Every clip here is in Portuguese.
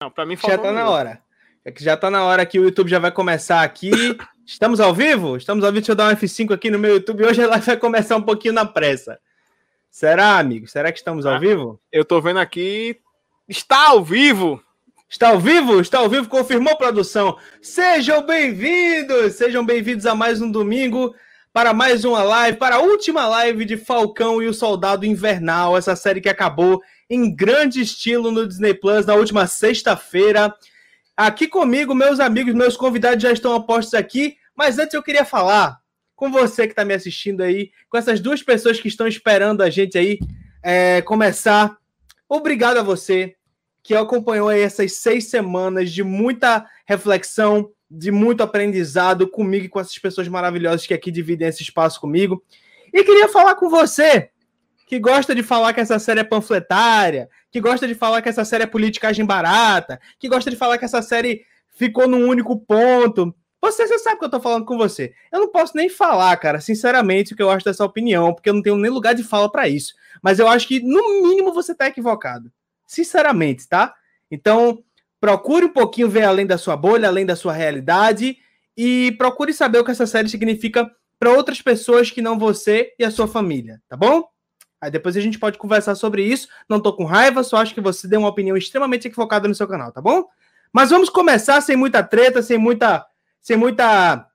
Não, pra mim Já tá na hora. É que já tá na hora que o YouTube já vai começar aqui. Estamos ao vivo? Estamos ao vivo. Deixa eu dar um F5 aqui no meu YouTube. Hoje ela vai começar um pouquinho na pressa. Será, amigo? Será que estamos ao Ah. vivo? Eu tô vendo aqui. Está ao vivo! Está ao vivo? Está ao vivo? Confirmou, produção? Sejam bem-vindos! Sejam bem-vindos a mais um domingo, para mais uma live, para a última live de Falcão e o Soldado Invernal, essa série que acabou em grande estilo no Disney Plus na última sexta-feira. Aqui comigo, meus amigos, meus convidados já estão apostos aqui, mas antes eu queria falar com você que está me assistindo aí, com essas duas pessoas que estão esperando a gente aí é, começar. Obrigado a você que acompanhou aí essas seis semanas de muita reflexão, de muito aprendizado comigo e com essas pessoas maravilhosas que aqui dividem esse espaço comigo. E queria falar com você que gosta de falar que essa série é panfletária, que gosta de falar que essa série é politicagem barata, que gosta de falar que essa série ficou num único ponto. Você, você sabe que eu tô falando com você. Eu não posso nem falar, cara, sinceramente, o que eu acho dessa opinião, porque eu não tenho nem lugar de fala para isso. Mas eu acho que, no mínimo, você tá equivocado sinceramente, tá? Então, procure um pouquinho ver além da sua bolha, além da sua realidade e procure saber o que essa série significa para outras pessoas que não você e a sua família, tá bom? Aí depois a gente pode conversar sobre isso. Não tô com raiva, só acho que você deu uma opinião extremamente equivocada no seu canal, tá bom? Mas vamos começar sem muita treta, sem muita sem muita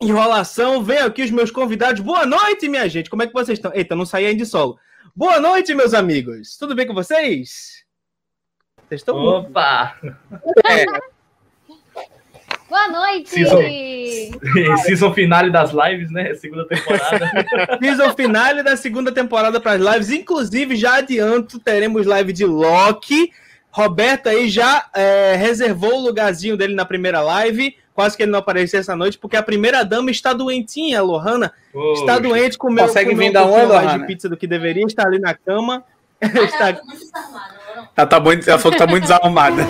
enrolação. Venham aqui os meus convidados. Boa noite, minha gente. Como é que vocês estão? Eita, não saí ainda de solo. Boa noite, meus amigos. Tudo bem com vocês? Vocês estão Opa! É, Boa noite! Season. Season finale das lives, né? Segunda temporada. Season finale da segunda temporada para as lives. Inclusive, já adianto, teremos live de Loki. Roberto aí já é, reservou o lugarzinho dele na primeira live. Quase que ele não apareceu essa noite, porque a primeira dama está doentinha, a Lohana. Está doente, comeu, Consegue comeu vir da pouquinho onde, mais de pizza do que deveria, está ali na cama. está... Ela, tá muito, ela falou que tá muito desarrumada.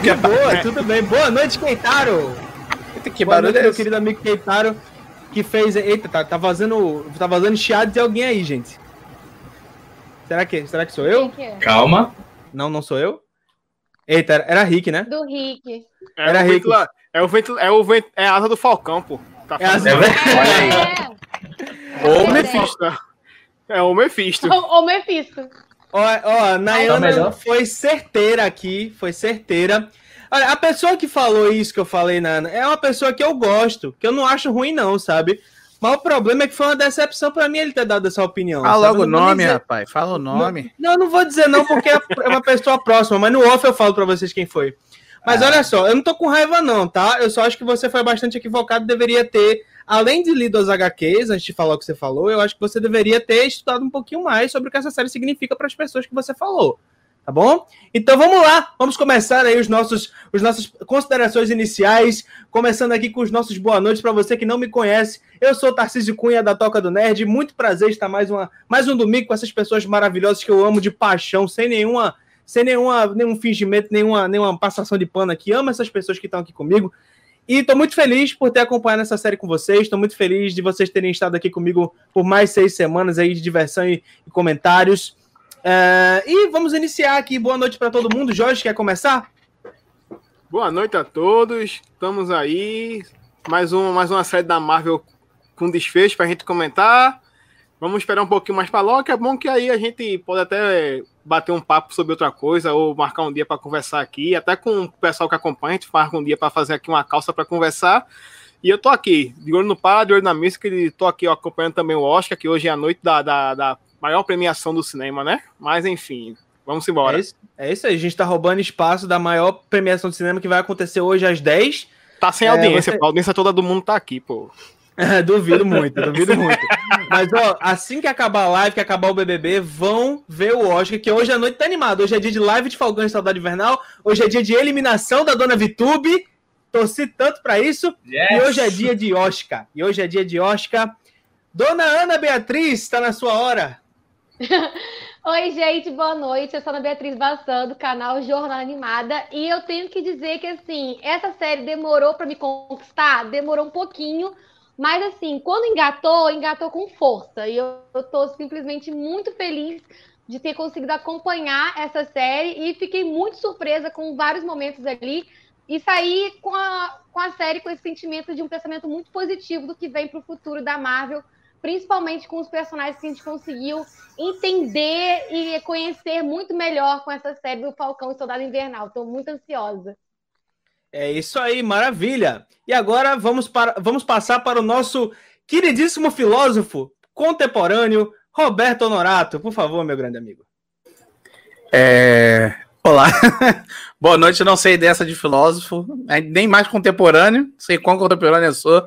De boa, tudo bem. Boa noite, Keitaro. Eita, que Boa barulho noite, é meu esse? querido amigo Keitaro, que fez. Eita, tá, tá vazando. Tá vazando chiado de alguém aí, gente. Será que, será que sou eu? Quem que é? Calma. Não, não sou eu? Eita, era, era Rick, né? Do Rick. É Era o rico. ventila- É o vento, é o vento, é a asa do Falcão, pô. Tá É a asa- falando. É É, Ou o É. Mephisto. É o Mephisto. o, o Mephisto. Ó, ó, a Tá Nayana melhor? foi certeira aqui, foi certeira. Olha, a pessoa que falou isso que eu falei, Nana, é uma pessoa que eu gosto, que eu não acho ruim, não, sabe? Mas o problema é que foi uma decepção pra mim ele ter dado essa opinião. Fala sabe? logo o não nome, dizer- rapaz. Fala o nome. Não, eu não vou dizer não, porque é uma pessoa próxima, mas no off eu falo pra vocês quem foi. Mas Ah. olha só, eu não tô com raiva não, tá? Eu só acho que você foi bastante equivocado, deveria ter, além de lido as HQs, antes de falar o que você falou, eu acho que você deveria ter estudado um pouquinho mais sobre o que essa série significa para as pessoas que você falou. Tá bom? Então vamos lá, vamos começar aí os nossos, os nossas considerações iniciais, começando aqui com os nossos boa noites para você que não me conhece. Eu sou Tarcísio Cunha da Toca do Nerd, muito prazer estar mais uma mais um domingo com essas pessoas maravilhosas que eu amo de paixão, sem nenhuma sem nenhuma nenhum fingimento, nenhuma nenhuma passação de pano aqui. Amo essas pessoas que estão aqui comigo. E estou muito feliz por ter acompanhado essa série com vocês. Estou muito feliz de vocês terem estado aqui comigo por mais seis semanas aí de diversão e, e comentários. É, e vamos iniciar aqui. Boa noite para todo mundo. Jorge, quer começar? Boa noite a todos. Estamos aí. Mais, um, mais uma série da Marvel com desfecho pra gente comentar. Vamos esperar um pouquinho mais pra Loki. É bom que aí a gente pode até bater um papo sobre outra coisa ou marcar um dia pra conversar aqui. Até com o pessoal que acompanha, a gente marca um dia pra fazer aqui uma calça pra conversar. E eu tô aqui, de olho no par, de olho na música, e tô aqui ó, acompanhando também o Oscar, que hoje é a noite da, da, da maior premiação do cinema, né? Mas enfim, vamos embora. É isso, é isso aí. A gente está roubando espaço da maior premiação de cinema que vai acontecer hoje às 10. Tá sem É, audiência, você- a audiência toda do mundo tá aqui, pô. duvido muito, duvido muito. Mas, ó, assim que acabar a live, que acabar o BBB, vão ver o Oscar, que hoje a noite tá animada. Hoje é dia de live de Falcão e Saudade Invernal. Hoje é dia de eliminação da Dona Vitube. Torci tanto pra isso. Yes. E hoje é dia de Oscar. E hoje é dia de Oscar. Dona Ana Beatriz, está na sua hora. Oi, gente, boa noite. Eu sou a Ana Beatriz Bassan, do canal Jornal Animada. E eu tenho que dizer que, assim, essa série demorou para me conquistar? Demorou um pouquinho. Mas, assim, quando engatou, engatou com força. E eu, tô simplesmente muito feliz de ter conseguido acompanhar essa série e fiquei muito surpresa com vários momentos ali e saí com a, com a série com esse sentimento de um pensamento muito positivo do que vem para o futuro da Marvel, principalmente com os personagens que a gente conseguiu entender e conhecer muito melhor com essa série do Falcão e Soldado Invernal. Estou muito ansiosa. É isso aí, maravilha. E agora vamos, para, vamos passar para o nosso queridíssimo filósofo contemporâneo, Roberto Honorato. Por favor, meu grande amigo. É... Olá, boa noite. Não sei dessa de filósofo, nem mais contemporâneo. Sei quão contemporâneo eu sou,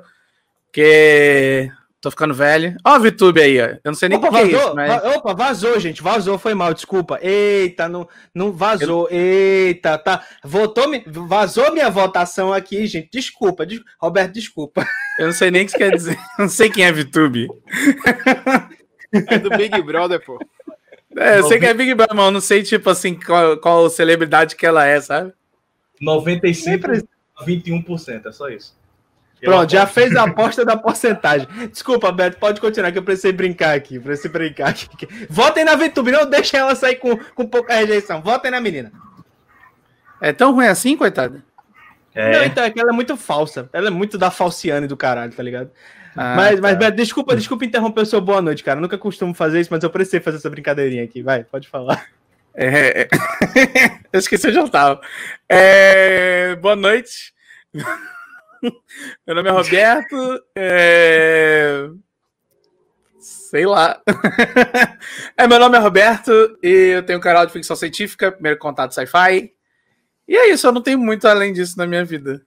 porque tô ficando velho. Ó, o VTube aí, ó. Eu não sei nem o que vazou, é isso, mas... Opa, vazou, gente. Vazou, foi mal, desculpa. Eita, não, não vazou. Eu... Eita, tá. Votou, vazou minha votação aqui, gente. Desculpa, des... Roberto, desculpa. Eu não sei nem o que isso quer dizer. não sei quem é VTube. É do Big Brother, pô. É, eu sei que é Big Brother, mas eu não sei, tipo assim, qual, qual celebridade que ela é, sabe? 95 21%, é só isso. Pronto, já fez a aposta da porcentagem. Desculpa, Beto, pode continuar, que eu precisei brincar aqui. Precisei brincar aqui. Votem na VTube, não deixem ela sair com, com pouca rejeição. Votem na menina. É tão ruim assim, coitada? É. Não, então, é que ela é muito falsa. Ela é muito da falciane do caralho, tá ligado? Ah, mas, tá. mas, Beto, desculpa, desculpa interromper o seu boa noite, cara. Eu nunca costumo fazer isso, mas eu precisei fazer essa brincadeirinha aqui. Vai, pode falar. É... eu esqueci onde eu tava. É... Boa noite. Meu nome é Roberto. É... Sei lá. é, meu nome é Roberto e eu tenho um canal de ficção científica, primeiro contato sci-fi. E é isso, eu não tenho muito além disso na minha vida.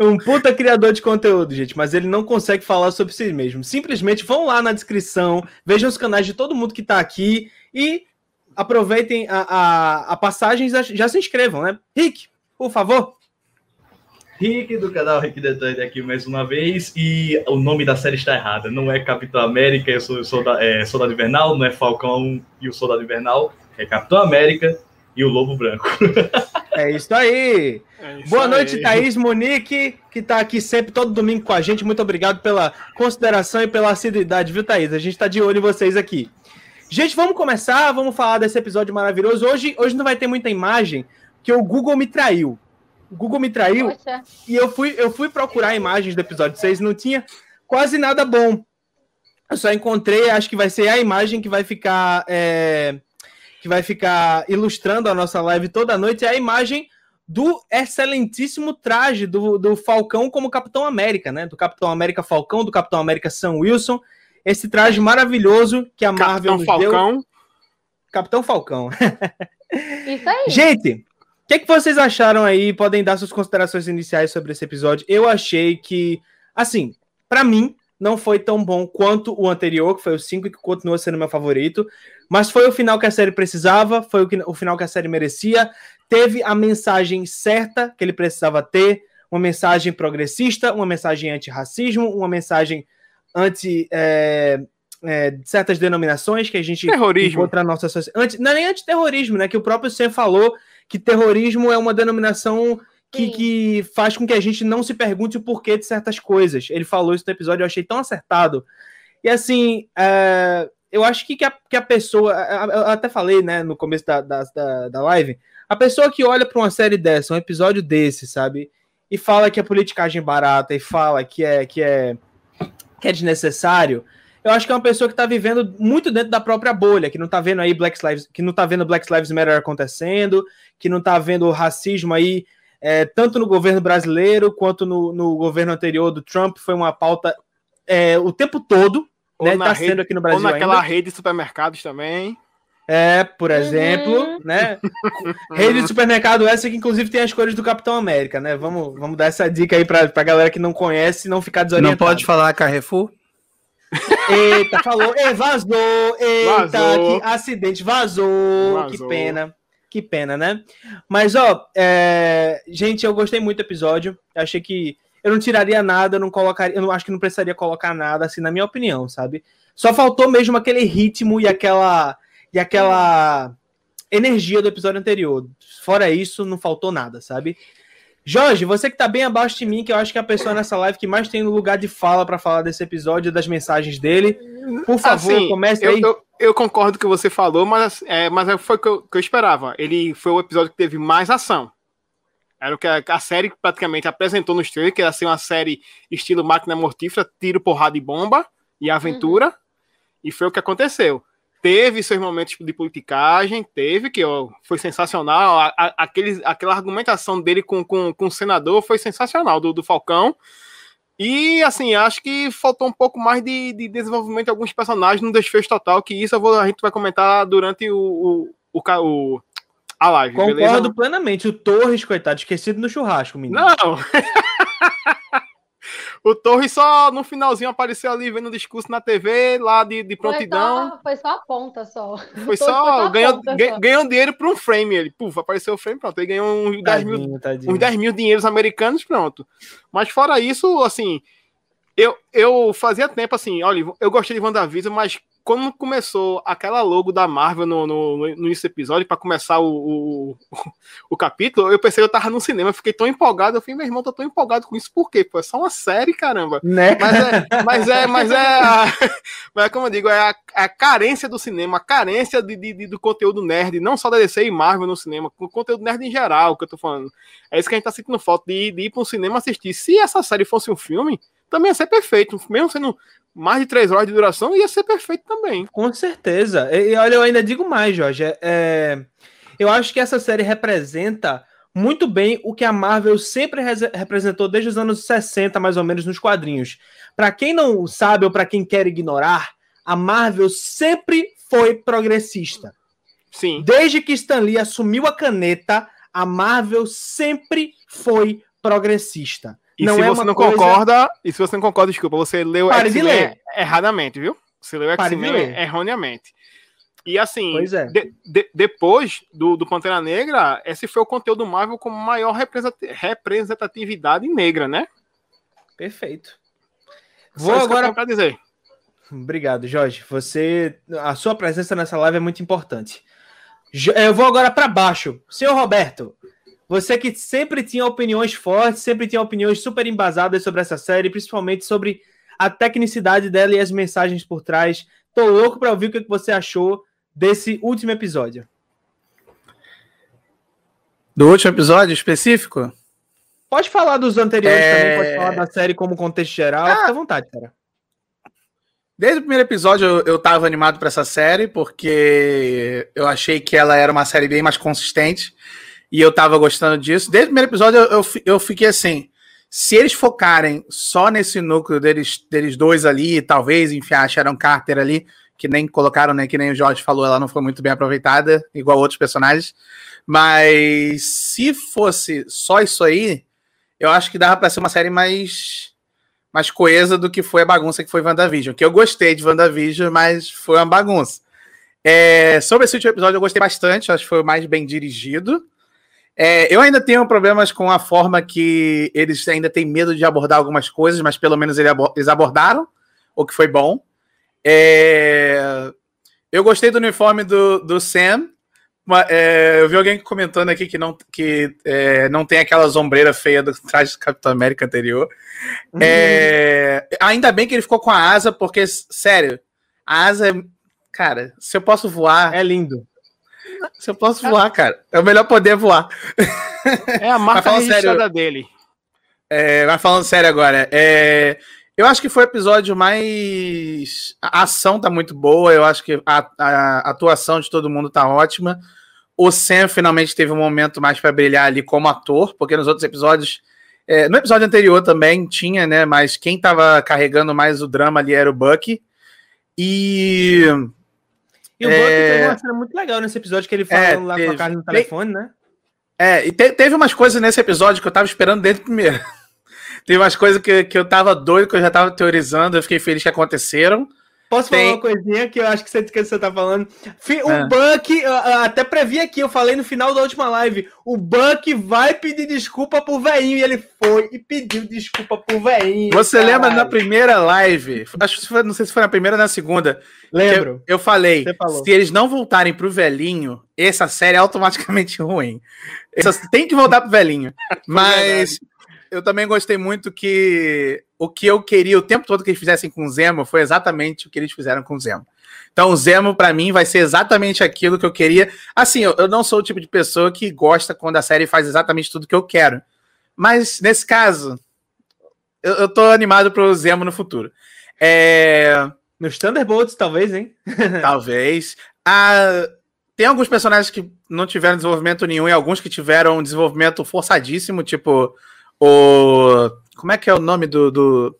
um puta criador de conteúdo, gente, mas ele não consegue falar sobre si mesmo. Simplesmente vão lá na descrição, vejam os canais de todo mundo que tá aqui e aproveitem a, a, a passagem e já se inscrevam, né? Rick, por favor. Rick do canal Rick Detalhe aqui mais uma vez e o nome da série está errado. Não é Capitão América, eu sou Soldado, é, Soldado Invernal, não é Falcão e o Soldado Invernal, é Capitão América e o Lobo Branco. É isso aí. É isso Boa aí. noite, Thaís Monique, que está aqui sempre, todo domingo com a gente. Muito obrigado pela consideração e pela assiduidade, viu, Thaís? A gente está de olho em vocês aqui. Gente, vamos começar, vamos falar desse episódio maravilhoso. Hoje, hoje não vai ter muita imagem, que o Google me traiu. O Google me traiu Poxa. e eu fui, eu fui procurar imagens do episódio 6, não tinha quase nada bom. Eu só encontrei, acho que vai ser a imagem que vai ficar é, que vai ficar ilustrando a nossa live toda noite, é a imagem do excelentíssimo traje do, do Falcão como Capitão América, né? Do Capitão América Falcão, do Capitão América Sam Wilson. Esse traje maravilhoso que a Marvel Capitão nos Falcão. deu. Capitão Falcão. Isso aí. Gente, que, que vocês acharam aí? Podem dar suas considerações iniciais sobre esse episódio. Eu achei que, assim, para mim, não foi tão bom quanto o anterior, que foi o 5 e que continua sendo meu favorito, mas foi o final que a série precisava, foi o, que, o final que a série merecia, teve a mensagem certa que ele precisava ter, uma mensagem progressista, uma mensagem anti-racismo, uma mensagem anti é, é, certas denominações que a gente terrorismo. encontra na nossa sociedade. Anti, não é nem antiterrorismo, né? Que o próprio Sam falou que terrorismo é uma denominação que, que, faz com que a gente não se pergunte o porquê de certas coisas. Ele falou isso no episódio, eu achei tão acertado. E assim, é, eu acho que, que, a, que a pessoa. Eu até falei né, no começo da, da, da live. A pessoa que olha para uma série dessa, um episódio desse, sabe? E fala que é politicagem barata, e fala que é, que é, que é desnecessário. Eu acho que é uma pessoa que está vivendo muito dentro da própria bolha, que não está vendo aí Black Lives, que não tá vendo Black Lives Matter acontecendo, que não está vendo o racismo aí é, tanto no governo brasileiro quanto no, no, governo anterior do Trump, foi uma pauta é, o tempo todo, ou né? Está sendo aqui no Brasil. Ou naquela ainda. rede de supermercados também. É, por exemplo, uhum. né? Rede de supermercado essa que inclusive tem as cores do Capitão América, né? Vamos, vamos dar essa dica aí para a galera que não conhece não ficar desorientada. Não pode falar Carrefour? Eita, falou. E vazou. Eita, vazou. que acidente. Vazou. vazou. Que pena. Que pena, né? Mas, ó, é... gente, eu gostei muito do episódio. Eu achei que eu não tiraria nada, eu não colocaria, eu não acho que não precisaria colocar nada, assim, na minha opinião, sabe? Só faltou mesmo aquele ritmo e aquela e aquela energia do episódio anterior. Fora isso, não faltou nada, sabe? Jorge, você que tá bem abaixo de mim, que eu acho que é a pessoa nessa live que mais tem lugar de fala para falar desse episódio, das mensagens dele. Por favor, assim, comece eu, aí. Eu, eu concordo com o que você falou, mas, é, mas foi o que eu, que eu esperava. Ele foi o episódio que teve mais ação. Era o que a, a série praticamente apresentou nos trailers, que ia ser uma série estilo máquina mortífera, tiro, porrada e bomba e aventura. Uhum. E foi o que aconteceu. Teve seus momentos de politicagem, teve, que ó, foi sensacional. A, a, aquele, aquela argumentação dele com, com, com o senador foi sensacional, do, do Falcão. E, assim, acho que faltou um pouco mais de, de desenvolvimento de alguns personagens no desfecho total, que isso vou, a gente vai comentar durante o, o, o, o a live, Concordo beleza? plenamente. O Torres, coitado, esquecido no churrasco, menino. Não! O Torres só no finalzinho apareceu ali vendo o discurso na TV, lá de, de prontidão. Foi só, foi só a ponta só. Foi só, ganhou, ganhou, ganhou dinheiro para um frame. Ele, puf, apareceu o frame, pronto. Ele ganhou uns 10 mil, uns 10 mil dinheiros americanos, pronto. Mas fora isso, assim, eu, eu fazia tempo assim, olha, eu gostei de WandaVision, mas quando começou aquela logo da Marvel no, no, no início do episódio, para começar o, o, o, capítulo, eu pensei que eu tava no cinema, fiquei tão empolgado, eu falei, meu irmão, tô tão empolgado com isso, por quê? Pô, é só uma série, caramba. Né? Mas é, mas é, mas é, a, mas é como eu digo, é a, a carência do cinema, a carência de, de, de, do conteúdo nerd, não só da DC e Marvel no cinema, o conteúdo nerd em geral, que eu tô falando. É isso que a gente tá sentindo falta, de, de ir para um cinema assistir. Se essa série fosse um filme, também ia ser perfeito, mesmo sendo mais de três horas de duração, ia ser perfeito também. Com certeza. E, olha, eu ainda digo mais, Jorge. É, é, eu acho que essa série representa muito bem o que a Marvel sempre representou desde os anos 60, mais ou menos, nos quadrinhos. Para quem não sabe ou para quem quer ignorar, a Marvel sempre foi progressista. Sim. Desde que Stan Lee assumiu a caneta, a Marvel sempre foi progressista. E não se é você não coisa... concorda, e se você não concorda, desculpa, você leu X-Men erradamente, viu? Você leu X-Men erroneamente. E assim, é. de, de, depois do, do Pantera Negra, esse foi o conteúdo Marvel com maior representatividade negra, né? Perfeito. Vou agora para dizer. Obrigado, Jorge. Você, a sua presença nessa live é muito importante. Eu vou agora para baixo. Senhor Roberto, você que sempre tinha opiniões fortes, sempre tinha opiniões super embasadas sobre essa série, principalmente sobre a tecnicidade dela e as mensagens por trás. Tô louco para ouvir o que você achou desse último episódio. Do último episódio específico? Pode falar dos anteriores é... também, pode falar da série como contexto geral, ah, fica à vontade, cara. Desde o primeiro episódio eu, eu tava animado para essa série, porque eu achei que ela era uma série bem mais consistente. E eu tava gostando disso. Desde o primeiro episódio eu, eu, eu fiquei assim. Se eles focarem só nesse núcleo deles, deles dois ali, talvez enfiar a Sharon Carter ali, que nem colocaram, né? Que nem o Jorge falou, ela não foi muito bem aproveitada, igual outros personagens. Mas se fosse só isso aí, eu acho que dava para ser uma série mais mais coesa do que foi a bagunça que foi WandaVision. Que eu gostei de WandaVision, mas foi uma bagunça. É, sobre esse último episódio, eu gostei bastante, acho que foi o mais bem dirigido. É, eu ainda tenho problemas com a forma que eles ainda têm medo de abordar algumas coisas, mas pelo menos eles abordaram, o que foi bom. É, eu gostei do uniforme do, do Sam. É, eu vi alguém comentando aqui que não, que, é, não tem aquela sombreira feia do traje do Capitão América anterior. Uhum. Ainda bem que ele ficou com a asa, porque, sério, a asa é. Cara, se eu posso voar. É lindo. Se eu posso voar, cara. É o melhor poder voar. É a marca registrada sério, dele. É, mas falando sério agora, é, eu acho que foi o episódio mais. A ação tá muito boa, eu acho que a, a atuação de todo mundo tá ótima. O Sam finalmente teve um momento mais para brilhar ali como ator, porque nos outros episódios. É, no episódio anterior também tinha, né? Mas quem tava carregando mais o drama ali era o Bucky. E e o é... Buck teve uma cena muito legal nesse episódio que ele falou é, lá teve... com a cara no telefone, né? É, e te, teve umas coisas nesse episódio que eu tava esperando dentro primeiro. teve umas coisas que, que eu tava doido, que eu já tava teorizando, eu fiquei feliz que aconteceram. Posso Tem... falar uma coisinha que eu acho que você, que você tá falando? O é. Buck, até previ aqui, eu falei no final da última live. O Buck vai pedir desculpa pro velhinho. E ele foi e pediu desculpa pro velhinho. Você caralho. lembra na primeira live? Acho que foi, não sei se foi na primeira ou na segunda. Lembro. Eu, eu falei: se eles não voltarem pro velhinho, essa série é automaticamente ruim. Essa, tem que voltar pro velhinho. Mas eu também gostei muito que o que eu queria o tempo todo que eles fizessem com o Zemo foi exatamente o que eles fizeram com o Zemo. Então o Zemo, para mim, vai ser exatamente aquilo que eu queria. Assim, eu, eu, não sou o tipo de pessoa que gosta quando a série faz exatamente tudo que eu quero. Mas nesse caso, eu, eu tô animado pro Zemo no futuro. É... Nos Thunderbolts, talvez, hein? talvez. Ah, tem alguns personagens que não tiveram desenvolvimento nenhum e alguns que tiveram um desenvolvimento forçadíssimo, tipo o. Como é que é o nome do, do,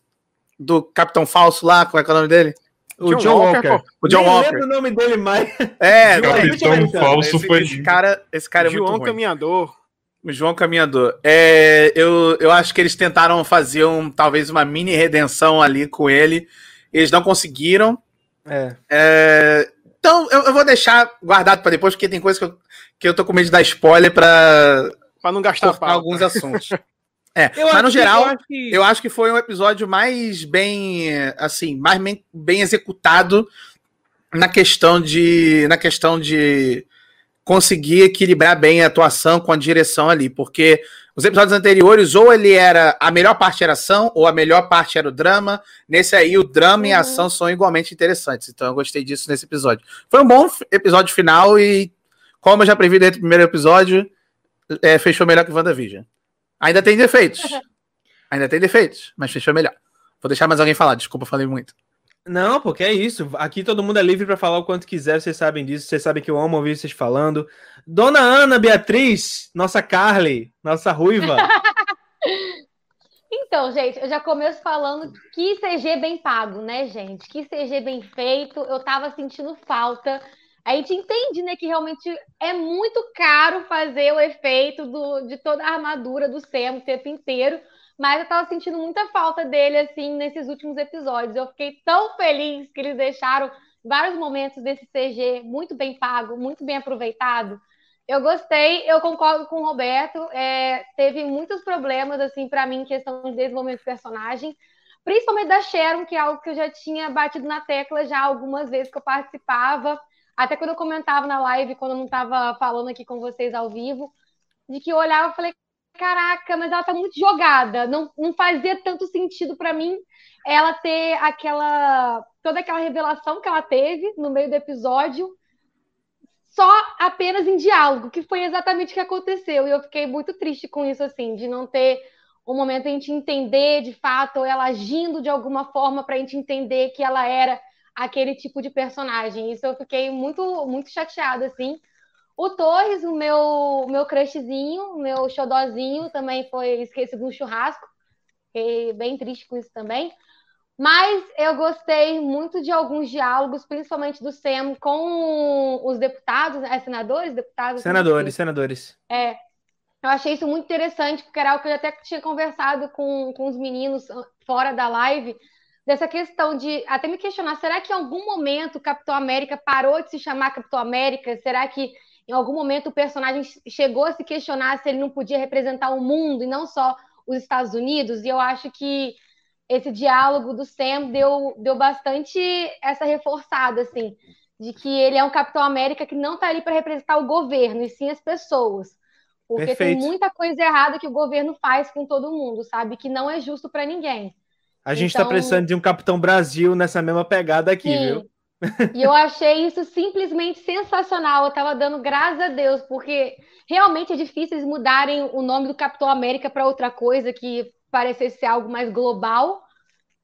do Capitão Falso lá? Como é que é o nome dele? O John, John Walker. Walker. O John Nem Walker. o nome dele mais. É, Capitão Falso esse, foi. Esse cara, esse cara é João muito ruim. Caminhador. O João Caminhador. É, eu, eu acho que eles tentaram fazer um, talvez uma mini redenção ali com ele. Eles não conseguiram. É. É, então, eu, eu, vou deixar guardado para depois, porque tem coisa que eu, que eu tô com medo de dar spoiler para para não gastar alguns assuntos. É, eu mas no geral, eu acho, que... eu acho, que... foi um episódio mais bem, assim, mais bem, bem executado na questão de, na questão de conseguir equilibrar bem a atuação com a direção ali, porque os episódios anteriores, ou ele era. A melhor parte era ação, ou a melhor parte era o drama. Nesse aí, o drama uhum. e a uhum. ação são igualmente interessantes. Então eu gostei disso nesse episódio. Foi um bom episódio final e, como eu já previ desde o primeiro episódio, é, fechou melhor que WandaVision. Ainda tem defeitos. Ainda tem defeitos, mas fechou melhor. Vou deixar mais alguém falar, desculpa, falei muito. Não, porque é isso. Aqui todo mundo é livre para falar o quanto quiser, vocês sabem disso, vocês sabem que eu amo ouvir vocês falando. Dona Ana Beatriz, nossa Carly, nossa ruiva. Então, gente, eu já começo falando que CG bem pago, né, gente? Que CG bem feito. Eu tava sentindo falta. A gente entende, né, que realmente é muito caro fazer o efeito do, de toda a armadura do Sam o tempo inteiro. Mas eu tava sentindo muita falta dele, assim, nesses últimos episódios. Eu fiquei tão feliz que eles deixaram vários momentos desse CG muito bem pago, muito bem aproveitado. Eu gostei, eu concordo com o Roberto. É, teve muitos problemas, assim, para mim, em questão de desenvolvimento de personagem, principalmente da Sharon, que é algo que eu já tinha batido na tecla já algumas vezes que eu participava, até quando eu comentava na live, quando eu não estava falando aqui com vocês ao vivo, de que eu olhava e falei, caraca, mas ela tá muito jogada. Não, não fazia tanto sentido para mim ela ter aquela. toda aquela revelação que ela teve no meio do episódio, só apenas em diálogo, que foi exatamente o que aconteceu. E eu fiquei muito triste com isso, assim, de não ter um momento a gente entender de fato, ela agindo de alguma forma para a gente entender que ela era aquele tipo de personagem. Isso eu fiquei muito, muito chateada, assim. O Torres, o meu, meu crushzinho, o meu xodózinho, também foi esquecido no churrasco. Fiquei bem triste com isso também. Mas eu gostei muito de alguns diálogos, principalmente do Sam com os deputados, né? senadores, deputados. Senadores, senadores. É. Eu achei isso muito interessante, porque era algo que eu até tinha conversado com, com os meninos fora da live, dessa questão de até me questionar: será que em algum momento o Capitão América parou de se chamar Capitão América? Será que em algum momento o personagem chegou a se questionar se ele não podia representar o mundo e não só os Estados Unidos, e eu acho que esse diálogo do Sam deu, deu bastante essa reforçada, assim, de que ele é um Capitão América que não está ali para representar o governo, e sim as pessoas. Porque Perfeito. tem muita coisa errada que o governo faz com todo mundo, sabe? Que não é justo para ninguém. A gente está então... precisando de um Capitão Brasil nessa mesma pegada aqui, sim. viu? E eu achei isso simplesmente sensacional. Eu tava dando graças a Deus, porque realmente é difícil eles mudarem o nome do Capitão América para outra coisa que parecesse ser algo mais global.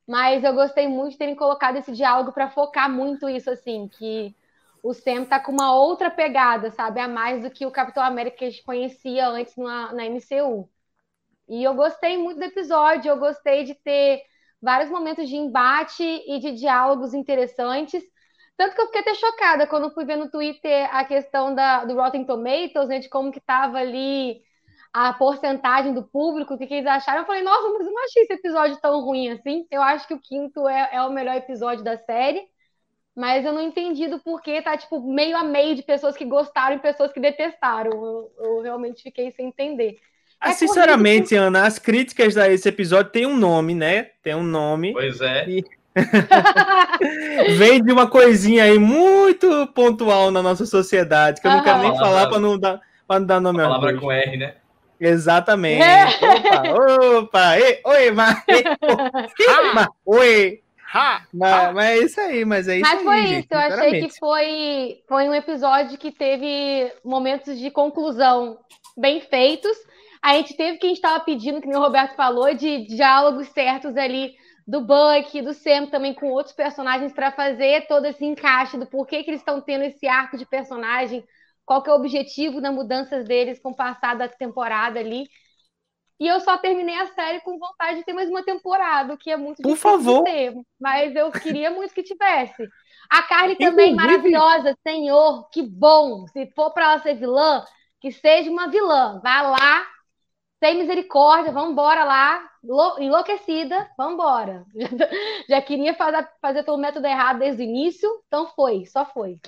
Mas eu gostei muito de terem colocado esse diálogo para focar muito isso, assim, que o Sam tá com uma outra pegada, sabe? A mais do que o Capitão América que a gente conhecia antes na, na MCU. E eu gostei muito do episódio, eu gostei de ter vários momentos de embate e de diálogos interessantes. Tanto que eu fiquei até chocada quando fui ver no Twitter a questão da, do Rotten Tomatoes, né, de como que estava ali a porcentagem do público, o que, que, eles acharam. Eu falei, nossa, mas eu não achei esse episódio tão ruim assim. Eu acho que o quinto é, é o melhor episódio da série, mas eu não entendi do porquê tá, tipo, meio a meio de pessoas que gostaram e pessoas que detestaram. Eu, eu realmente fiquei sem entender. É sinceramente, corrido... Ana, as críticas a esse episódio tem um nome, né? Tem um nome. Pois é. E... Vem de uma coisinha aí muito pontual na nossa sociedade, que eu não quero nem falar para não dar para não dar nome a palavra com R, né? Exatamente. É. Opa, opa, e, oi, mas, ah. oi. Ha! Mas, mas é isso aí, mas é isso Mas aí, foi gente, isso, eu achei que foi, foi um episódio que teve momentos de conclusão bem feitos. A gente teve o que a gente estava pedindo, que nem o Roberto falou, de diálogos certos ali do Buck, do Sam também com outros personagens para fazer todo esse encaixe do porquê que eles estão tendo esse arco de personagem, qual que é o objetivo das mudanças deles com o passar da temporada ali. E eu só terminei a série com vontade de ter mais uma temporada, o que é muito Por difícil favor. ter, mas eu queria muito que tivesse. A Carly também Inclusive- maravilhosa, senhor, que bom. Se for para ela ser vilã, que seja uma vilã. Vá lá, sem misericórdia, vamos embora lá, lo- enlouquecida, vamos embora. Já queria fazer, fazer pelo método errado desde o início, então foi, só foi.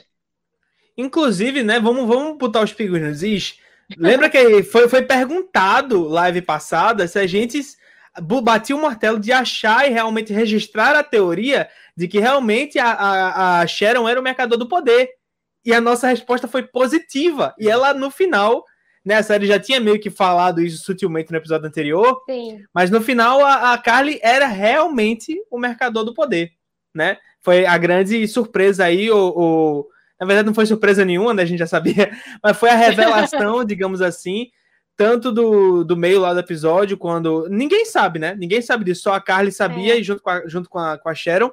Inclusive, né, vamos, vamos botar os pingos nos is. Lembra que foi, foi perguntado live passada se a gente batia o martelo de achar e realmente registrar a teoria de que realmente a, a, a Sharon era o mercador do poder. E a nossa resposta foi positiva. E ela, no final, né, a série já tinha meio que falado isso sutilmente no episódio anterior, Sim. mas no final a, a Carly era realmente o mercador do poder, né? Foi a grande surpresa aí, o, o- na verdade não foi surpresa nenhuma, né? A gente já sabia, mas foi a revelação, digamos assim, tanto do, do meio lá do episódio, quando. Ninguém sabe, né? Ninguém sabe disso, só a Carly sabia, É. e junto com a, junto com a, com a Sharon.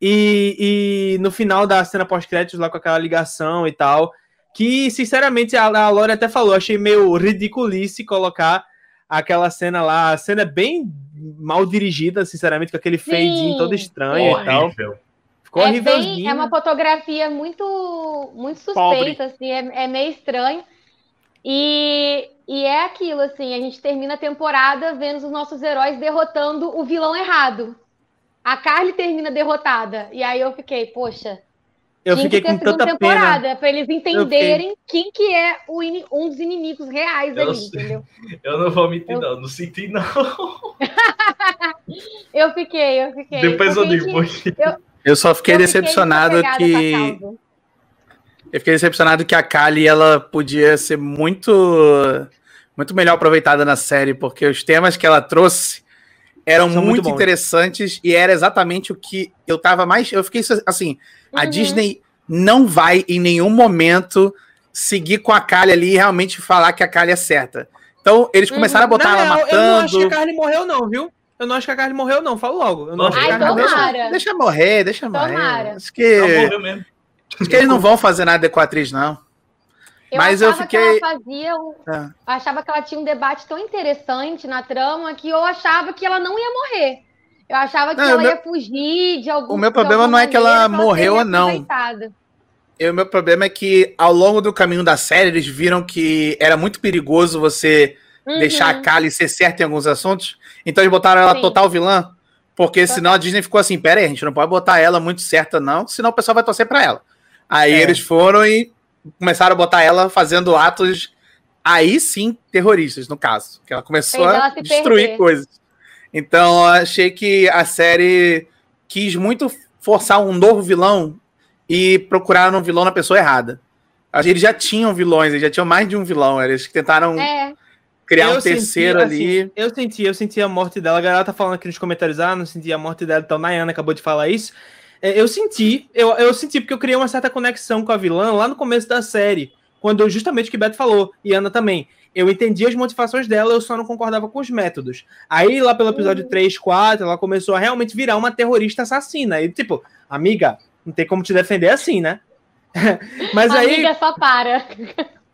E, e no final da cena pós-créditos, lá com aquela ligação e tal, que sinceramente a, a Lore até falou, achei meio ridiculice colocar aquela cena lá. A cena é bem mal dirigida, sinceramente, com aquele fade todo estranho e tal. Horrível. Ficou É, bem, horrívelzinho. é uma fotografia muito, muito suspeita, assim, é, é meio estranho. E, e é aquilo, assim, a gente termina a temporada vendo os nossos heróis derrotando o vilão errado. A Carly termina derrotada. E aí eu fiquei, poxa, Eu fiquei com segunda tanta pena. temporada para eles entenderem quem que é o ini- um dos inimigos reais Eu ali, sei. entendeu? Eu não vou mentir, Eu- não. Não senti, não. Eu fiquei, eu fiquei. Depois eu porque a digo porque. Eu só fiquei eu decepcionado a que. Eu fiquei decepcionado que a Kali ela podia ser muito muito melhor aproveitada na série, porque os temas que ela trouxe eram muito muito, interessantes e era exatamente o que eu tava mais. Eu fiquei assim, a Uhum. Disney não vai em nenhum momento seguir com a Kali ali e realmente falar que a Kali é certa. Então, eles Uhum. começaram a botar Na ela real, Eu não acho que a matando. Carly morreu, não, viu? Eu não acho que a Carly morreu, não. Falo logo. Eu não acho que a Carly morreu. não. tomara. Deixa morrer, deixa morrer. Tomara. Acho que, Não morreu mesmo. acho que eles não vão fazer nada com a atriz, não. Eu Mas eu que fiquei- ela fazia um- É. eu achava que ela tinha um debate tão interessante na trama que eu achava que ela não ia morrer. Eu achava que Não, ela meu- ia fugir de algum o meu problema não é que ela maneira, morreu seria ou não. o meu problema é que, ao longo do caminho da série, eles viram que era muito perigoso você Uhum. deixar a Kali ser certa em alguns assuntos. Então eles botaram ela Sim. total vilã. Porque Total. senão a Disney ficou assim: pera aí, a gente não pode botar ela muito certa, não, senão o pessoal vai torcer pra ela. Aí É. eles foram e começaram a botar ela fazendo atos, aí sim, terroristas, no caso. Que ela começou ela a destruir perder. coisas. Então eu achei que a série quis muito forçar um novo vilão e procuraram um vilão na pessoa errada. Eles já tinham vilões, eles já tinham mais de um vilão. Eles tentaram É, criar um Eu senti, terceiro ali. assim, eu senti, eu senti a morte dela. A galera tá falando aqui nos comentários, ah, não senti a morte dela. Então, Nayana acabou de falar isso. É, eu senti, eu, eu senti porque eu criei uma certa conexão com a vilã lá no começo da série. Quando justamente o que Beto falou, e Ana também. Eu entendi as motivações dela, eu só não concordava com os métodos. Aí, lá pelo episódio Uhum. 3, 4, ela começou a realmente virar uma terrorista assassina. E, tipo, amiga, não tem como te defender assim, né? Mas aí, amiga, só para.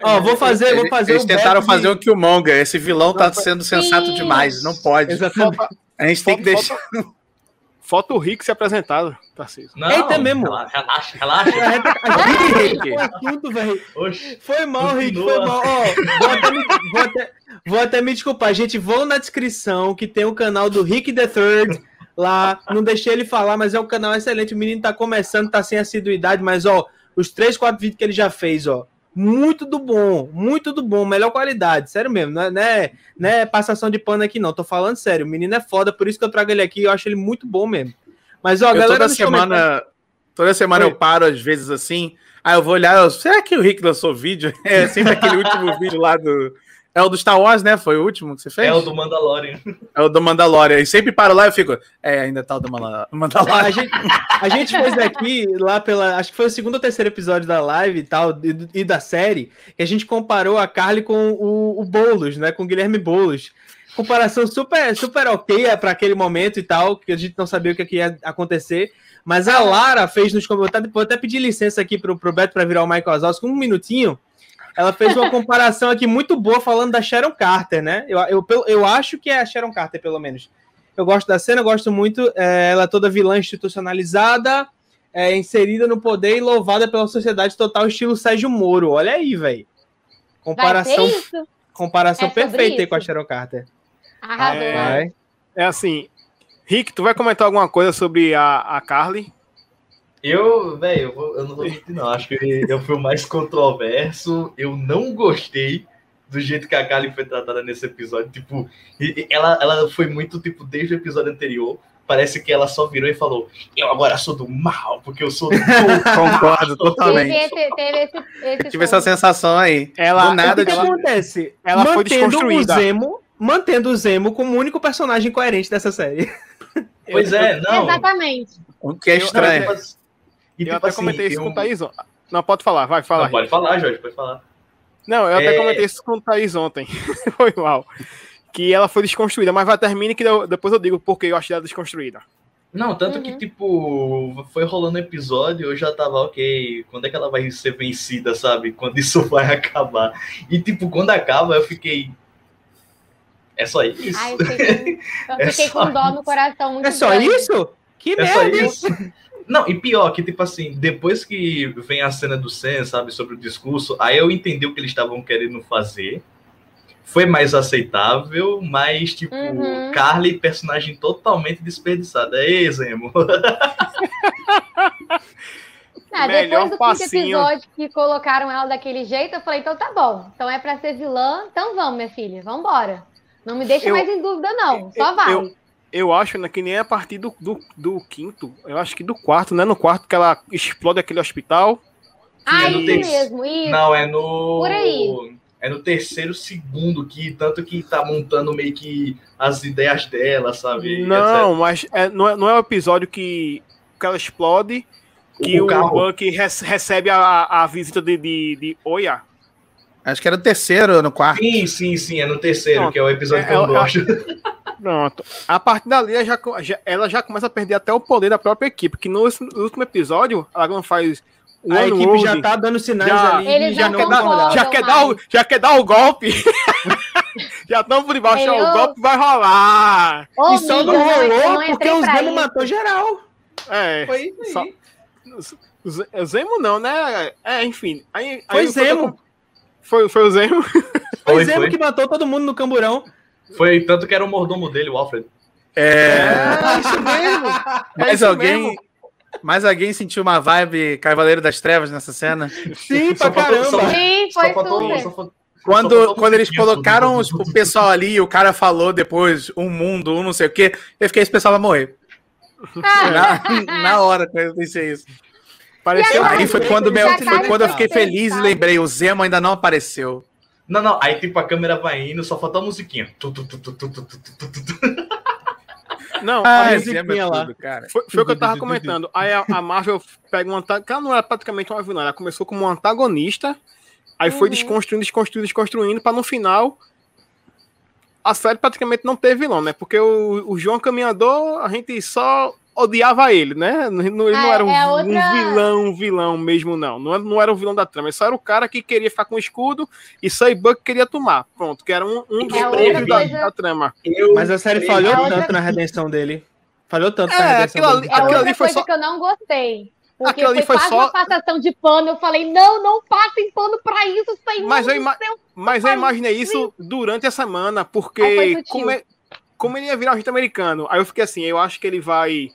ó, vou fazer, vou fazer Eles o tentaram Beto fazer de- o Killmonger. Esse vilão tá Não, sendo sensato Sim. demais. Não pode. Exatamente. A gente tem que deixar. Falta o Rick se apresentado, Tarcísio. Não, Eita, mesmo. Relaxa, relaxa. A gente- o assunto, velho. Foi mal, Rick, foi mal. Ó, vou, até me, vou, até, vou até me desculpar, gente. Vou na descrição que tem o canal do Rick the Third lá. Não deixei ele falar, mas é um canal excelente. O menino tá começando, tá sem assiduidade, mas ó, os três, quatro vídeos que ele já fez, ó. Muito do bom, muito do bom, melhor qualidade, sério mesmo, não é, não é, não é passação de pano aqui não, tô falando sério, o menino é foda, por isso que eu trago ele aqui, eu acho ele muito bom mesmo. Mas ó, Eu galera, toda nos comentários- semana, toda semana Oi. eu paro às vezes assim. Aí eu vou olhar, eu, será que o Rick lançou vídeo? É sempre aquele último vídeo lá do É o do Star Wars, né? Foi o último que você fez? É o do Mandalorian. É o do Mandalorian. E sempre paro lá e eu fico. É, ainda tá o do Mandal- A Mandalorian. gente, a gente fez aqui, lá pela. Acho que foi o segundo ou terceiro episódio da live e tal, e, e da série, que a gente comparou a Carly com o, o Boulos, né? Com o Guilherme Boulos. Comparação super, super ok para aquele momento e tal, que a gente não sabia o que ia acontecer. Mas a Lara fez nos comentários. Vou até pedir licença aqui pro, pro Beto para virar o Michael Azalski, um minutinho. Ela fez uma comparação aqui muito boa falando da Sharon Carter, né? Eu, eu, eu, acho que é a Sharon Carter, pelo menos. Eu gosto da cena, eu gosto muito. é, ela é toda vilã institucionalizada, é, inserida no poder e louvada pela sociedade total, estilo Sérgio Moro. Olha aí, velho. Comparação, comparação É perfeita aí com a Sharon Carter. Arrasou. É. É assim. Rick, tu vai comentar alguma coisa sobre a, a Carly? Eu, velho, eu, eu não vou mentir, não. Acho que eu fui o mais controverso. Eu não gostei do jeito que a Kali foi tratada nesse episódio. Tipo, ela, ela foi muito, tipo, desde o episódio anterior. Parece que ela só virou e falou: Eu agora sou do mal, porque eu sou do Concordo Teve totalmente. esse, teve esse, esse Tive essa sensação aí. Ela- Do nada, o que, ela- acontece? ela foi mantendo desconstruída. O Zemo, mantendo o Zemo como o único personagem coerente dessa série. Pois é, não. Exatamente. O que é estranho. assim- e eu tipo até assim, comentei isso eu- com o Thaís. ontem. Não, pode falar, vai, fala. Não, pode falar, Jorge, pode falar. Não, eu até É. comentei isso com o Thaís ontem. Foi mal. Que ela foi desconstruída, mas vai termine que eu- depois eu digo porque eu achei ela desconstruída. Não, tanto Uhum. que, tipo, foi rolando episódio, eu já tava, ok, quando é que ela vai ser vencida, sabe? Quando isso vai acabar. E, tipo, quando acaba, eu fiquei. É só isso. Ai, eu fiquei, eu É fiquei só com dó no coração muito É só grande. isso? Que É só merda, hein? isso. Não, e pior, que tipo assim, depois que vem a cena do Sam, sabe, sobre o discurso, aí eu entendi o que eles estavam querendo fazer. Foi mais aceitável, mas, tipo, Uhum. Carly, personagem totalmente desperdiçada. É Zemo. Ah, depois do quinto passinho. episódio que colocaram ela daquele jeito, eu falei, então tá bom. Então é pra ser vilã, então vamos, minha filha, vambora. Não me deixa Eu- mais em dúvida, não. Só vai. eu- Eu acho né, que nem a partir do, do, do quinto, eu acho que do quarto, né? No quarto que ela explode aquele hospital. ah, é no isso terceiro. mesmo, isso. Não, é no. Por aí. É no terceiro segundo, que tanto que tá montando meio que as ideias dela, sabe? Não, mas é, não, é, não é o episódio que, que ela explode, que O o. Buck rece- recebe a, a visita de, de, de Oya. Acho que era o terceiro no quarto. Sim, sim, sim, é no terceiro, Não, que é o episódio é- que eu é- não gosto. Pronto. A partir dali, ela já, ela já começa a perder até o poder da própria equipe, que no, no último episódio, ela não faz o A equipe já tá dando sinais Já- ali Eles já quer dar- já quer, dar o, já quer dar o golpe. já estão por debaixo, Eu- o golpe vai rolar. Ô, E só não rolou não porque o Zemo matou geral. É. Foi isso aí. Só- Zemo não, né? É, enfim. Aí, Foi aí Zemo. Foi, foi o Zemo. Foi o Foi, Zemo foi. que matou todo mundo no camburão. Foi tanto que era o mordomo dele, o Alfred. É. É isso mesmo. É Mais isso alguém. mesmo. Mais alguém sentiu uma vibe Cavaleiro das Trevas nessa cena? Sim, pra faltou- só- caramba. Sim, Só foi faltou, super. só Quando, quando eles colocaram os- o pessoal ali, o cara falou depois um mundo, um não sei o quê, eu fiquei, esse pessoal vai morrer. Ah, Na, na hora que eu pensei isso. Pareceu. E Aí foi quando, meu, foi quando eu fiquei feliz e lembrei, o Zemo ainda não apareceu. Não, não, aí tipo a câmera vai indo, só faltou a musiquinha. Tu, tu, tu, tu, tu, tu, tu, tu, tu. Não, Ah, aí musiquinha Zemo é lá. tudo, cara. foi, foi o que eu tava comentando. Aí a, a Marvel pega um antagonista. Ela não era praticamente uma vilã, ela começou como um antagonista. Aí foi Uhum. desconstruindo, desconstruindo, desconstruindo, pra no final. A série praticamente não teve vilão, né? Porque o, o João Caminhador, a gente só odiava ele, né? Ele não É, era um, é um outra- vilão, um vilão mesmo, não. Não era, não era o vilão da trama. Ele só era o cara que queria ficar com o escudo e Cybuck queria tomar. Pronto, que era um, um dos É outra da, da trama. Eu- Mas a série falhou É outra- tanto na redenção dele. Falhou tanto É, na redenção aquilo dele. aquilo outra ali foi coisa só- que eu não gostei. Porque Aquilo ali foi, só- uma passação de pano. Eu falei, não, não passem pano pra isso, Senhor Mas eu ima- céu. Mas eu imaginei isso durante a semana, porque como, é- como ele ia virar agente americano, aí eu fiquei assim, eu acho que ele vai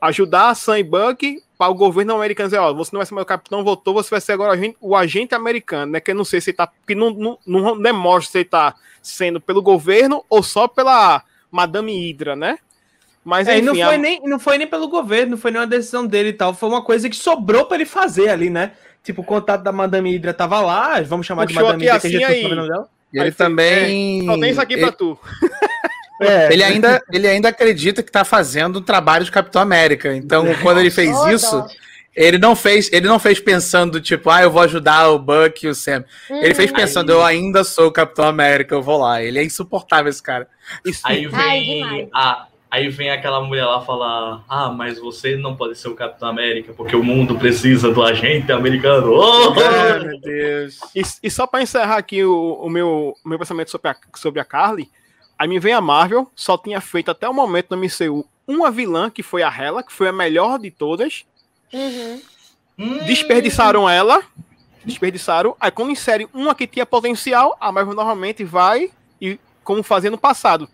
ajudar a Sam e Buck para o governo americano dizer, ó, você não vai ser meu capitão, voltou, você vai ser agora o agente, o agente americano, né? Que eu não sei se ele tá, que não, não, não demonstra se ele tá sendo pelo governo ou só pela Madame Hydra, né? Mas É, e enfim, não foi, a- nem, não foi nem pelo governo, não foi nenhuma decisão dele e tal. Foi uma coisa que sobrou pra ele fazer ali, né? Tipo, o contato da Madame Hydra tava lá, vamos chamar de Madame Hydra, que a assim gente não aí. sabe o nome dela. E ele Aí, também. Só tem isso aqui ele, pra tu. É. ele ainda, ele ainda acredita que tá fazendo um trabalho de Capitão América. Então, quando ele fez isso, ele não fez, ele não fez pensando, tipo, ah, eu vou ajudar o Buck e o Sam. Ele fez Uhum. pensando, eu ainda sou o Capitão América, eu vou lá. Ele é insuportável, esse cara. Aí Ai, vem, demais. a, aí vem aquela mulher lá falar: Ah, mas você não pode ser o Capitão América, porque o mundo precisa do agente americano. Oh! Ai, meu Deus. E, e só pra encerrar aqui o, o meu, o meu pensamento sobre a, sobre a Carly, aí me vem a Marvel, só tinha feito até o momento no MCU uma vilã, que foi a Hela, que foi a melhor de todas. Uhum. Hum. Desperdiçaram ela. Desperdiçaram. Aí quando insere uma que tinha potencial, a Marvel normalmente vai e como fazia no passado.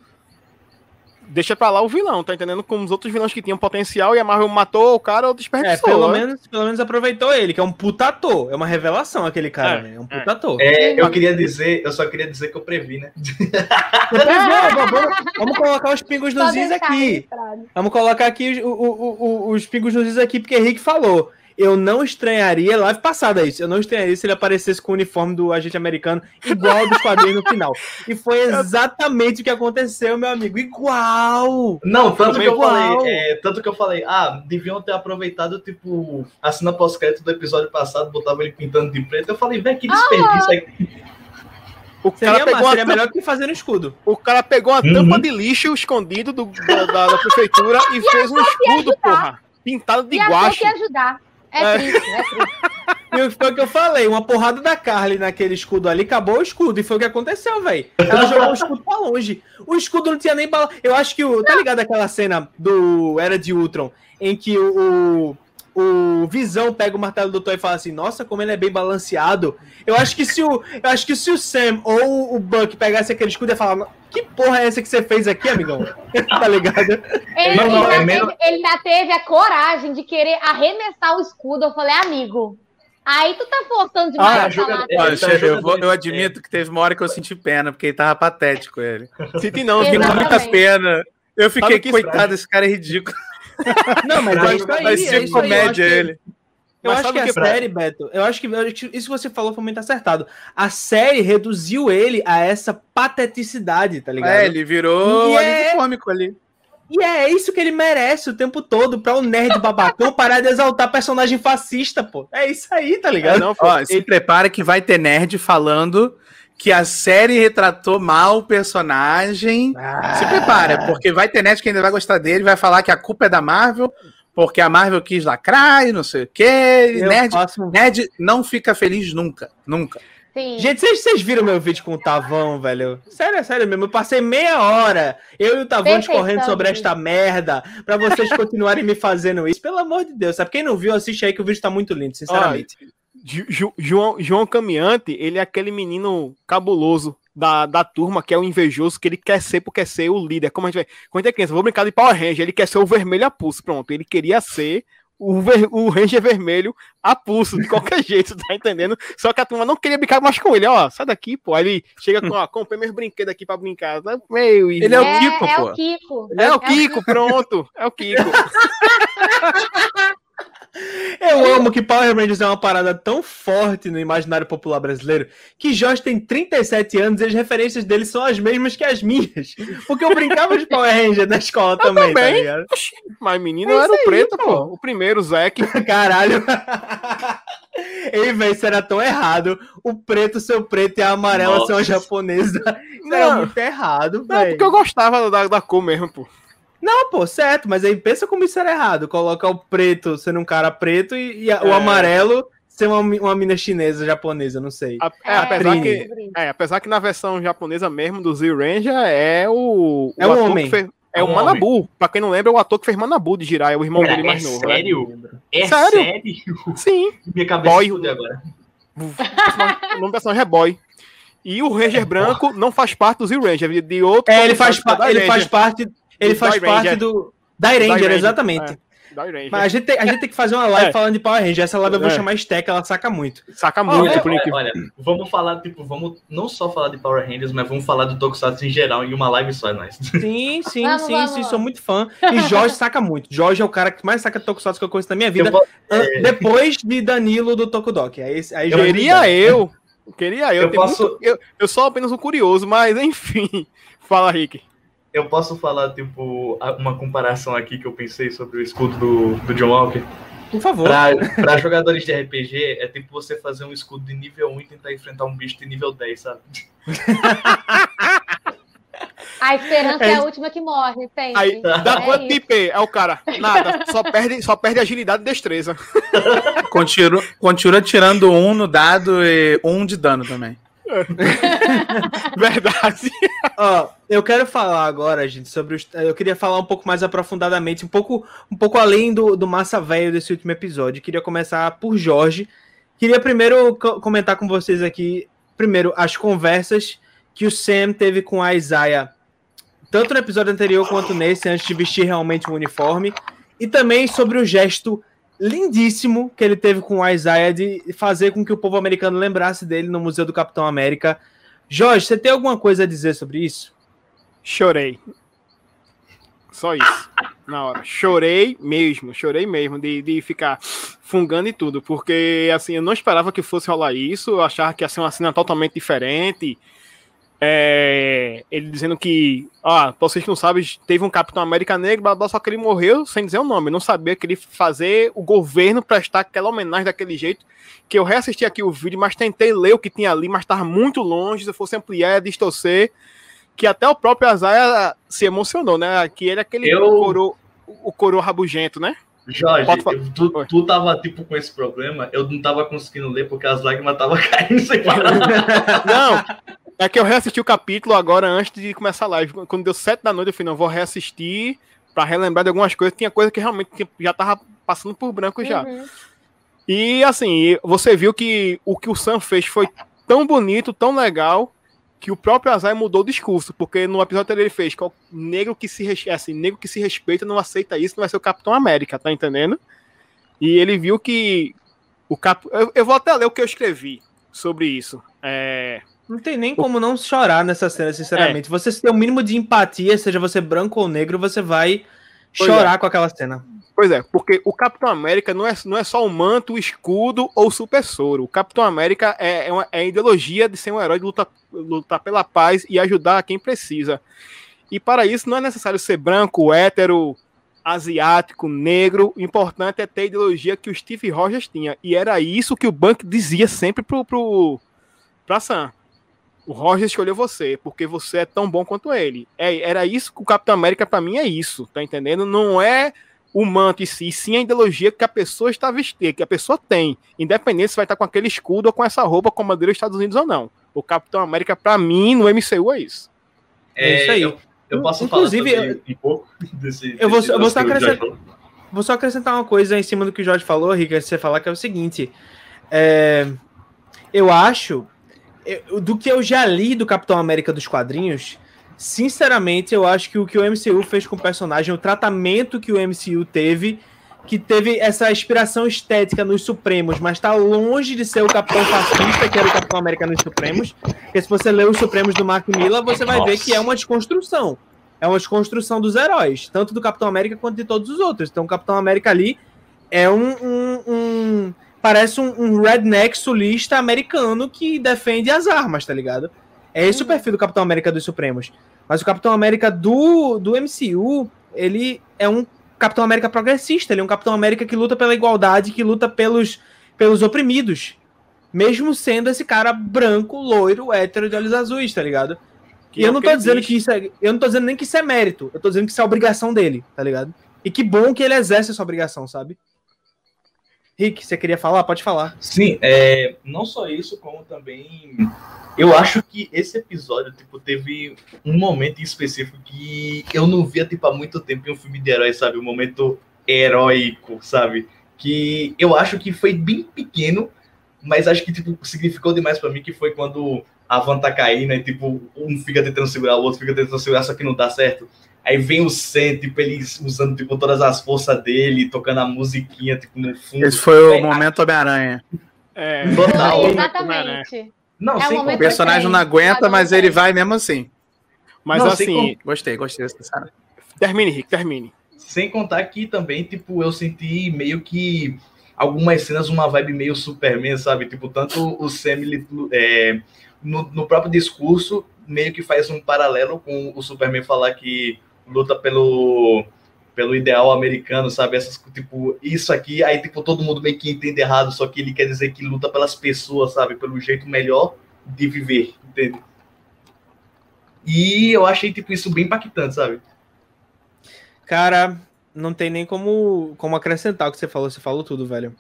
Deixa pra lá o vilão, tá entendendo? Com os outros vilões que tinham potencial e a Marvel matou o cara ou É, desperdiçou. pelo né? menos, pelo menos aproveitou ele, que é um puta ator. É uma revelação aquele cara, É, né? É um é. puta ator. É, eu queria dizer, eu só queria dizer que eu previ, né? Vamos, vamos- vamos colocar os pingos nos is aqui. Vamos colocar aqui o- o- o- os pingos nos is aqui, porque Henrique falou. Eu não estranharia, live passada isso, eu não estranharia se ele aparecesse com o uniforme do agente americano igual ao dos quadrinhos no final. E foi exatamente o que aconteceu, meu amigo. Igual! Não, tanto que eu Igual. falei, é, tanto que eu falei, ah, deviam ter aproveitado, tipo, a cena pós-crédito do episódio passado, botava ele pintando de preto. Eu falei, velho, que desperdício aí. O Seria, cara, pegou massa, tampa, melhor que fazer no escudo. o cara pegou a Uhum. tampa de lixo escondido do- da, da- da prefeitura e fez um escudo, porra. Pintado de E guache. que ia ajudar. É, É. triste, é triste. E foi o que eu falei, uma porrada da Carly naquele escudo ali, acabou o escudo. E foi o que aconteceu, velho. Ela jogou o escudo pra longe. O escudo não tinha nem bala. Eu acho que o. Tá ligado aquela cena do Era de Ultron, em que o. O Visão pega o martelo do Thor e fala assim: Nossa, como ele é bem balanceado. Eu acho que se o, eu acho que se o Sam ou o Buck pegasse aquele escudo e falar: Que porra é essa que você fez aqui, amigão? tá ligado? Ele, Não, não, ainda é teve, ele ainda teve a coragem de querer arremessar o escudo. Eu falei, amigo, aí tu tá forçando demais Ah, a joga- falar. Olha, ele tá chefe, eu, vou- eu admito que teve uma hora que eu senti pena, porque ele tava patético, ele. Senti não, Fiquei viu? com muita pena. Eu fiquei, que coitado, esse cara é ridículo. Não, mas é isso aí. Vai é ser isso aí, eu acho comédia que- ele. Eu Mas acho que a é série, Beto, eu acho que isso que você falou foi muito acertado. A série reduziu ele a essa pateticidade, tá ligado? É, ele virou E um é- cômico ali. E é isso que ele merece o tempo todo, pra o nerd babacão parar de exaltar personagem fascista, pô. É isso aí, tá É, ligado? não, pô, Ó, se prepara que vai ter nerd falando que a série retratou mal o personagem. Ah. Se prepara, porque vai ter nerd que ainda vai gostar dele, vai falar que a culpa é da Marvel, porque a Marvel quis lacrar e não sei o quê. Eu Nerd, um nerd não fica feliz nunca, nunca. Sim. Gente, vocês, viram meu vídeo com o Tavão, velho? Sério, é sério mesmo. Eu passei meia hora, eu e o Tavão Perfeição, discorrendo sobre esta merda, pra vocês continuarem me fazendo isso. Pelo amor de Deus, sabe? Quem não viu, assiste aí que o vídeo tá muito lindo, sinceramente. Ju- Ju- João, João Caminhante, ele é aquele menino cabuloso da, da turma que é o invejoso, que ele quer ser porque quer ser o líder. Como a gente vai. Quando é criança, vou brincar de Power Ranger, ele quer ser o vermelho a pulso. Pronto, ele queria ser o, ver- o Ranger vermelho a pulso, de qualquer jeito, tá entendendo? Só que a turma não queria brincar mais com ele, ó, sai daqui, pô. Aí ele chega com, ó, comprei meus brinquedos aqui pra brincar. Meu, Ele é o é, Kiko, é pô. o Kiko. É o Kiko, pronto. É o Kiko. Eu amo que Power Rangers é uma parada tão forte no imaginário popular brasileiro que Jorge tem 37 anos e as referências dele são as mesmas que as minhas. Porque eu brincava de Power Ranger na escola também, tá também. ligado? Oxi, Mas menino É era isso o aí, preto, pô. pô. O primeiro, o Zeke. Caralho. Ei, velho, isso era tão errado. O preto ser o preto e a amarela ser uma Nossa. japonesa. Isso era Não. muito errado, Não, velho. porque eu gostava da, da cor mesmo, pô. Não, pô, certo, mas aí pensa como isso era errado. Colocar o preto sendo um cara preto e, e a- o É. amarelo ser uma, uma mina chinesa, japonesa, não sei. A- é, apesar que, é, apesar que na versão japonesa mesmo do Z Ranger é o. É um ator homem. que fez- é É o um Manabu. Pra quem não lembra, é o ator que fez Manabu de Jirai, é o irmão Cara, dele é mais novo. né? sério? É Sério? sério? Sim. Minha cabeça Boy. agora. O nome do personagem é Boy. E o Ranger branco não faz parte do Z Ranger, de- outro. É, ele faz, da pa- ele Ranger. faz parte. Ele faz Die parte Ranger. do. Da Ranger, exatamente. Ranger. Mas a gente, tem, a gente tem que fazer uma live É. falando de Power Ranger. Essa live eu vou É. chamar Stack, ela saca muito. Saca muito, é, por Olha, incrível. olha, vamos falar, tipo, vamos não só falar de Power Rangers, mas vamos falar do Tokusatsu em geral em uma live só, é nós. Sim, sim, Vamos, sim, vamos. sim, sou muito fã. E Jorge saca muito. Jorge é o cara que mais saca Tokusatsu que eu conheço na minha vida. Eu vou- an- Depois de Danilo do Tokudok. Aí, aí Jorge Queria eu Queria eu. Eu posso- muito- eu, eu sou apenas um curioso, mas enfim. Fala, Rick. Eu posso falar, tipo, a- uma comparação aqui que eu pensei sobre o escudo do, do John Walker? Por favor. Pra, pra jogadores de RPG, é tipo você fazer um escudo de nível 1 e tentar enfrentar um bicho de nível 10, sabe? A esperança é, É a última que morre, tem. Aí, dá é quanto de IP? É o cara. Nada. Só perde, só perde agilidade e destreza. Continua, continua tirando um no dado e um de dano também. Verdade. Ó, eu quero falar agora, gente, sobre os. Eu queria falar um pouco mais aprofundadamente, um pouco, um pouco além do, do massa velho desse último episódio. Queria começar por Jorge. Queria primeiro co- comentar com vocês aqui, primeiro, as conversas que o Sam teve com a Isaiah, tanto no episódio anterior quanto nesse, antes de vestir realmente o uniforme, e também sobre o gesto lindíssimo que ele teve com a Isaiah de fazer com que o povo americano lembrasse dele no Museu do Capitão América. Jorge, você tem alguma coisa a dizer sobre isso? Chorei. Só isso. Na hora. Chorei mesmo, chorei mesmo de, de ficar fungando e tudo, porque assim, eu não esperava que fosse rolar isso, eu achava que ia ser uma cena totalmente diferente. É, ele dizendo que, ah, pra vocês que não sabem, teve um Capitão América Negro, blá, blá, só que ele morreu sem dizer o nome. Não sabia que ele fazer o governo prestar aquela homenagem daquele jeito. Que eu reassisti aqui o vídeo, mas tentei ler o que tinha ali, mas estava muito longe. Se eu fosse ampliar, ia distorcer que até o próprio Azaia se emocionou, né? Que ele é aquele Eu- coro, o coro rabugento, né? Jorge, eu- tu, tu tava, tipo, com esse problema, eu não tava conseguindo ler porque as lágrimas estavam caindo sem parar. Não, é que eu reassisti o capítulo agora antes de começar a live. Quando deu sete da noite, eu falei, não, vou reassistir pra relembrar de algumas coisas. Tinha coisa que realmente tinha- já tava passando por branco já. Uhum. E assim, você viu que o que o Sam fez foi tão bonito, tão legal, que o próprio Azai mudou o discurso, porque no episódio anterior ele fez negro que se res- assim, negro que se respeita não aceita isso, não vai ser o Capitão América, tá entendendo? E ele viu que o cap... eu, eu vou até ler o que eu escrevi sobre isso. É, Não tem nem como não chorar nessa cena, sinceramente. Você se tem o mínimo de empatia, seja você branco ou negro, você vai Pois chorar com aquela cena. Pois é, porque o Capitão América não é, não é só o manto, o escudo ou o super soro. O Capitão América é, é, uma, é a ideologia de ser um herói de lutar, lutar pela paz e ajudar quem precisa. E para isso não é necessário ser branco, hétero, asiático, negro. O importante é ter a ideologia que o Steve Rogers tinha. E era isso que o Bank dizia sempre pro, pro, pra Sam. O Rogers escolheu você, porque você é tão bom quanto ele. É, era isso que o Capitão América, para mim, é isso, tá entendendo? Não é o manto em si, e sim a ideologia que a pessoa está vestida, que a pessoa tem, independente se vai estar com aquele escudo ou com essa roupa com a bandeira dos Estados Unidos ou não. O Capitão América, para mim, no MCU é isso. É isso aí. Eu, eu posso Inclusive, falar sobre um pouco desse. eu vou- desse eu vou só acrescentar-? Vou só acrescentar uma coisa em cima do que o Jorge falou, Rica, você falar que é o seguinte. é, eu acho, eu- do que eu já li do Capitão América dos quadrinhos, sinceramente, eu acho que o que o MCU fez com o personagem, o tratamento que o MCU teve, que teve essa inspiração estética nos Supremos, mas tá longe de ser o Capitão Fascista, que era o Capitão América nos Supremos. Porque se você ler os Supremos do Mark Miller, você vai ver Nossa. que é uma desconstrução. É uma desconstrução dos heróis, tanto do Capitão América quanto de todos os outros. Então, o Capitão América ali é um. um- um- parece um, um redneck sulista americano que defende as armas, tá ligado? É esse o perfil do Capitão América dos Supremos. Mas o Capitão América do, do MCU, ele é um Capitão América progressista. Ele é um Capitão América que luta pela igualdade, que luta pelos, pelos oprimidos. Mesmo sendo esse cara branco, loiro, hétero de olhos azuis, tá ligado? E é eu não que tô dizendo diz. que isso é. Eu não tô dizendo nem que isso é mérito. Eu tô dizendo que isso é obrigação dele, tá ligado? E que bom que ele exerce essa obrigação, sabe? Rick, você queria falar? Pode falar. Sim, é, não só isso, como também. Eu acho que esse episódio, tipo, teve um momento em específico que eu não via, tipo, há muito tempo em um filme de herói, sabe? Um momento heróico, sabe? Que eu acho que foi bem pequeno, mas acho que, tipo, significou demais pra mim, que foi quando a van tá caindo e, tipo, um fica tentando segurar, o outro fica tentando segurar, só que não dá certo. Aí vem o Sam, tipo, ele usando, tipo, todas as forças dele, tocando a musiquinha, tipo, no fundo. Esse foi o É, momento Homem-Aranha. É, Total. Né? exatamente. Não, É O personagem não aguenta, mas ele vai mesmo assim. Mas Não, assim, como- Gostei, gostei dessa cena. termine, Rick, termine. Sem contar que também, tipo, eu senti meio que algumas cenas uma vibe meio Superman, sabe? Tipo, tanto o Sam ele, é, no, no próprio discurso meio que faz um paralelo com o Superman falar que luta pelo pelo ideal americano, sabe? Essas, tipo, isso aqui, aí, tipo, todo mundo meio que entende errado, só que ele quer dizer que luta pelas pessoas, sabe? Pelo jeito melhor de viver, entende? E eu achei, tipo, isso bem impactante, sabe? Cara, não tem nem como, como acrescentar o que você falou, você falou tudo, velho.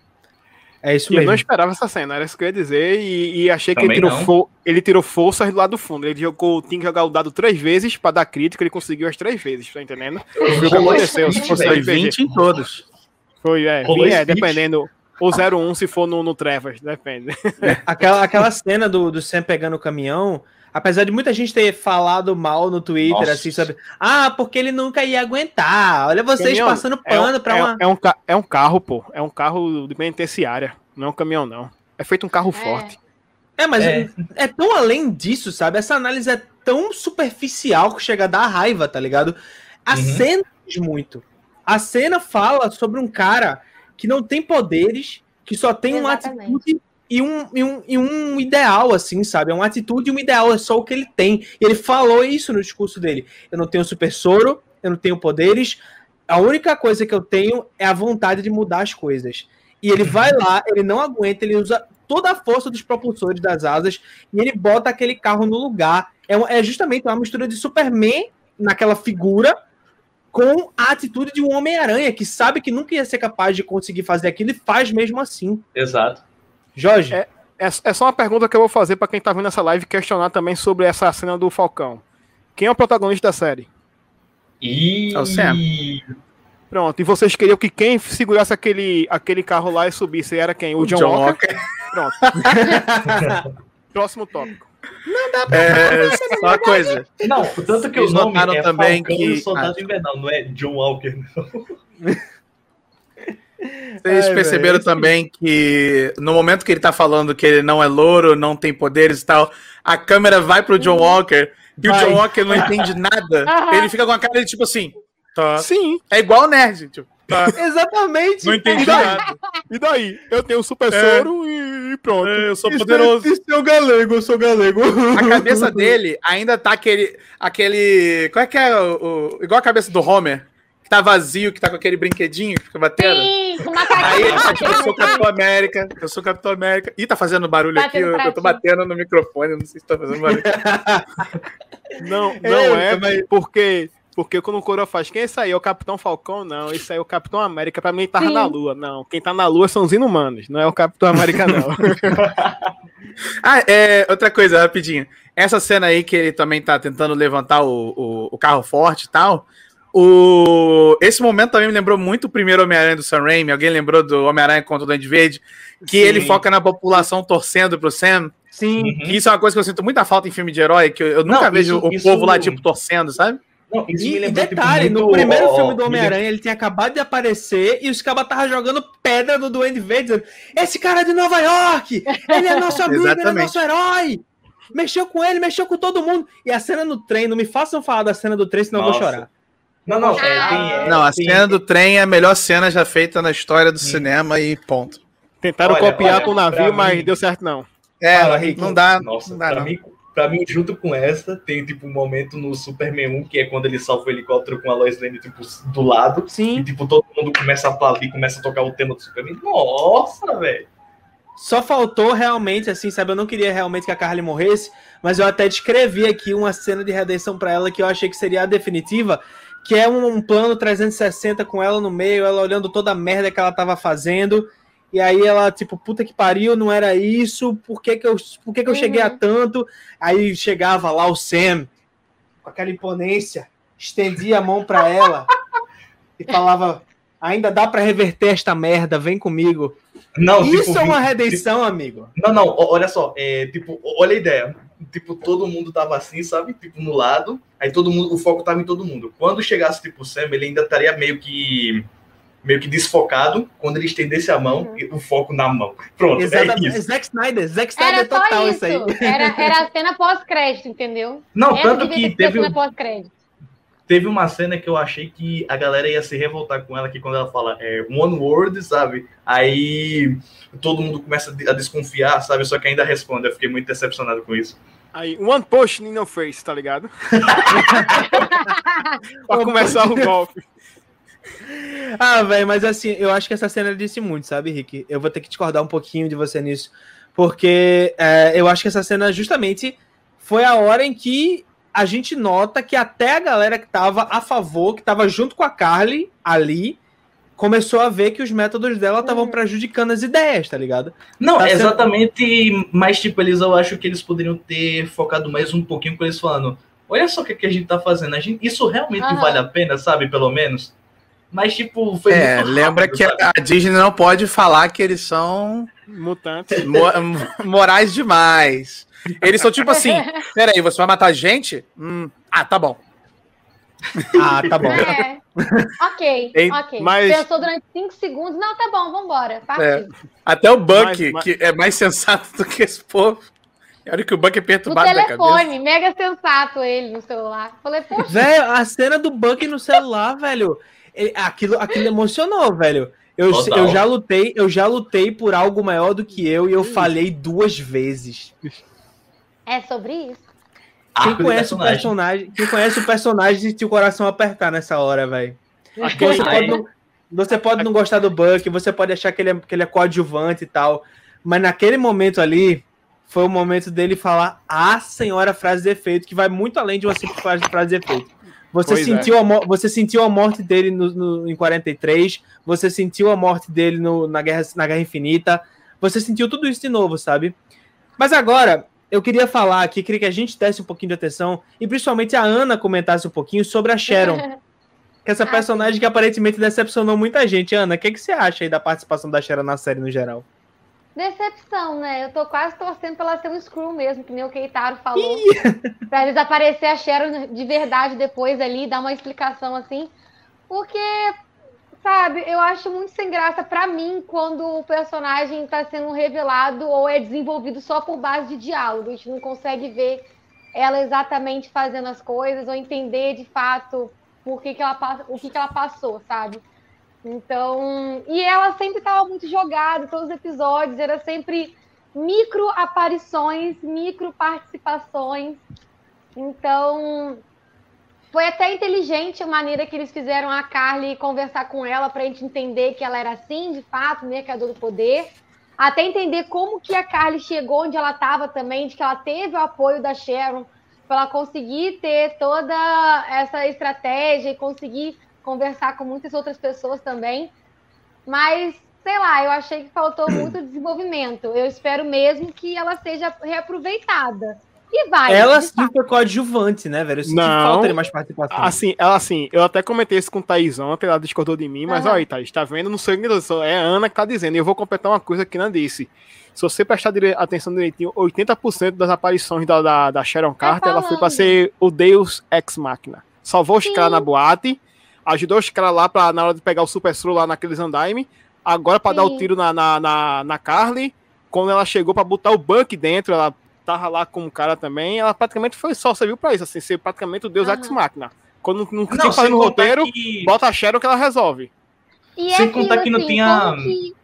É isso E eu mesmo. não esperava essa cena, era isso que eu ia dizer, e, e achei que ele tirou, fo- ele tirou forças do lado do fundo. Ele jogou, tinha que jogar o dado três vezes pra dar crítica, ele conseguiu as três vezes, tá entendendo? Foi o que aconteceu, se fosse velho. Foi 20 em todos. Foi, é, Rolou é dependendo. Ou 01 se for no, no Trevas, depende. Aquela, aquela cena do, do Sam pegando o caminhão, apesar de muita gente ter falado mal no Twitter, Nossa. assim, sabe? Ah, porque ele nunca ia aguentar. Olha vocês Caminhão passando É um, pano pra é- uma. é um é um carro, pô. É um carro de penitenciária. Não é um caminhão, não. É feito um carro forte. É, mas É. é. tão além disso, sabe? Essa análise é tão superficial que chega a dar raiva, tá ligado? A Uhum. cena diz muito. A cena fala sobre um cara que não tem poderes, que só tem uma Exatamente. atitude e um, e, um, e um ideal, assim, sabe? É uma atitude e um ideal, é só o que ele tem. E ele falou isso no discurso dele. Eu não tenho super soro, eu não tenho poderes, a única coisa que eu tenho é a vontade de mudar as coisas. E ele vai lá, ele não aguenta, ele usa toda a força dos propulsores das asas e ele bota aquele carro no lugar. É, é justamente uma mistura de Superman naquela figura com a atitude de um Homem-Aranha que sabe que nunca ia ser capaz de conseguir fazer aquilo e faz mesmo assim. Exato. Jorge, É, é só uma pergunta que eu vou fazer pra quem tá vendo essa live questionar também sobre essa cena do Falcão. Quem é o protagonista da série? E. É o Sam. Pronto, e vocês queriam que quem segurasse aquele, aquele carro lá e subisse era quem? O John, Walker? Pronto. Próximo tópico. É, só uma coisa. Não, tanto que Eles o nome notaram é também Falcão que- e o Soldado Ah. Invernal, não é John Walker. não. Vocês Ai, perceberam velho, também que no momento que ele tá falando que ele não é louro, não tem poderes e tal, a câmera vai pro John Walker e Vai. o John Walker não entende nada. Ele fica com a cara de tipo assim, tá. Sim, É igual o nerd, tipo, tá. Exatamente. Não entendi nada. e daí? Eu tenho super É. soro e, e pronto. É, eu sou Isso poderoso. é- Isso é o galego, eu sou galego. A cabeça dele ainda tá aquele. aquele. Qual é que é o, o- Igual a cabeça do Homer, tá vazio, que tá com aquele brinquedinho que fica batendo. Sim, com Aí ele tá tipo, eu sou. Capitão América, eu sou Capitão América. Ih, tá fazendo barulho Tá aqui, fazendo eu, eu tô batendo no microfone, não sei se tá fazendo barulho. Não, É, não é, também. porque porque quando o Coroa faz, quem é esse aí? É o Capitão Falcão? Não, esse aí é o Capitão América. Pra mim, ele tava Sim. na Lua. Não, quem tá na Lua são os inumanos, não é o Capitão América, não. Ah, é, outra coisa, rapidinho. Essa cena aí que ele também tá tentando levantar o, o, o carro forte e tal. O... Esse momento também me lembrou muito o primeiro Homem-Aranha do Sam Raimi. Alguém lembrou do Homem-Aranha contra o Duende Verde? Que Sim. ele foca na população torcendo pro Sam. Sim. Uhum. Que isso é uma coisa que eu sinto muita falta em filme de herói, que eu, eu nunca Não, vejo isso- o isso- povo lá, tipo, torcendo, sabe? Não, E, e tipo, detalhe, no muito- primeiro ó, filme do me Homem-Aranha, ele tinha acabado de aparecer e os cabas estavam jogando pedra no Duende Verde, dizendo, esse cara é de Nova York, ele é nosso amigo, ele é nosso herói. Mexeu com ele, mexeu com todo mundo. E a cena no trem, não me façam falar da cena do trem, senão eu vou Nossa. chorar. Não, não, é, Ah. tem, é, Não, a tem- cena do trem é a melhor cena já feita na história do cinema e ponto. Tentaram Olha, copiar olha, com o navio, mim- mas deu certo não. É, Fala, Rick. não dá. Nossa, não dá, pra, não. Mim, pra mim, junto com essa, tem tipo um momento no Superman 1, que é quando ele salva o helicóptero com a Lois Lane tipo, do lado. E Sim. tipo, todo mundo começa a aplaudir, começa a tocar o tema do Superman. Nossa, velho. Só faltou realmente, assim, sabe? Eu não queria realmente que a Carly morresse, mas eu até descrevi aqui uma cena de redenção pra ela que eu achei que seria a definitiva, que é um, um plano 360 com ela no meio, ela olhando toda a merda que ela tava fazendo. E aí ela, tipo, puta que pariu, não era isso, por que que eu, por que que eu Uhum. cheguei a tanto? Aí chegava lá o Sam, com aquela imponência, estendia a mão pra ela e falava, ainda dá pra reverter esta merda, vem comigo. Não, Isso tipo, é uma redenção, amigo. Não, não, olha só, é, tipo, olha a ideia. Tipo, todo mundo tava assim, sabe? Tipo, no lado, aí todo mundo, o foco tava em todo mundo. Quando chegasse, tipo, o Sam, ele ainda estaria meio que meio que desfocado. Quando ele estendesse a mão, Uhum. o foco na mão. Pronto, é Exatamente. isso. Zack Snyder. Zack Snyder Era total isso isso. aí. Era, era a cena pós-crédito, entendeu? Não, Essa tanto que teve, teve uma cena que eu achei que a galera ia se revoltar com ela, que quando ela fala é, one word, sabe? Aí todo mundo começa a desconfiar, sabe? Só que ainda responde. Eu fiquei muito decepcionado com isso. Aí, one in your face, tá ligado? pra começar o golpe. Ah, velho, mas assim, eu acho que essa cena disse muito, sabe, Rick? Eu vou ter que discordar um pouquinho de você nisso. Porque é, eu acho que essa cena justamente foi a hora em que a gente nota que até a galera que tava a favor, que tava junto com a Carly ali, começou a ver que os métodos dela estavam prejudicando as ideias, tá ligado? Não, Tá sendo- exatamente. Mas, tipo, eles eu acho que eles poderiam ter focado mais um pouquinho com eles falando. Olha só o que, que a gente tá fazendo. A gente, isso realmente Aham. vale a pena, sabe? Pelo menos. Mas, tipo, foi É, muito lembra rápido, que sabe? a Disney não pode falar que eles são Mutante. mo- morais demais. Eles são tipo assim: peraí, você vai matar gente? Hum, ah, tá bom. Ah, tá bom. É. ok, Hein, ok. mas- Pensou durante 5 segundos. Não, tá bom, vambora. É. Até o Buck, Mas- que é mais sensato do que esse povo. E olha que o Buck é perturbado da cabeça. telefone, mega sensato ele no celular. Falei, poxa, Velho, a cena do Buck no celular, velho. ele- aquilo, aquilo emocionou, velho. Eu, Total. eu já lutei, eu já lutei por algo maior do que eu e eu falhei duas vezes. é sobre isso. Quem conhece o personagem, quem conhece o personagem sentiu o coração apertar nessa hora, velho. Você pode, não, você pode não gostar do Buck, você pode achar que ele, é, que ele é coadjuvante e tal, mas naquele momento ali foi o momento dele falar a senhora frase de efeito, que vai muito além de uma simples frase, frase de efeito. Você Pois é. sentiu, a mo- você sentiu a morte dele no, no- em 43, você sentiu a morte dele no- na, Guerra, na Guerra Infinita, você sentiu tudo isso de novo, sabe? Mas agora, eu queria falar aqui, queria que a gente desse um pouquinho de atenção, e principalmente a Ana comentasse um pouquinho sobre a Sharon. Que essa Ah, personagem que aparentemente decepcionou muita gente. Ana, o que, que você acha aí da participação da Sharon na série no geral? Decepção, né? Eu tô quase torcendo pra ela ser um Screw mesmo, que nem o Keitaro falou. pra eles aparecer a Sharon de verdade depois ali, dar uma explicação assim. Porque, sabe, eu acho muito sem graça pra mim quando o personagem tá sendo revelado ou é desenvolvido só por base de diálogo. A gente não consegue ver ela exatamente fazendo as coisas ou entender de fato por que que ela, o que, que ela passou, sabe? Então, e ela sempre estava muito jogada, todos os episódios, era sempre micro aparições, micro participações. Então, foi até inteligente a maneira que eles fizeram a Carly conversar com ela para a gente entender que ela era assim, de fato, mercador do poder. Até entender como que a Carly chegou onde ela estava também, de que ela teve o apoio da Sharon, para ela conseguir ter toda essa estratégia e conseguir conversar com muitas outras pessoas também. Mas, sei lá, eu achei que faltou muito desenvolvimento. Eu espero mesmo que ela seja reaproveitada. E vai. ela de sim foi coadjuvante, né, velho? Eu senti Não. falta de mais participação. Assim, ela assim, eu até comentei isso com o Thaís ontem, ela discordou de mim, mas olha aí, Thaís, tá vendo? Não sou ignorante, é a Ana que tá dizendo. E eu vou completar uma coisa que não disse. Se você prestar dire- atenção direitinho, 80% das aparições da, da, da Sharon Carter, ela foi pra ser o Deus Ex Machina. Salvou os Sim. caras na boate, ajudou os caras lá pra, na hora de pegar o Super Solo lá naqueles andaime, agora pra dar o Sim. tiro na, na, na, na Carly, quando ela chegou pra botar o Buck dentro, ela tava lá com o cara também, ela praticamente foi só serviu pra isso, assim, ser praticamente o Deus Aham. Ex Machina. Quando não, não, tem contar roteiro, que- bota a Sharon que ela resolve. E Sem é contar que não assim, tinha- Como que,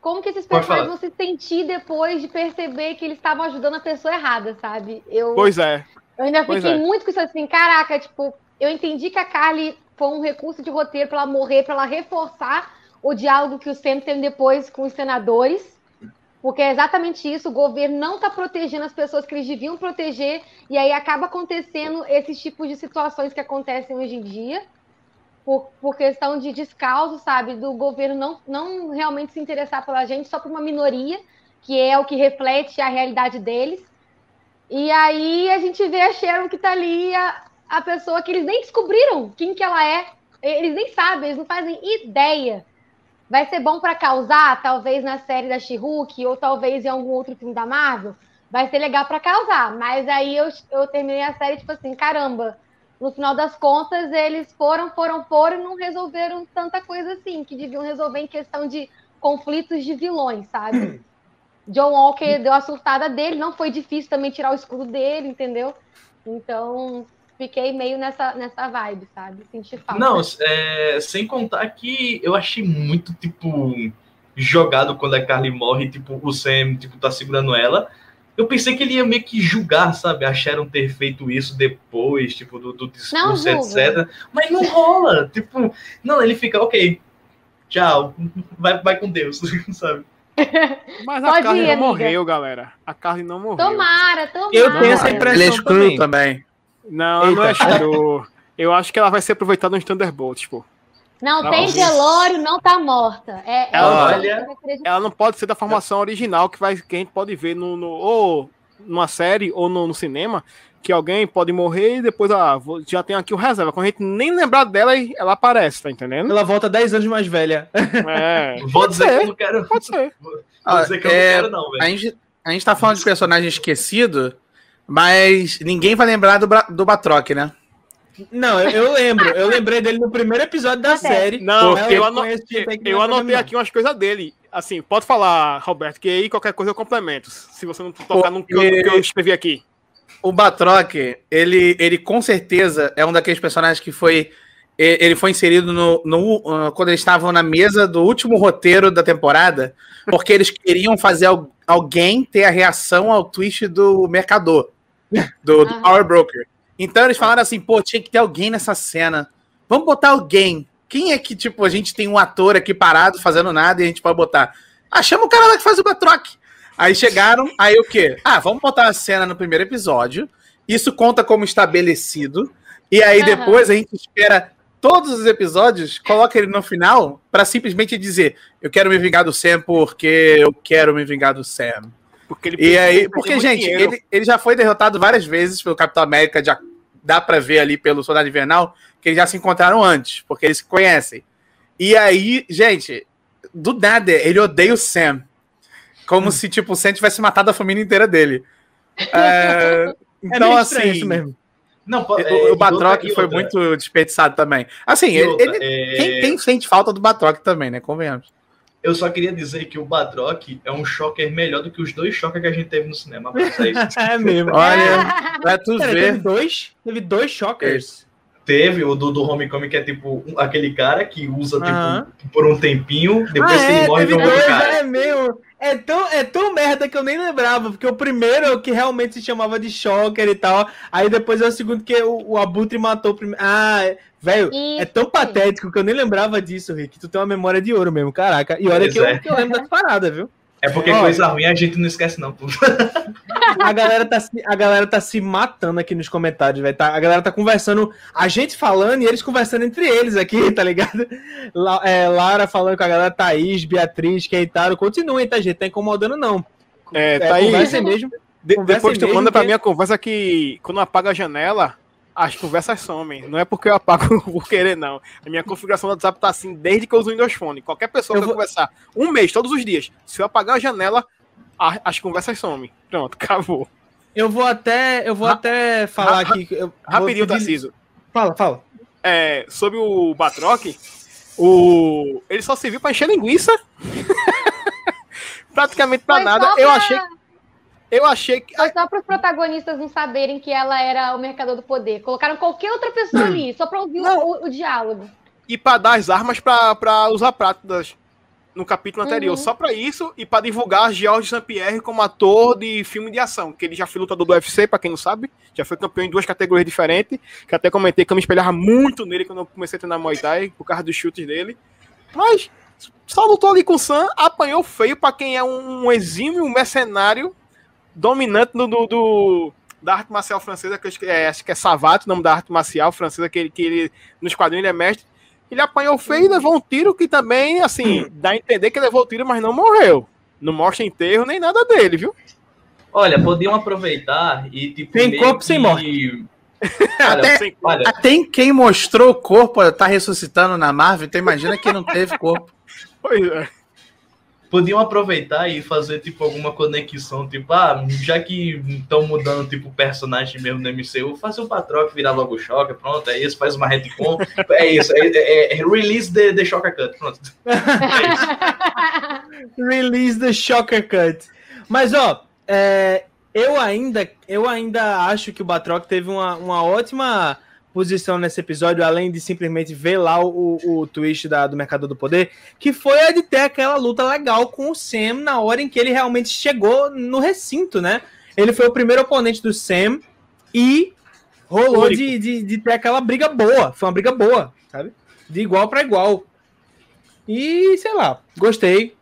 como que esses personagens falar. vão se sentir depois de perceber que eles estavam ajudando a pessoa errada, sabe? Eu, Pois é. eu ainda pois fiquei é. muito com isso assim, caraca, tipo, eu entendi que a Carly foi um recurso de roteiro pra ela morrer, pra ela reforçar o diálogo que o Sam teve depois com os senadores. Porque é exatamente isso, o governo não está protegendo as pessoas que eles deviam proteger, e aí acaba acontecendo esses tipos de situações que acontecem hoje em dia, por, por questão de descalço, sabe? Do governo não, não realmente se interessar pela gente, só por uma minoria, que é o que reflete a realidade deles. E aí a gente vê a Sharon que tá ali, a, a pessoa que eles nem descobriram quem que ela é. Eles nem sabem, eles não fazem ideia. Vai ser bom para causar, talvez na série da She-Hulk, ou talvez em algum outro filme da Marvel. Vai ser legal para causar. Mas aí eu, eu terminei a série, tipo assim, caramba. No final das contas, eles foram, foram, foram e não resolveram tanta coisa assim, que deviam resolver em questão de conflitos de vilões, sabe? John Walker deu a surtada dele, não foi difícil também tirar o escudo dele, entendeu? Então, Fiquei meio nessa, nessa vibe, sabe? Senti falta. Não, é, sem contar que eu achei muito, tipo, jogado quando a Carly morre, tipo, o Sam, tipo, tá segurando ela. Eu pensei que ele ia meio que julgar, sabe? Acharam ter feito isso depois, tipo, do, do discurso, Não etc. Mas não rola. Tipo, não, ele fica, ok, tchau, vai, vai com Deus, sabe? Mas Pode a Carly ir, não amiga. morreu, galera. A Carly não morreu. Tomara, tomara. Eu tenho essa Ele é impressão Ele é também. também. Não, não é Eita. escuro. Eu acho que ela vai ser aproveitada nos Thunderbolts, pô. Não Não. tem velório, não tá morta. É, é Ela- Olha- Ela não pode ser da formação original que, vai, que a gente pode ver no, no- ou numa série ou no, no cinema, que alguém pode morrer e depois ah, vou- já tem aqui o reserva. Quando a gente nem lembrar dela, ela aparece, tá entendendo? Ela volta 10 anos mais velha. É, Vou dizer ser. que eu não quero. pode ser. Vou Ah, dizer que eu é, não quero, não, velho. A gente, a gente tá falando de personagem esquecido, mas ninguém vai lembrar do, do Batroc, né? Não, eu, lembro. Eu lembrei dele no primeiro episódio da Até. série. Não, Mas eu, ano- conheço gente aí que eu anotei aqui umas coisas dele. Assim, pode falar, Roberto, que aí qualquer coisa eu complemento. Se você não tocar no que eu, Porque- que eu escrevi aqui. O Batroc, ele, ele com certeza é um daqueles personagens que foi. Ele foi inserido no, no- ah, quando eles estavam na mesa do último roteiro da temporada, porque eles queriam fazer al- alguém ter a reação ao twist do mercador, do, do. Power Broker. Então eles falaram assim: pô, tinha que ter alguém nessa cena. Vamos botar alguém. Quem é que, tipo, a gente tem um ator aqui parado fazendo nada e a gente pode botar? Ah, chama o cara lá que faz o Batroc. Aí chegaram, aí o quê? Ah, vamos botar a cena no primeiro episódio. Isso conta como estabelecido. E aí depois a gente espera todos os episódios, coloca ele no final pra simplesmente dizer: eu quero me vingar do Sam porque eu quero me vingar do Sam. Porque ele E aí, porque, gente, ele, ele já foi derrotado várias vezes pelo Capitão América, já dá pra ver ali pelo Soldado Invernal que eles já se encontraram antes, porque eles se conhecem. E aí, gente, do nada, ele odeia o Sam. Como se, tipo, o Sam tivesse matado a família inteira dele. É, É então, estranho assim, isso mesmo. Não, é, o, o Batroc outra- foi outra- muito desperdiçado também. Assim, e ele, outra, ele- é, quem, quem sente falta do Batroc também, né? Convenhamos. Eu só queria dizer que o Batroc é um shocker melhor do que os dois choques que a gente teve no cinema. É. É mesmo. Olha, pra tu Cara, teve ver. dois, teve dois shockers. Teve o do, do Homecoming, que é tipo um- aquele cara que usa tipo, Aham. por um tempinho, depois ah, que é, ele morre, teve vem um dois, cara. é meu. É tão, é tão merda que eu nem lembrava, porque o primeiro é o que realmente se chamava de Shocker e tal, aí depois é o segundo que o, o Abutre matou o primeiro. Ah, é- velho, é tão patético que eu nem lembrava disso, Rick. Tu tem uma memória de ouro mesmo, caraca. E olha Pois que eu, é. que eu lembro das paradas, viu? É porque Ó. coisa ruim a gente não esquece, não. A galera tá, se- a galera tá se matando aqui nos comentários, velho. Tá, a galera tá conversando, a gente falando e eles conversando entre eles aqui, tá ligado? La, é, Lara falando com a galera, Thaís, Beatriz, Keitaro. Continuem, tá, gente? Tá incomodando, não. É, É, tá aí. conversem mesmo. De- depois tu manda pra que- mim a conversa que quando apaga a janela, as conversas somem. Não é porque eu apago por querer, não. A minha configuração do WhatsApp tá assim desde que eu uso o Windows Phone. Qualquer pessoa Eu que vou- conversar um mês, todos os dias, se eu apagar a janela, a- as conversas somem. Pronto, acabou. Eu vou até, eu vou Ra- até falar aqui. Rapidinho, pedir- Tarciso. Fala, fala. É, sobre o Batroc, o... ele só serviu pra encher linguiça. Praticamente pra Foi nada. só Eu achei, eu achei que. Foi só para os protagonistas não saberem que ela era o mercador do poder. Colocaram qualquer outra pessoa ali, só para ouvir o- o, o diálogo. e para dar as armas para usar práticas no capítulo anterior. Uhum. Só para isso e para divulgar George St. Pierre como ator de filme de ação, que ele já foi lutador do UFC, para quem não sabe, já foi campeão em duas categorias diferentes, que até comentei que eu me espelhava muito nele quando eu comecei a treinar Muay Thai, por causa dos chutes dele. Mas só lutou ali com o Sam, apanhou feio para quem é um exímio mercenário dominante do, do- do- da arte marcial francesa, que eu é, acho que é Savat, o nome da arte marcial francesa, que ele, que ele nos quadrinhos ele é mestre. Ele apanhou feio e levou um tiro que também, assim, dá a entender que levou o tiro, mas não morreu. Não mostra enterro nem nada dele, viu? Olha, podiam aproveitar e tipo. Tem corpo sem que- morte. Olha, Até- Sem- olha, Tem quem mostrou o corpo, tá ressuscitando na Marvel, então imagina quem não teve corpo. Pois é. Podiam aproveitar e fazer tipo alguma conexão, tipo, ah, já que estão mudando tipo o personagem mesmo no MCU, fazer o Patroc virar logo o Shocker, pronto, é isso, faz uma retcon, é isso, é, é- é release the, the Shocker Cut, pronto. É. Release the Shocker Cut. Mas, ó, é, Eu ainda, eu ainda acho que o Batroc teve uma, uma ótima posição nesse episódio, além de simplesmente ver lá o, o twist da, do Mercador do Poder, que foi a de ter aquela luta legal com o Sam na hora em que ele realmente chegou no recinto, né? Ele foi o primeiro oponente do Sam e rolou de, de, de, ter aquela briga boa. Foi uma briga boa, sabe? De igual para igual. E sei lá, gostei.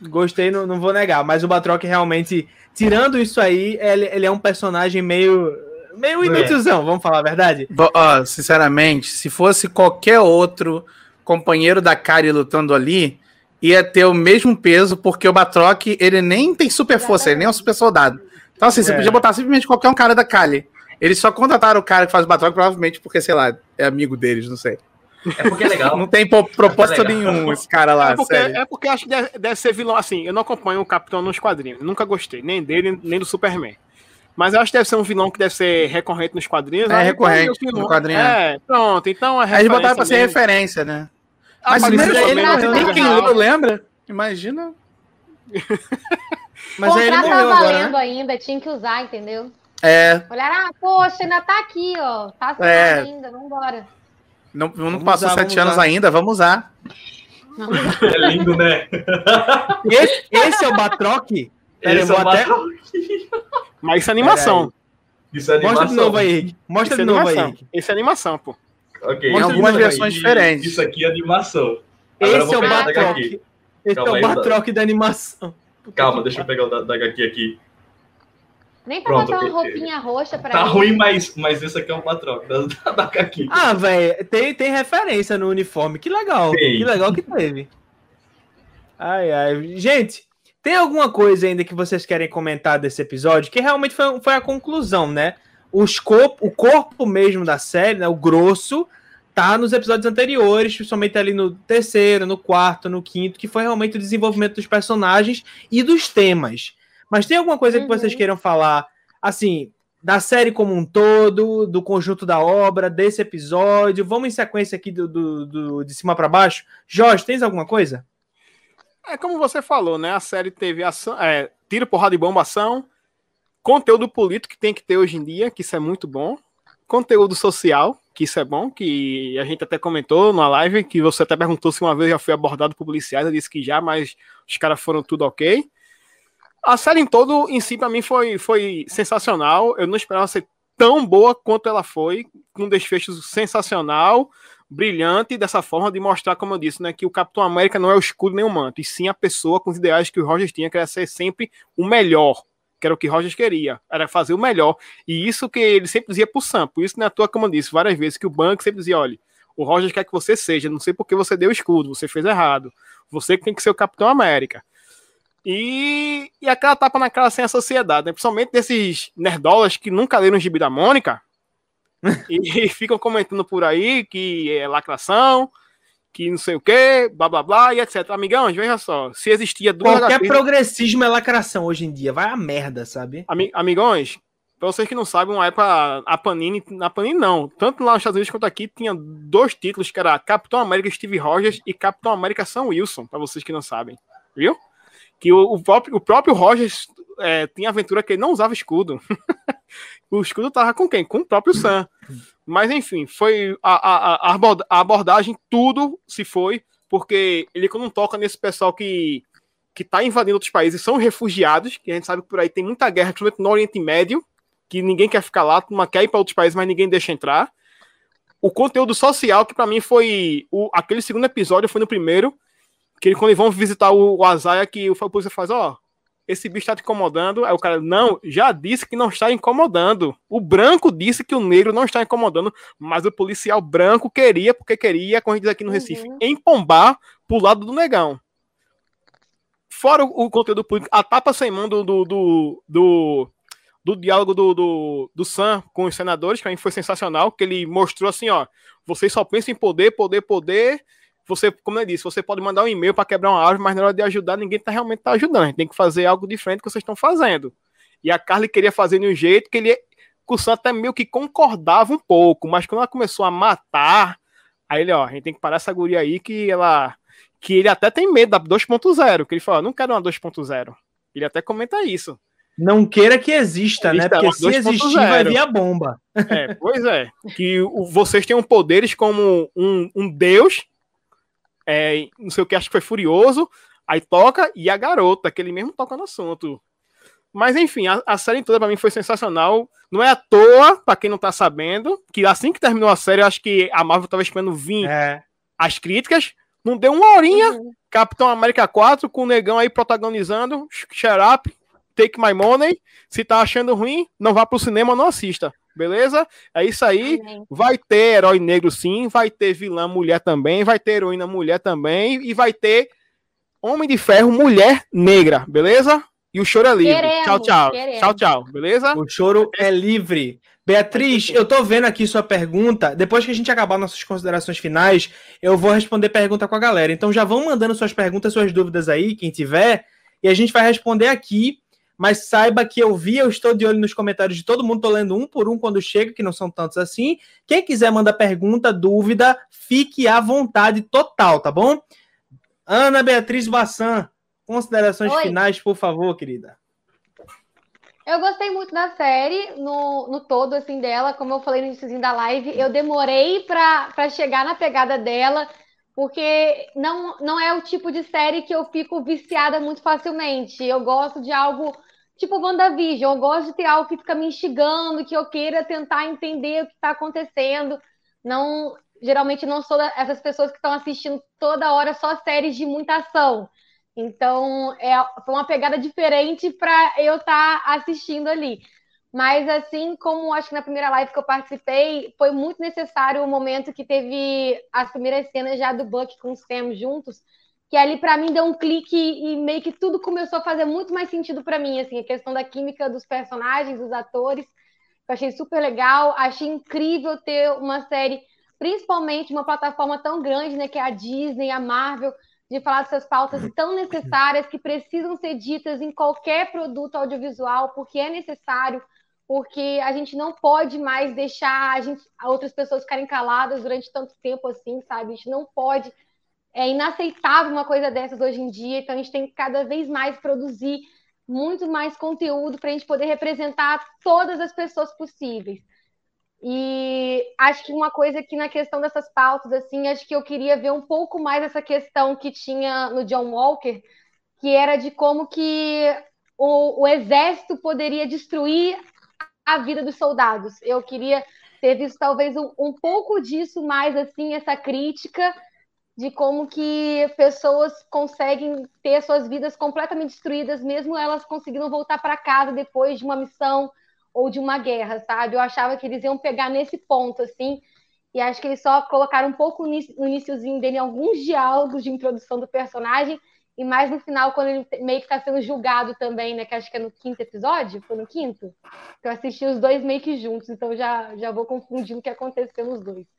Gostei, não, não vou negar. Mas o Batroc realmente, tirando isso aí, ele, ele é um personagem meio meio é. inútilzão, é. vamos falar a verdade? Ó, sinceramente, se fosse qualquer outro companheiro da Kari lutando ali, ia ter o mesmo peso, porque o Batroc, ele nem tem super força, ele nem é um super soldado. Então, assim, você é. podia botar simplesmente qualquer um cara da Kali. Eles só contrataram o cara que faz o Batroc, provavelmente porque, sei lá, é amigo deles, não sei. É porque é legal. Não tem propósito é nenhum esse cara lá, é porque, sério. É porque acho que deve, deve, ser vilão. Assim, eu não acompanho o Capitão nos quadrinhos. Nunca gostei, nem dele, nem do Superman. Mas eu acho que deve ser um vilão que deve ser recorrente nos quadrinhos. É né? recorrente no quadrinho. É, pronto. Então é Aí eles botaram pra ser referência, né? Ah, mas, mas ele, ele não tem quem lembra? Imagina. mas aí ele morreu tá valendo né? ainda, tinha que usar, entendeu? É. Olhar, ah, poxa, ainda tá aqui, ó. Tá é. ainda, vambora. Não, não passou usar, sete anos usar. ainda, vamos usar. É lindo, né? Esse, esse é o Batroc? Esse é o até... Mas isso é animação. Isso é animação. Mostra de novo aí, Rick. Mostra isso de é novo aí. Isso é animação, pô. Ok. Tem algumas versões aí. diferentes. Isso aqui é animação. Agora esse é o Batroc. Esse Calma é o Batroc da animação. Calma, deixa eu pegar o da, da HQ aqui. Nem pra Pronto, botar uma roupinha roxa pra Tá ele. ruim, mas, mas esse aqui é um Batroc da, da, da HQ. Ah, velho, tem, tem referência no uniforme. Que legal. Tem. Que legal que teve. Ai, ai. Gente, tem alguma coisa ainda que vocês querem comentar desse episódio? Que realmente foi, foi a conclusão, né? Os corpo, o corpo mesmo da série, né, o grosso, tá nos episódios anteriores, principalmente ali no terceiro, no quarto, no quinto, que foi realmente o desenvolvimento dos personagens e dos temas. Mas tem alguma coisa uhum. que vocês queiram falar, assim, da série como um todo, do conjunto da obra, desse episódio? Vamos em sequência aqui do, do, do de cima para baixo. Jorge, tens alguma coisa? É como você falou, né? A série teve ação, é, tiro, porrada e bomba, ação, conteúdo político que tem que ter hoje em dia, que isso é muito bom, conteúdo social, que isso é bom, que a gente até comentou na live, que você até perguntou se uma vez já foi abordado por policiais, eu disse que já, mas os caras foram tudo ok. A série em todo, em si, para mim, foi, foi sensacional. Eu não esperava ser tão boa quanto ela foi, com um desfecho sensacional brilhante dessa forma de mostrar, como eu disse, né, que o Capitão América não é o escudo nem o manto, e sim a pessoa com os ideais que o Rogers tinha, que era ser sempre o melhor, que era o que Rogers queria, era fazer o melhor. E isso que ele sempre dizia pro Sam, por isso não é à toa, como eu disse várias vezes, que o banco sempre dizia, olha, o Rogers quer que você seja, não sei porque você deu o escudo, você fez errado, você tem que ser o Capitão América. E, e aquela tapa na cara sem a sociedade, né? principalmente desses nerdolas que nunca leram o gibi da Mônica, e ficam comentando por aí que é lacração, que não sei o que, blá blá blá e etc. Amigão, veja só, se existia duas Qualquer progressismo é lacração hoje em dia, vai a merda, sabe? Ami amigões, pra vocês que não sabem, uma época a Panini, na Panini não, tanto lá nos Estados Unidos quanto aqui, tinha dois títulos que era Capitão América Steve Rogers e Capitão América Sam Wilson, para vocês que não sabem, viu? Que o, o, próprio, o próprio Rogers é, tinha aventura que ele não usava escudo. o escudo tava com quem? Com o próprio Sam. Mas enfim, foi a, a, a, abordagem, tudo se foi, porque ele quando toca nesse pessoal que, que tá invadindo outros países, são refugiados, que a gente sabe que por aí tem muita guerra, principalmente no Oriente Médio, que ninguém quer ficar lá, uma quer ir para outros países, mas ninguém deixa entrar. O conteúdo social, que para mim foi. O, aquele segundo episódio foi no primeiro, que quando eles vão visitar o, o Azaia, que o polícia faz, ó, oh, esse bicho está te incomodando. Aí o cara, não, já disse que não está incomodando. O branco disse que o negro não está incomodando, mas o policial branco queria, porque queria, como a gente diz aqui no Recife, uhum. empombar pro lado do negão. Fora o, o conteúdo político, a tapa sem mão do, do, do, do, do diálogo do, do, do Sam com os senadores, que a mim foi sensacional, que ele mostrou assim, ó, vocês só pensam em poder, poder, poder, você, como eu disse, você pode mandar um e-mail para quebrar uma árvore, mas na hora de ajudar, ninguém tá realmente tá ajudando. A gente tem que fazer algo diferente que vocês estão fazendo. E a Carly queria fazer de um jeito que ele que o Sam até meio que concordava um pouco, mas quando ela começou a matar, aí ele, ó, a gente tem que parar essa guria aí que ela que ele até tem medo da 2.0, que ele fala, não quero uma 2.0. Ele até comenta isso. Não queira que exista, né? Porque se existir, 2.0. vai vir a bomba. É, pois é. Que vocês tenham poderes como um, um deus, é, não sei o que, acho que foi Furioso, aí toca, e a garota, que ele mesmo toca no assunto. Mas enfim, a, a série toda pra mim foi sensacional. Não é à toa, pra quem não tá sabendo, que assim que terminou a série, eu acho que a Marvel tava esperando vir É. as críticas. Não deu uma horinha, Uhum. Capitão América 4, com o negão aí protagonizando. Shut up, take my money. Se tá achando ruim, não vá pro cinema, não assista. Beleza? É isso aí. Amém. Vai ter herói negro sim, vai ter vilã mulher também, vai ter heroína mulher também, e vai ter Homem de Ferro mulher negra, beleza? E o choro é livre. Queremos, tchau, tchau. queremos. Tchau, tchau, beleza? O choro é livre. Beatriz, eu tô vendo aqui sua pergunta. Depois que a gente acabar nossas considerações finais, eu vou responder pergunta com a galera. Então já vão mandando suas perguntas, suas dúvidas aí, quem tiver, e a gente vai responder aqui. Mas saiba que eu vi, eu estou de olho nos comentários de todo mundo, tô lendo um por um quando chega, que não são tantos assim. Quem quiser mandar pergunta, dúvida, fique à vontade total, tá bom? Ana Beatriz Bassan, considerações Oi. finais, por favor, querida. Eu gostei muito da série, no, no todo, assim, dela. Como eu falei no início da live, eu demorei pra pra chegar na pegada dela, porque não, não é o tipo de série que eu fico viciada muito facilmente. Eu gosto de algo tipo WandaVision, eu gosto de ter algo que fica me instigando, que eu queira tentar entender o que está acontecendo. Não, geralmente não sou essas pessoas que estão assistindo toda hora só séries de muita ação. Então, é, foi uma pegada diferente para eu estar assistindo ali. Mas, assim como acho que na primeira live que eu participei, foi muito necessário o momento que teve as primeiras cenas já do Buck com o Sam juntos, que ali para mim deu um clique e meio que tudo começou a fazer muito mais sentido para mim, assim, a questão da química dos personagens, dos atores. Eu achei super legal, achei incrível ter uma série, principalmente uma plataforma tão grande, né, que é a Disney, a Marvel, de falar dessas pautas tão necessárias que precisam ser ditas em qualquer produto audiovisual, porque é necessário, porque a gente não pode mais deixar a gente, outras pessoas ficarem caladas durante tanto tempo assim, sabe? A gente não pode. É inaceitável uma coisa dessas hoje em dia, então a gente tem que cada vez mais produzir muito mais conteúdo para a gente poder representar todas as pessoas possíveis. E acho que uma coisa que na questão dessas pautas, assim, acho que eu queria ver um pouco mais essa questão que tinha no John Walker, que era de como que o, o exército poderia destruir a vida dos soldados. Eu queria ter visto talvez um, um pouco disso mais, assim, essa crítica de como que pessoas conseguem ter suas vidas completamente destruídas, mesmo elas conseguindo voltar para casa depois de uma missão ou de uma guerra, sabe? Eu achava que eles iam pegar nesse ponto, assim, e acho que eles só colocaram um pouco no iníciozinho dele alguns diálogos de introdução do personagem, e mais no final, quando ele meio que está sendo julgado também, né? Que acho que é no quinto episódio, foi no quinto? Que eu assisti os dois meio que juntos, então já, já vou confundindo o que aconteceu nos dois.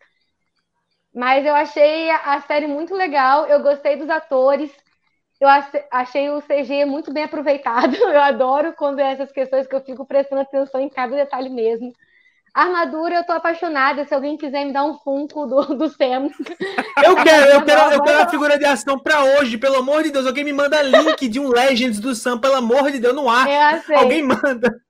Mas eu achei a série muito legal, eu gostei dos atores, eu achei o CG muito bem aproveitado. Eu adoro quando é essas questões que eu fico prestando atenção em cada detalhe mesmo. Armadura, eu tô apaixonada. Se alguém quiser me dar um funko do, do Sam. Eu quero, eu quero, eu quero a figura de ação pra hoje, pelo amor de Deus. Alguém me manda link de um Legends do Sam, pelo amor de Deus, não há. É, Alguém manda.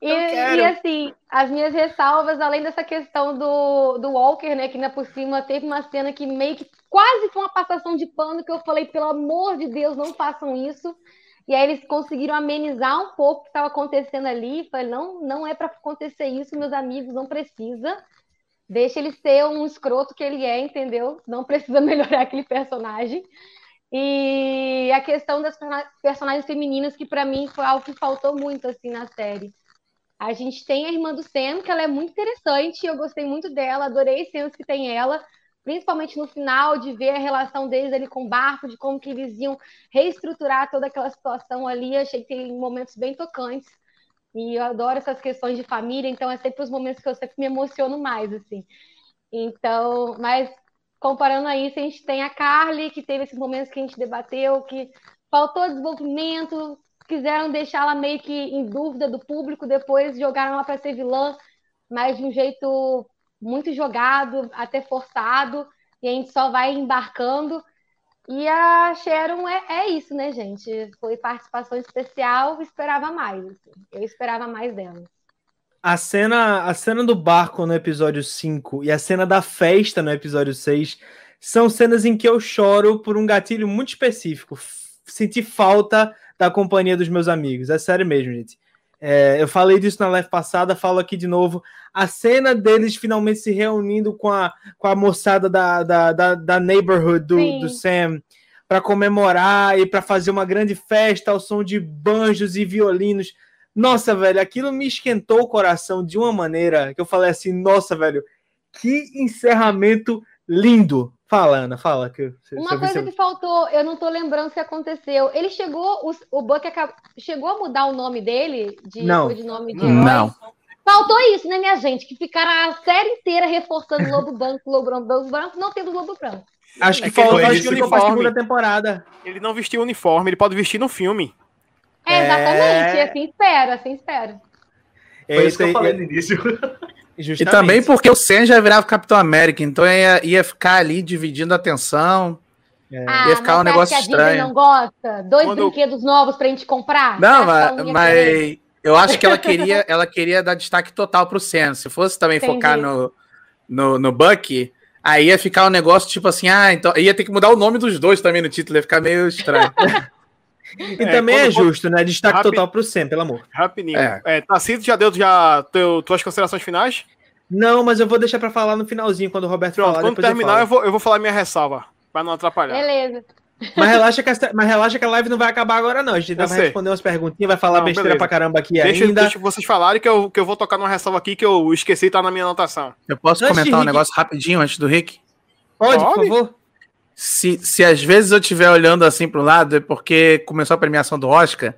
E, e, assim, as minhas ressalvas, além dessa questão do, do Walker, né, que ainda por cima teve uma cena que meio que quase foi uma passação de pano, que eu falei, pelo amor de Deus, não façam isso. E aí eles conseguiram amenizar um pouco o que estava acontecendo ali. Falei, não, não é para acontecer isso, meus amigos, não precisa. Deixa ele ser um escroto que ele é, entendeu? Não precisa melhorar aquele personagem. E a questão das personagens femininas, que para mim foi algo que faltou muito assim na série. A gente tem a irmã do Sam, que ela é muito interessante, eu gostei muito dela, adorei as cenas que tem ela, principalmente no final, de ver a relação deles ali com o barco, de como que eles iam reestruturar toda aquela situação ali, achei que tem momentos bem tocantes, e eu adoro essas questões de família, então é sempre os momentos que eu sempre me emociono mais, assim. Então, mas comparando a isso, a gente tem a Carly, que teve esses momentos que a gente debateu, que faltou desenvolvimento, quiseram deixá-la meio que em dúvida do público, depois jogaram ela para ser vilã, mas de um jeito muito jogado, até forçado, e a gente só vai embarcando. E a Sharon é, é isso, né, gente? Foi participação especial, esperava mais. Assim. Eu esperava mais dela. A cena, a cena do barco no episódio 5 e a cena da festa no episódio 6 são cenas em que eu choro por um gatilho muito específico. Senti falta da companhia dos meus amigos. É sério mesmo, gente. É, eu falei disso na live passada, falo aqui de novo. A cena deles finalmente se reunindo com a, com a moçada da, da, da, da neighborhood do, do Sam para comemorar e para fazer uma grande festa ao som de banjos e violinos. Nossa, velho, aquilo me esquentou o coração de uma maneira que eu falei assim: nossa, velho, que encerramento lindo. Fala, Ana, fala. Que Uma coisa que faltou, eu não tô lembrando se aconteceu. Ele chegou, o, o Buck acabou, chegou a mudar o nome dele? De, não. De nome de não. Faltou isso, né, minha gente? Que ficaram a série inteira reforçando Lobo Branco, Lobo Branco, Lobo Branco, não temos Lobo Branco. Acho que é faltou acho que ele foi segunda temporada. Ele não vestiu o uniforme, ele pode vestir no filme. É, exatamente, é... assim espero, assim espero. Foi isso que eu falei no início. Justamente. E também porque o Sam já virava Capitão América, então ia, ia ficar ali dividindo a atenção. É. Ah, ia ficar um negócio que a estranho. não gosta? Dois Quando... brinquedos novos pra gente comprar? Não, mas, mas eu acho que ela queria, ela queria dar destaque total pro Sam. Se fosse também Entendi. focar no, no, no Bucky, aí ia ficar um negócio tipo assim, ah, então ia ter que mudar o nome dos dois também no título, ia ficar meio estranho. E é, também é justo, né? Destaque Rapi... total pro Sam, pelo amor. Rapidinho. É. É, Tacido, já deu já teu, tuas considerações finais? Não, mas eu vou deixar para falar no finalzinho, quando o Roberto Pronto, falar. Quando terminar, eu, eu, vou, eu vou falar minha ressalva, para não atrapalhar. Beleza. Mas relaxa, que a, mas relaxa que a live não vai acabar agora, não. A gente vai responder umas perguntinhas, vai falar não, besteira beleza. pra caramba aqui deixa, ainda. Deixa vocês falarem que eu, que eu vou tocar numa ressalva aqui que eu esqueci, tá na minha anotação. Eu posso antes comentar um Rick... negócio rapidinho antes do Rick? Pode, Pode? por favor. Se, se às vezes eu estiver olhando assim para o lado, é porque começou a premiação do Oscar.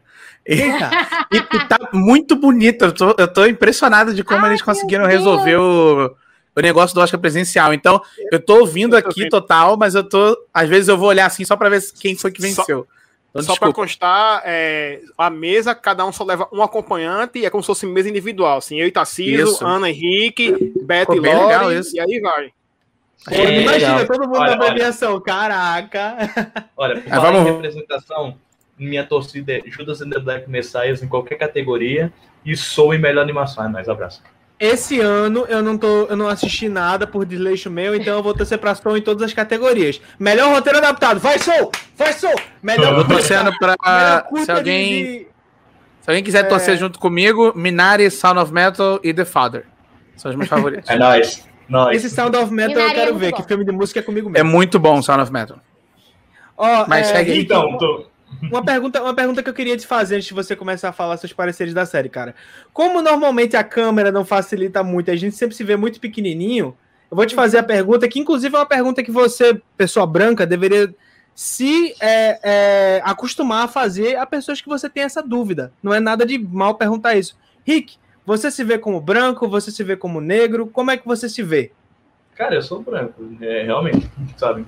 E, e, e tá muito bonito. Eu tô, eu tô impressionado de como Ai, eles conseguiram resolver o, o negócio do Oscar presencial. Então, eu tô ouvindo aqui total, mas eu tô. Às vezes eu vou olhar assim só para ver quem foi que venceu. Então, só para constar, é, a mesa, cada um só leva um acompanhante e é como se fosse mesa individual. Assim, eu e Tarcísio, Ana Henrique, Beth e Lore, e aí vai. É, imagina legal. todo mundo olha, na premiação, olha. caraca. Olha, por falar vamos... representação, minha torcida é Judas and the Black Messiahs em qualquer categoria e sou em melhor animação. Mais abraço. Esse ano eu não tô, eu não assisti nada por desleixo meu, então eu vou torcer pra Soul em todas as categorias. Melhor roteiro adaptado, vai Soul! Vai Soul! Melhor eu tô torcendo pra se alguém de... se alguém quiser é... torcer junto comigo, Minari, Sound of Metal e The Father. São os meus favoritos. É nóis. Esse Sound of Metal eu quero ver, que filme de música é comigo mesmo. É muito bom Sound of Metal. Ó, Mas é, segue então, tô... Uma pergunta, uma pergunta que eu queria te fazer antes de você começar a falar seus pareceres da série, cara. Como normalmente a câmera não facilita muito, a gente sempre se vê muito pequenininho, eu vou te fazer a pergunta, que inclusive é uma pergunta que você, pessoa branca, deveria se é, é, acostumar a fazer a pessoas que você tem essa dúvida. Não é nada de mal perguntar isso. Rick, você se vê como branco? Você se vê como negro? Como é que você se vê? Cara, eu sou branco, é, realmente, sabe?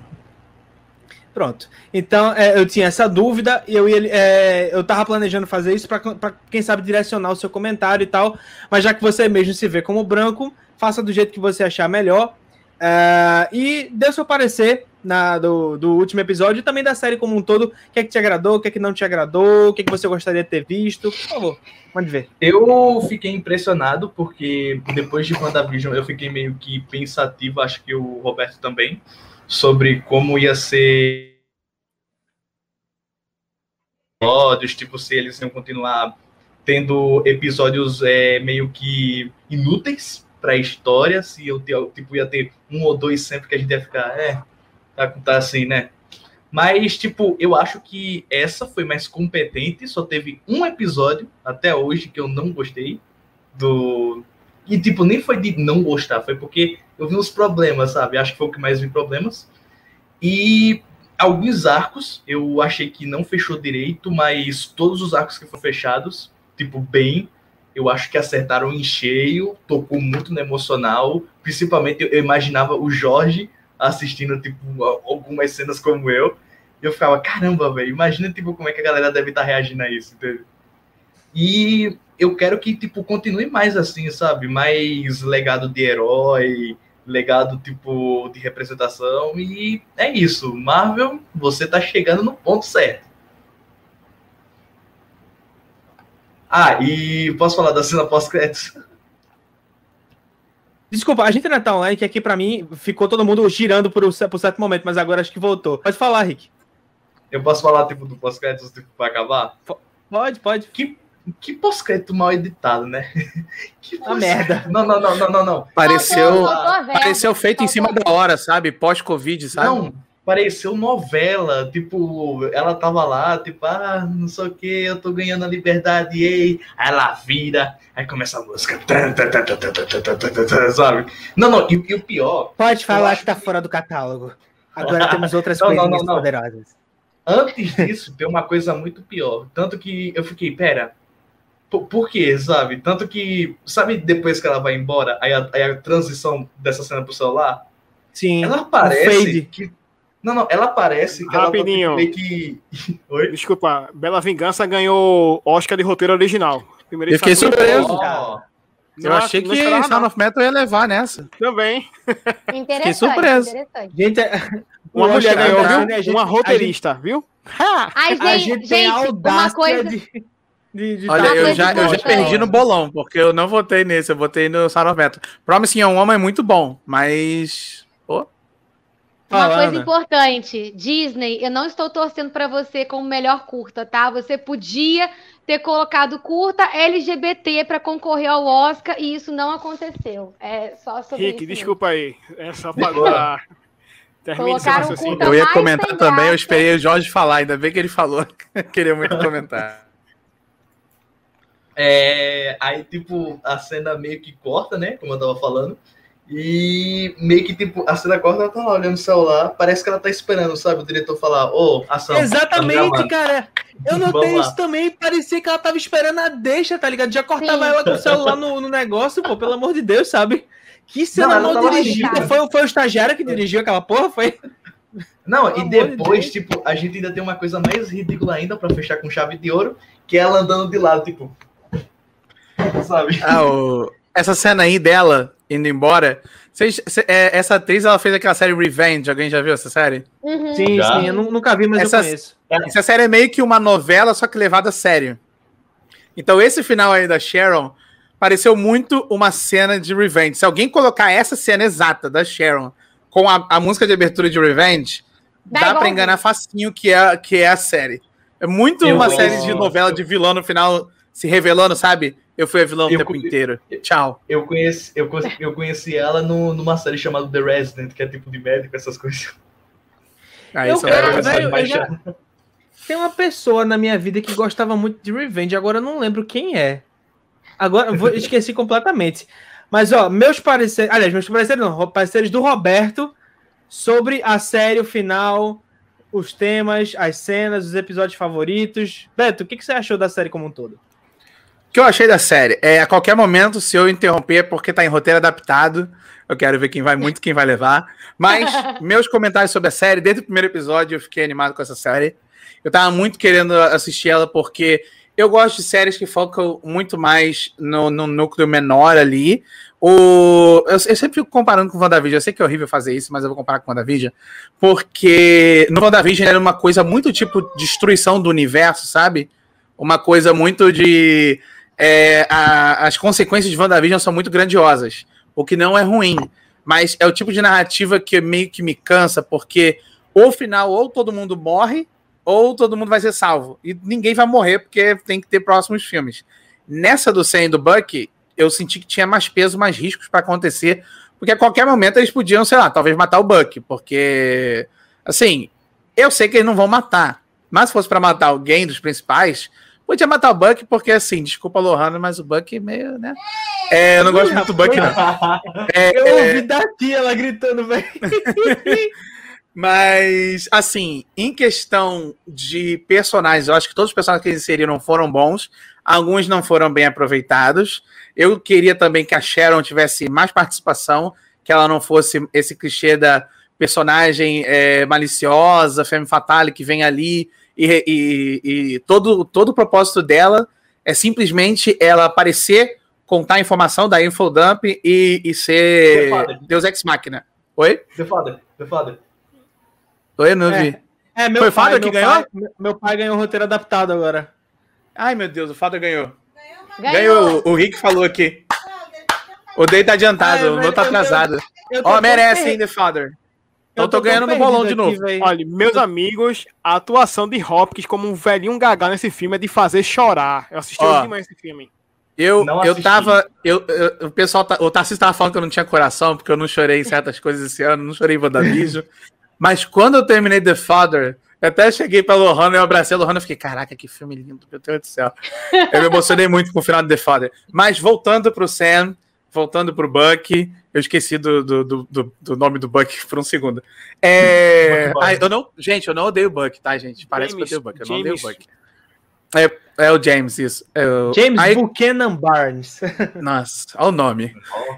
Pronto. Então, é, eu tinha essa dúvida e eu, ia, é, eu tava planejando fazer isso para, quem sabe, direcionar o seu comentário e tal. Mas já que você mesmo se vê como branco, faça do jeito que você achar melhor. É, e dê seu parecer na, do, do último episódio e também da série como um todo. O que é que te agradou, o que é que não te agradou, o que é que você gostaria de ter visto. Por favor, pode ver. Eu fiquei impressionado porque depois de WandaVision eu fiquei meio que pensativo, acho que o Roberto também sobre como ia ser tipo, se eles iam continuar tendo episódios é, meio que inúteis para a história, se eu tipo, ia ter um ou dois sempre que a gente ia ficar, é, tá, tá assim, né? Mas, tipo, eu acho que essa foi mais competente, só teve um episódio até hoje que eu não gostei do. E, tipo, nem foi de não gostar, foi porque eu vi uns problemas, sabe? Acho que foi o que mais vi problemas. E alguns arcos eu achei que não fechou direito, mas todos os arcos que foram fechados, tipo, bem, eu acho que acertaram em cheio, tocou muito no emocional. Principalmente eu imaginava o Jorge assistindo, tipo, algumas cenas como eu. E eu ficava, caramba, velho, imagina, tipo, como é que a galera deve estar tá reagindo a isso, entendeu? E eu quero que, tipo, continue mais assim, sabe? Mais legado de herói, legado tipo de representação e é isso. Marvel, você tá chegando no ponto certo. Ah, e posso falar da cena pós-créditos? Desculpa, a gente ainda tá online, que aqui pra mim ficou todo mundo girando por um, por um certo momento, mas agora acho que voltou. Pode falar, Rick. Eu posso falar tipo do pós-créditos tipo, pra acabar? Pode, pode. Que, que pós-crédito mal editado, né? Que Uma merda. Não, não, não, não, não, não. Pareceu, pareceu feito em cima da hora, sabe? Pós-Covid, sabe? Não, pareceu novela, tipo, ela tava lá, tipo, ah, não sei o que, eu tô ganhando a liberdade, ei, aí ela vira, aí começa a música, sabe? Não, não, e, e o pior... Pode falar que tá fora do catálogo. Agora temos outras não, coisas não, não, poderosas. Antes disso, tem uma coisa muito pior, tanto que eu fiquei, pera, por, por quê, sabe? Tanto que, sabe depois que ela vai embora, aí a, aí a transição dessa cena pro celular? Sim. Ela parece que não, não, ela parece que Rapidinho. ela que. Oi? Desculpa, Bela Vingança ganhou Oscar de roteiro original. Primeiro eu fiquei surpreso. Oh. Eu não, achei que Sound of Metal ia levar nessa. Também. Interessante. Fiquei surpreso. Interessante. Gente, uma mulher ganhou, viu? Gente, uma roteirista, gente... viu? Ai, gente, a gente, gente uma coisa. De... De, de Olha, eu já, eu já perdi no bolão, porque eu não votei nesse, eu votei no Sound of Metal. Promising Young Woman é muito bom, mas. Pô, uma coisa importante, Disney, eu não estou torcendo para você como melhor curta, tá? Você podia ter colocado curta LGBT para concorrer ao Oscar e isso não aconteceu. É só sobre Rick, isso. desculpa aí. É só para Termine assim. Eu ia comentar também, eu esperei o Jorge falar, ainda bem que ele falou. Queria muito comentar. É, aí, tipo, a cena meio que corta, né? Como eu tava falando. E meio que, tipo, a cena corta, ela tá lá olhando o celular, parece que ela tá esperando, sabe? O diretor falar, ô, oh, ação. Exatamente, cara. Eu notei isso também, parecia que ela tava esperando a deixa, tá ligado? Já cortava Sim. ela com o celular no, no, negócio, pô, pelo amor de Deus, sabe? Que cena não, mal dirigida. Foi, foi o estagiário que dirigiu aquela porra? Foi. Não, pelo e depois, de tipo, a gente ainda tem uma coisa mais ridícula ainda pra fechar com chave de ouro, que é ela andando de lado, tipo. Sabe? Ah, o... essa cena aí dela indo embora. Vocês, é, essa atriz, ela fez aquela série Revenge. Alguém já viu essa série? Uhum. Sim, já? sim. Eu nunca vi, mas essa, eu conheço. Essa série é meio que uma novela, só que levada a sério. Então, esse final aí da Sharon pareceu muito uma cena de Revenge. Se alguém colocar essa cena exata da Sharon com a, a música de abertura de Revenge, dá, dá pra enganar facinho que é, que é a série. É muito eu uma série de novela de vilão no final se revelando, sabe? Eu fui a vilã o eu, tempo inteiro. Tchau. Eu conheci, eu, eu conheci ela no, numa série chamada The Resident, que é tipo de médico, essas coisas. Ah, eu, cara, velho, eu já... Tem uma pessoa na minha vida que gostava muito de Revenge, agora eu não lembro quem é. Agora, vou, esqueci completamente. Mas, ó, meus pareceres. Aliás, meus pareceres não, pareceres do Roberto sobre a série, o final, os temas, as cenas, os episódios favoritos. Beto, o que, que você achou da série como um todo? Que eu achei da série? É, a qualquer momento, se eu interromper, é porque tá em roteiro adaptado, eu quero ver quem vai muito, quem vai levar. Mas meus comentários sobre a série, desde o primeiro episódio, eu fiquei animado com essa série. Eu tava muito querendo assistir ela porque eu gosto de séries que focam muito mais no, no núcleo menor ali. O, eu, eu, sempre fico comparando com o WandaVision. Eu sei que é horrível fazer isso, mas eu vou comparar com o WandaVision. Porque no WandaVision era uma coisa muito tipo destruição do universo, sabe? Uma coisa muito de é, a, as consequências de WandaVision são muito grandiosas, o que não é ruim, mas é o tipo de narrativa que meio que me cansa, porque ou final ou todo mundo morre, ou todo mundo vai ser salvo. E ninguém vai morrer, porque tem que ter próximos filmes. Nessa do Sam e do Buck, eu senti que tinha mais peso, mais riscos para acontecer, porque a qualquer momento eles podiam, sei lá, talvez matar o Buck, porque, assim, eu sei que eles não vão matar, mas se fosse para matar alguém dos principais, Podia matar o Buck, porque assim, desculpa, Lohana, mas o Buck é meio, né? É, eu não gosto muito do Buck, não. É, eu ouvi daqui ela gritando, velho. mas, assim, em questão de personagens, eu acho que todos os personagens que eles inseriram foram bons. Alguns não foram bem aproveitados. Eu queria também que a Sharon tivesse mais participação, que ela não fosse esse clichê da personagem é, maliciosa, femme fatale, que vem ali e, e, e todo, todo o propósito dela é simplesmente ela aparecer contar a informação da infodump e, e ser Deus Ex Machina. Oi? The Father, The Father. Oi, não vi. É, meu Foi o pai, Father que meu ganhou? pai- meu- meu pai ganhou o roteiro adaptado agora. Ai, meu Deus, o Father ganhou. Ganhou. Ganhou, o Rick falou aqui. O Day tá adiantado, Ah, o meu tá atrasado. Ó, tão merece, hein, The Father. Então eu tô tão ganhando no bolão de novo. velho. Olha, meus amigos, a atuação de Hopkins como um velhinho gagal nesse filme é de fazer chorar. Eu assisti Ó. de manhã esse filme. Eu, Não eu assisti. tava. Eu, eu- o pessoal, tá, o Tarcísio tava falando que eu não tinha coração, porque eu não chorei em certas coisas esse ano, não chorei em WandaVision. mas quando eu terminei The Father, eu até cheguei pra Lohana, eu abracei a Lohana e fiquei, caraca, que filme lindo, meu Deus do céu. Eu me emocionei muito com o final de The Father. Mas voltando pro Sam, voltando pro Buck, eu esqueci do, do, do, do- do nome do Buck por um segundo. É. Eu não, gente, eu não odeio o Buck, tá, gente? Parece James- que eu odeio o Buck. Eu não odeio o James- Buck. É, é o James, isso. É o- James aí- Buchanan Barnes. nossa, olha o nome.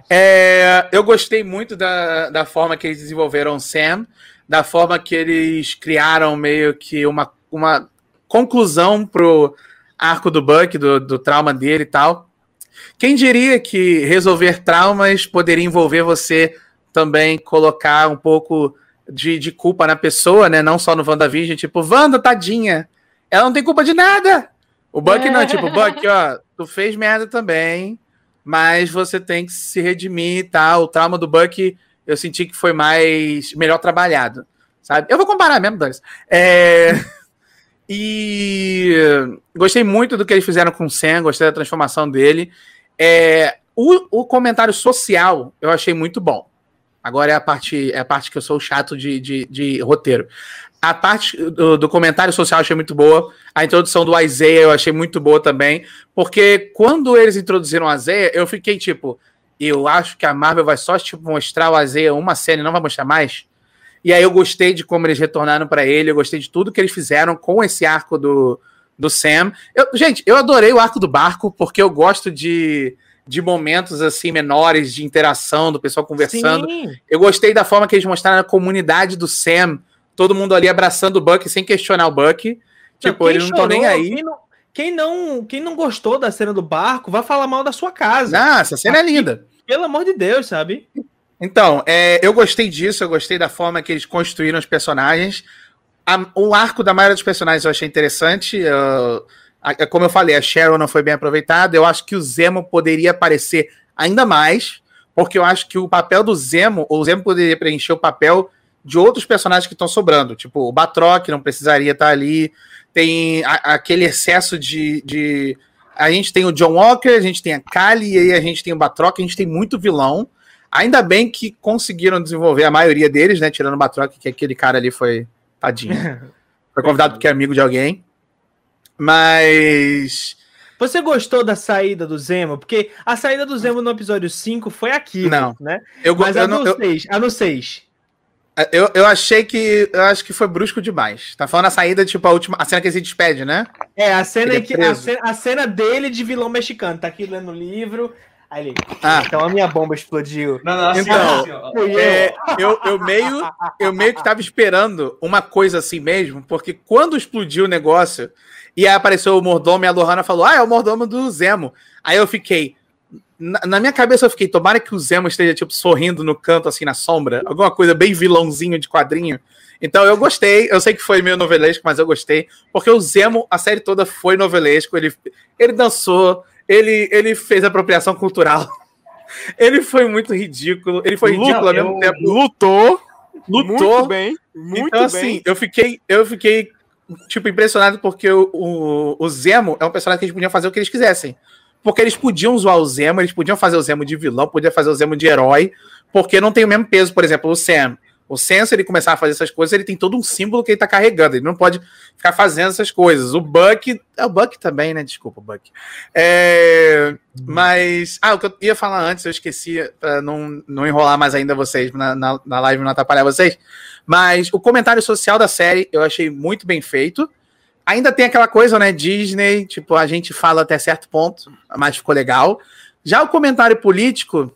É, eu gostei muito da, da forma que eles desenvolveram o Sam, da forma que eles criaram meio que uma, uma conclusão pro arco do Buck, do, do trauma dele e tal. Quem diria que resolver traumas poderia envolver você também colocar um pouco de, de culpa na pessoa, né? Não só no WandaVision, tipo, Wanda, tadinha, ela não tem culpa de nada. O Buck não, tipo, Buck, ó, tu fez merda também, mas você tem que se redimir e tal. O trauma do Buck eu senti que foi mais melhor trabalhado, sabe? Eu vou comparar mesmo, Dani. É... E gostei muito do que eles fizeram com o Sam, gostei da transformação dele. É... O, o comentário social eu achei muito bom. Agora é a parte, é a parte que eu sou chato de, de, de roteiro. A parte do, do comentário social eu achei muito boa. A introdução do Isaiah eu achei muito boa também. Porque quando eles introduziram o Isaiah, eu fiquei tipo, eu acho que a Marvel vai só tipo, mostrar o Isaiah uma cena e não vai mostrar mais. E aí eu gostei de como eles retornaram para ele, eu gostei de tudo que eles fizeram com esse arco do, do Sam. Eu- gente, eu adorei o arco do barco, porque eu gosto de, de momentos assim menores de interação, do pessoal conversando. Sim. Eu gostei da forma que eles mostraram a comunidade do Sam, todo mundo ali abraçando o Buck sem questionar o Buck. Tipo, eles não estão nem chorou, aí. Quem não, quem, não, quem não gostou da cena do barco, vai falar mal da sua casa. Ah, essa cena é linda. Pelo amor de Deus, sabe? Então, é, eu gostei disso, eu gostei da forma que eles construíram os personagens. A- o arco da maioria dos personagens eu achei interessante. a- como eu falei, a Cheryl não foi bem aproveitada. Eu acho que o Zemo poderia aparecer ainda mais, porque eu acho que o papel do Zemo, o Zemo poderia preencher o papel de outros personagens que estão sobrando. Tipo, o Batroc não precisaria estar ali. Tem a- aquele excesso de, de. A gente tem o John Walker, a gente tem a Kali, e aí a gente tem o Batroc, a gente tem muito vilão. Ainda bem que conseguiram desenvolver a maioria deles, né? Tirando o Batroc, que aquele cara ali foi tadinho. Foi convidado porque é amigo de alguém. Mas. Você gostou da saída do Zemo? Porque a saída do Zemo no episódio 5 foi aqui, Não. né? Eu, Mas eu, a não- no eu, 6, a no 6. eu, eu achei que. Eu acho que foi brusco demais. Tá falando a saída, tipo, a última. A cena que ele se despede, né? É, a cena, é que, a, cena, a cena dele de vilão mexicano. Tá aqui lendo o livro. Aí ele. Ah. Então a minha bomba explodiu. Não, não, assim, Então, assim, ó. É, eu, eu meio eu meio que tava esperando uma coisa assim mesmo, porque quando explodiu o negócio e aí apareceu o mordomo e a Lohana falou: Ah, é o mordomo do Zemo. Aí eu fiquei. Na, na minha cabeça eu fiquei, tomara que o Zemo esteja, tipo, sorrindo no canto, assim, na sombra. Alguma coisa bem vilãozinho de quadrinho. Então eu gostei. Eu sei que foi meio novelesco, mas eu gostei. Porque o Zemo, a série toda foi novelesco. Ele, ele dançou, ele, ele fez apropriação cultural. Ele foi muito ridículo. Ele foi ridículo ao mesmo tempo. Lutou, Lutou. muito bem, muito então, bem. assim, eu fiquei, eu fiquei, tipo, impressionado porque o, o, o Zemo é um personagem que eles podiam fazer o que eles quisessem. Porque eles podiam zoar o Zemo, eles podiam fazer o Zemo de vilão, podiam fazer o Zemo de herói, porque não tem o mesmo peso, por exemplo, o Sam. O Sam, se ele começar a fazer essas coisas, ele tem todo um símbolo que ele tá carregando. Ele não pode ficar fazendo essas coisas. O Buck. É o Buck também, né? Desculpa, Buck. É, mas. Ah, o que eu ia falar antes, eu esqueci, pra não, não enrolar mais ainda vocês na, na, na live, não atrapalhar vocês. Mas o comentário social da série eu achei muito bem feito. Ainda tem aquela coisa, né? Disney, tipo, a gente fala até certo ponto, mas ficou legal. Já o comentário político,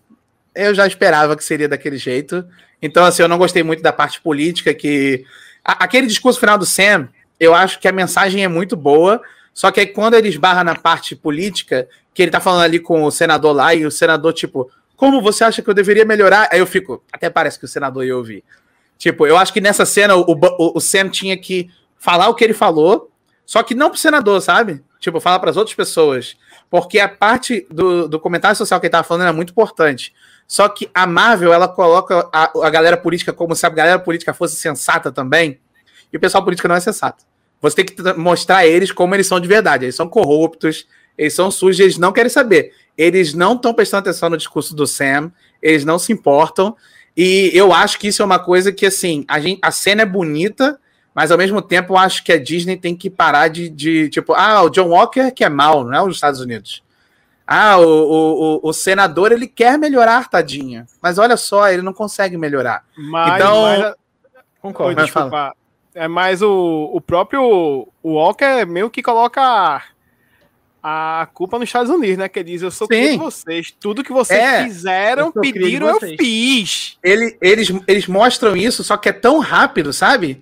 eu já esperava que seria daquele jeito. Então, assim, eu não gostei muito da parte política que. aquele discurso final do Sam, eu acho que a mensagem é muito boa, Só que aí quando ele esbarra na parte política, que ele tá falando ali com o senador lá, e o senador, tipo, como você acha que eu deveria melhorar? Aí eu fico, até parece que o senador ia ouvir. Tipo, eu acho que nessa cena o, o, o Sam tinha que falar o que ele falou, só que não pro senador, sabe? Tipo, falar para as outras pessoas. Porque a parte do, do comentário social que ele tava falando era muito importante. Só que a Marvel, ela coloca a, a galera política como se a galera política fosse sensata também. E o pessoal político não é sensato. Você tem que mostrar eles como eles são de verdade. Eles são corruptos, eles são sujos, eles não querem saber. Eles não estão prestando atenção no discurso do Sam, eles não se importam. E eu acho que isso é uma coisa que, assim, a, gente, a cena é bonita, mas ao mesmo tempo eu acho que a Disney tem que parar de, de tipo, ah, o John Walker que é mal, não é os Estados Unidos. Ah, o, o, o, senador ele quer melhorar, tadinha. Mas olha só, ele não consegue melhorar. Mas, então, mas... concordo. Oi, desculpa. É mais o, o próprio Walker meio que coloca a culpa nos Estados Unidos, né? Que diz, eu sou Sim. vocês. Tudo que vocês é, fizeram, eu pediram, eu fiz. Ele, eles, eles mostram isso, só que é tão rápido, sabe?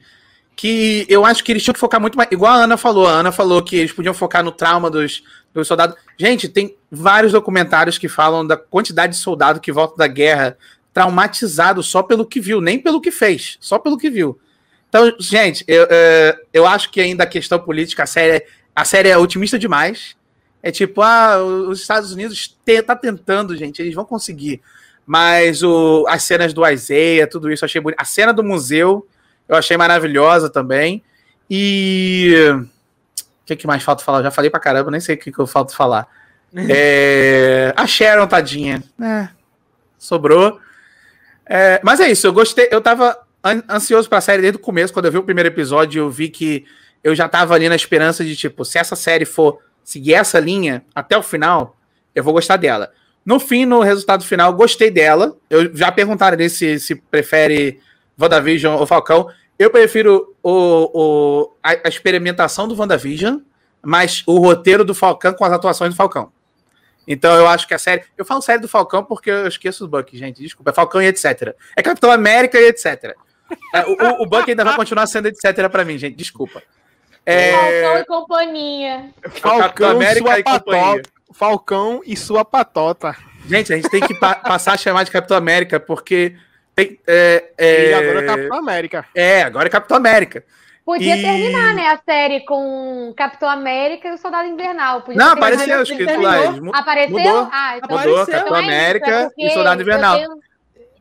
Que eu acho que eles tinham que focar muito mais. Igual a Ana falou. A Ana falou que eles podiam focar no trauma dos, dos soldados. Gente, tem vários documentários que falam da quantidade de soldado que volta da guerra traumatizado só pelo que viu, nem pelo que fez, só pelo que viu. Então, gente, eu, é, eu acho que ainda a questão política, a série, a série é otimista demais. É tipo, ah, os Estados Unidos te, tá tentando, gente, eles vão conseguir. Mas o, as cenas do Isaiah, tudo isso, eu achei bonito. A cena do museu, eu achei maravilhosa também. E. Que, que mais falta falar? Eu já falei pra caramba, nem sei o que, que eu falta falar. é... A Sharon, tadinha. É, sobrou. É... Mas é isso, eu gostei. Eu tava ansioso pra série desde o começo. Quando eu vi o primeiro episódio, eu vi que eu já tava ali na esperança de, tipo, se essa série for seguir essa linha até o final, eu vou gostar dela. No fim, no resultado final, gostei dela. Eu já perguntaram ali se, se prefere WandaVision ou Falcão. Eu prefiro o, o, a, a, experimentação do WandaVision, mas o roteiro do Falcão com as atuações do Falcão. Então eu acho que a série. Eu falo série do Falcão porque eu esqueço os Buck, gente. Desculpa. É Falcão e etc. É Capitão América e etc. É, o, o Buck ainda vai continuar sendo etc. para mim, gente. Desculpa. É... Falcão e companhia. Falcão, América e companhia. Falcão e sua patota. Gente, a gente tem que pa passar a chamar de Capitão América, porque tem. É, é... E agora é Capitão América. É, agora é Capitão América. Podia e... terminar, né, a série com Capitão América e o Soldado Invernal. Podia não, apareceu os títulos. Apareceu? Mudou, ah, então mudou Capitão então é América é e Soldado Invernal. Eu tenho,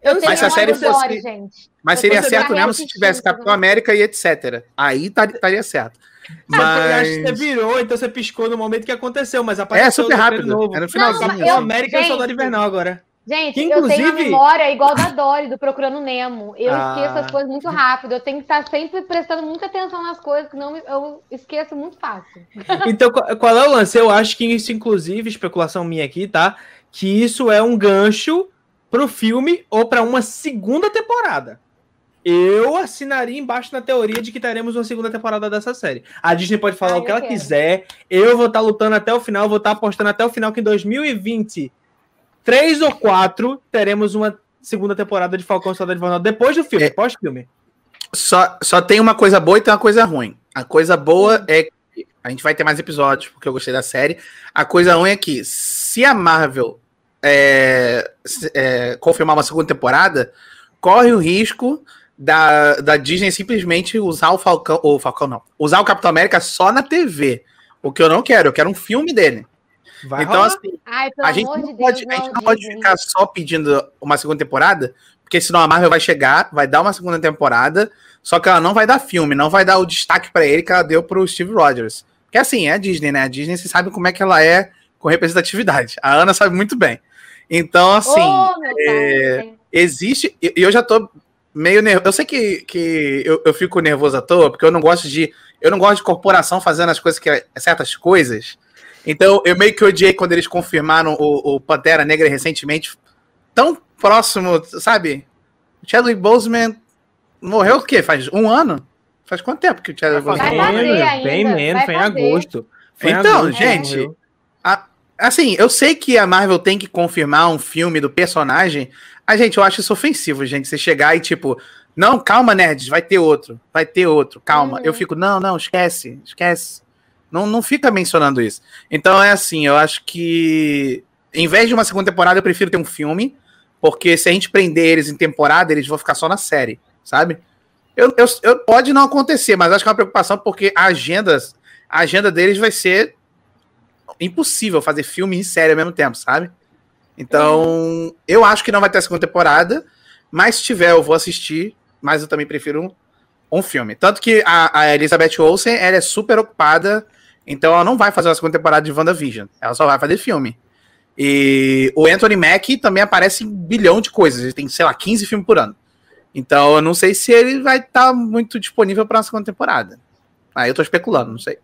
eu mas se a série fosse. Gente. Mas seria certo mesmo se tivesse Capitão América e etc. Aí estaria certo. Mas... acho que você virou, então você piscou no momento que aconteceu, mas apareceu É super rápido. Novo. Era no finalzinho. Não, eu, assim. América gente, e o Soldado Invernal agora. Gente, que, inclusive... eu tenho a memória igual da Dory, do Procurando Nemo. Eu ah. esqueço as coisas muito rápido. Eu tenho que estar sempre prestando muita atenção nas coisas, que não eu esqueço muito fácil. Então, qual é o lance? Eu acho que isso, inclusive, especulação minha aqui, tá? Que isso é um gancho pro filme ou para uma segunda temporada eu assinaria embaixo na teoria de que teremos uma segunda temporada dessa série. A Disney pode falar Ai, o que ela quero. quiser. Eu vou estar tá lutando até o final, vou estar tá apostando até o final que em 2020, três ou quatro, teremos uma segunda temporada de Falcão Soldado Invernal depois do filme, é, pós-filme. Só, só tem uma coisa boa e tem uma coisa ruim. A coisa boa é que a gente vai ter mais episódios, porque eu gostei da série. A coisa ruim é que se a Marvel é, é, confirmar uma segunda temporada, corre o risco da, da Disney simplesmente usar o Falcão, o Falcão não, usar o Capitão América só na TV. O que eu não quero, eu quero um filme dele. Vai então, rolar. assim, Ai, a gente não, de pode, Deus, a gente não pode ficar só pedindo uma segunda temporada, porque senão a Marvel vai chegar, vai dar uma segunda temporada, só que ela não vai dar filme, não vai dar o destaque para ele que ela deu pro Steve Rogers. Porque assim, é a Disney, né? A Disney você sabe como é que ela é com representatividade. A Ana sabe muito bem. Então, assim, oh, é, existe. E eu já tô meio nervoso. Eu sei que, que eu, eu fico nervoso à toa, porque eu não gosto de. Eu não gosto de corporação fazendo as coisas que. certas coisas. Então, eu meio que odiei quando eles confirmaram o, o Pantera Negra recentemente. Tão próximo, sabe? O Chadwick Boseman morreu o quê? Faz um ano? Faz quanto tempo que o Chadwick Boseman morreu? Bem menos, foi em agosto. Foi então, agosto, gente, a, assim, eu sei que a Marvel tem que confirmar um filme do personagem, a gente, eu acho isso ofensivo, gente. Você chegar e tipo, não, calma, nerds, vai ter outro, vai ter outro, calma. Uhum. Eu fico, não, não, esquece, esquece. Não, não fica mencionando isso. Então é assim, eu acho que em vez de uma segunda temporada, eu prefiro ter um filme, porque se a gente prender eles em temporada, eles vão ficar só na série, sabe? Eu, eu, eu pode não acontecer, mas acho que é uma preocupação porque a agenda, a agenda deles vai ser impossível fazer filme e série ao mesmo tempo, sabe? Então, eu acho que não vai ter a segunda temporada, mas se tiver, eu vou assistir, mas eu também prefiro um, um filme. Tanto que a, a Elizabeth Olsen, ela é super ocupada, então ela não vai fazer a segunda temporada de WandaVision, ela só vai fazer filme. E o Anthony Mack também aparece em um bilhão de coisas, ele tem, sei lá, 15 filmes por ano. Então eu não sei se ele vai estar tá muito disponível para a segunda temporada. Aí eu tô especulando, não sei.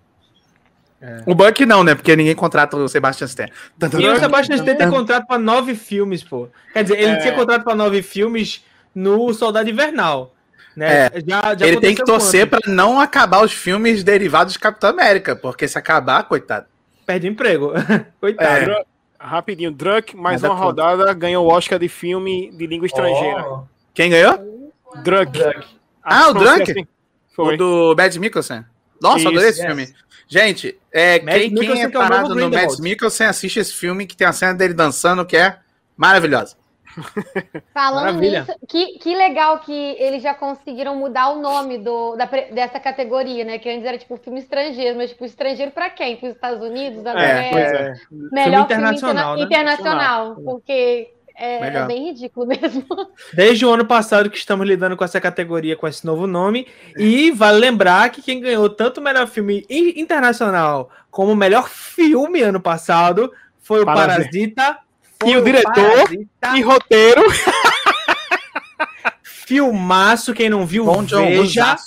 É. O Buck não, né? Porque ninguém contrata o Sebastian Stan. E o Sebastian Stan tem contrato para nove filmes, pô. Quer dizer, ele é. tinha contrato para nove filmes no Soldado Invernal. Né? É. Já, já ele tem que torcer para não acabar os filmes derivados de Capitão América, porque se acabar, coitado. Perde emprego. coitado. É. Rapidinho, Drunk, mais Nada uma rodada, ganhou o Oscar de filme de língua estrangeira. Oh. Quem ganhou? Drunk. Drunk. Ah, o Drunk? Assim. O do Bad Mikkelsen. Nossa, Isso, adorei esse yes. filme. Gente, é, quem, quem é parado no Mads Mikkelsen assiste esse filme que tem a cena dele dançando que é maravilhosa. Falando nisso, que, que legal que eles já conseguiram mudar o nome do, da, dessa categoria, né? Que antes era tipo filme estrangeiro, mas tipo estrangeiro para quem? Para os Estados Unidos? É, é. Melhor filme internacional, filme interna né? internacional, porque é, é, bem ridículo mesmo. Desde o ano passado que estamos lidando com essa categoria, com esse novo nome. E vale lembrar que quem ganhou tanto o melhor filme internacional como o melhor filme ano passado foi o Parasita. Foi e o, diretor Parasita. e roteiro. Filmaço, quem não viu, Bom veja.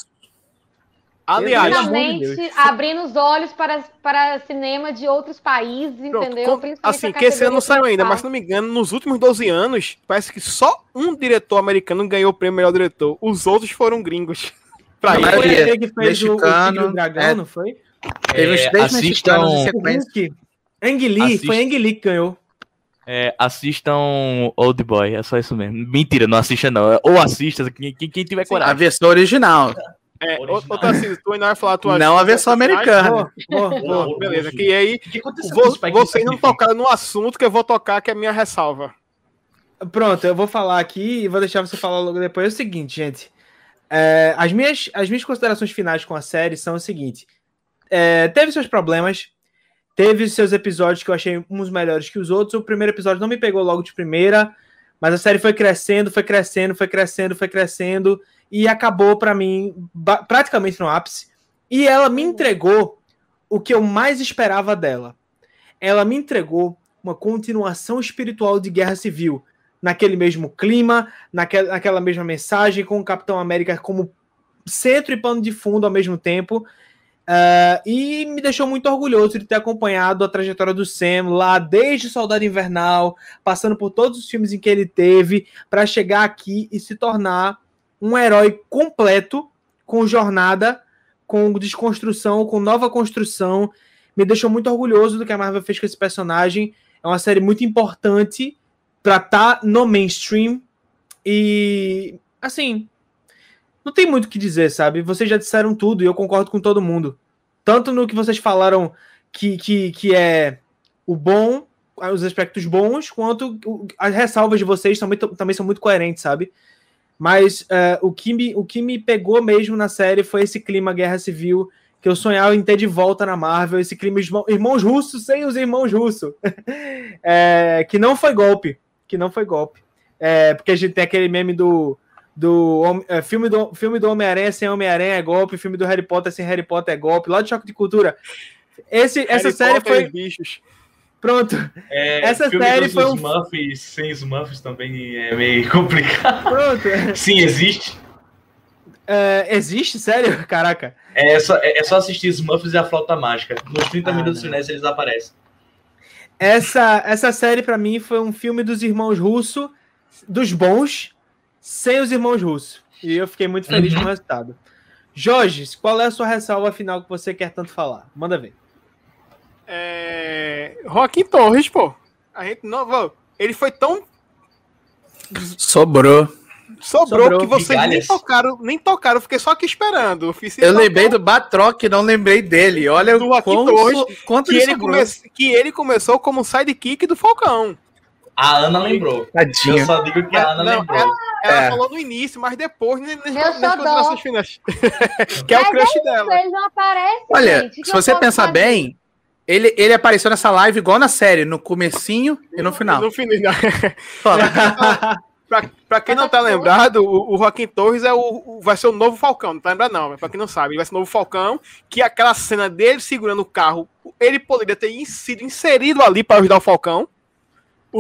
Aliás, Finalmente abrindo os olhos para, para cinema de outros países, Pronto, entendeu? Com, assim, que esse ano não saiu ainda, mas se não me engano, nos últimos 12 anos, parece que só um diretor americano ganhou o prêmio melhor diretor. Os outros foram gringos. Pra não, foi aquele que fez mexicano, o, o Dragão, é, não foi? Teve uns 10 mexicanos em sequência. Ang Lee, Assist... foi Ang Lee que ganhou. É, assistam Old Boy, é só isso mesmo. Mentira, não assista não. Ou assista, quem, quem tiver coragem. A versão original. É, ô, Tarcísio, tu ainda vai falar a tua. Não a versão americana. Oh, oh, beleza, que aí que vou, vocês não tocaram no assunto que eu vou tocar, que é a minha ressalva. Pronto, eu vou falar aqui e vou deixar você falar logo depois. É o seguinte, gente. É, as, minhas, as minhas considerações finais com a série são o seguinte: é, teve seus problemas, teve seus episódios que eu achei uns melhores que os outros. O primeiro episódio não me pegou logo de primeira, mas a série foi crescendo, foi crescendo, foi crescendo, foi crescendo e acabou para mim praticamente no ápice. E ela me entregou o que eu mais esperava dela. Ela me entregou uma continuação espiritual de Guerra Civil, naquele mesmo clima, naquela, naquela mesma mensagem, com o Capitão América como centro e pano de fundo ao mesmo tempo. Uh, e me deixou muito orgulhoso de ter acompanhado a trajetória do Sam lá desde Soldado Invernal, passando por todos os filmes em que ele teve, para chegar aqui e se tornar um herói completo, com jornada, com desconstrução, com nova construção. Me deixou muito orgulhoso do que a Marvel fez com esse personagem. É uma série muito importante para estar tá no mainstream. E, assim, não tem muito o que dizer, sabe? Vocês já disseram tudo e eu concordo com todo mundo. Tanto no que vocês falaram que, que, que é o bom, os aspectos bons, quanto as ressalvas de vocês também, também são muito coerentes, sabe? Mas uh, o, que me, o que me pegou mesmo na série foi esse clima guerra civil que eu sonhava em ter de volta na Marvel, esse clima irmão, irmãos russos sem os irmãos russos. é, que não foi golpe. Que não foi golpe. É, porque a gente tem aquele meme do. Do é, filme do filme do Homem-Aranha sem Homem-Aranha é golpe, filme do Harry Potter sem Harry Potter é golpe, lá de choque de cultura. Esse, essa série Potter foi. Bichos. Pronto. É, Essa série foi um. Smurfs sem Smurfs também é meio complicado. Pronto. Sim, existe. É, existe? Sério? Caraca. É só, é, é só assistir Smurfs e a Flauta Mágica. Nos 30 ah, minutos finais eles aparecem. Essa, essa série, para mim, foi um filme dos irmãos Russo, dos bons, sem os irmãos Russo. E eu fiquei muito feliz uhum. com o resultado. Jorge, qual é a sua ressalva final que você quer tanto falar? Manda ver. É... Joaquim Torres, pô. A gente não. Ele foi tão. Sobrou. Sobrou, Sobrou. que vocês nem tocaram, nem tocaram, fiquei só aqui esperando. Eu, lembrei do Batroc, não lembrei dele. Olha Do o Joaquim quão Torres, so- quanto que ele come... que ele começou como sidekick do Falcão. A Ana lembrou. Eu Tadinho. só digo que a Ana Não, lembrou. ela, ela É. falou no início, mas depois, nas, nas considerações finais. que é o Mas crush dela. Ele não aparece, Olha, gente. O se eu você pensar fazer? bem, ele, ele apareceu nessa live igual na série, no comecinho e no final. No final. Fala. pra, pra quem não tá lembrado, o, o Joaquim Torres é o, o- vai ser o novo Falcão, não tá lembrado não, mas pra quem não sabe, ele vai ser o novo Falcão, que aquela cena dele segurando o carro, ele poderia ter sido inserido ali para ajudar o Falcão,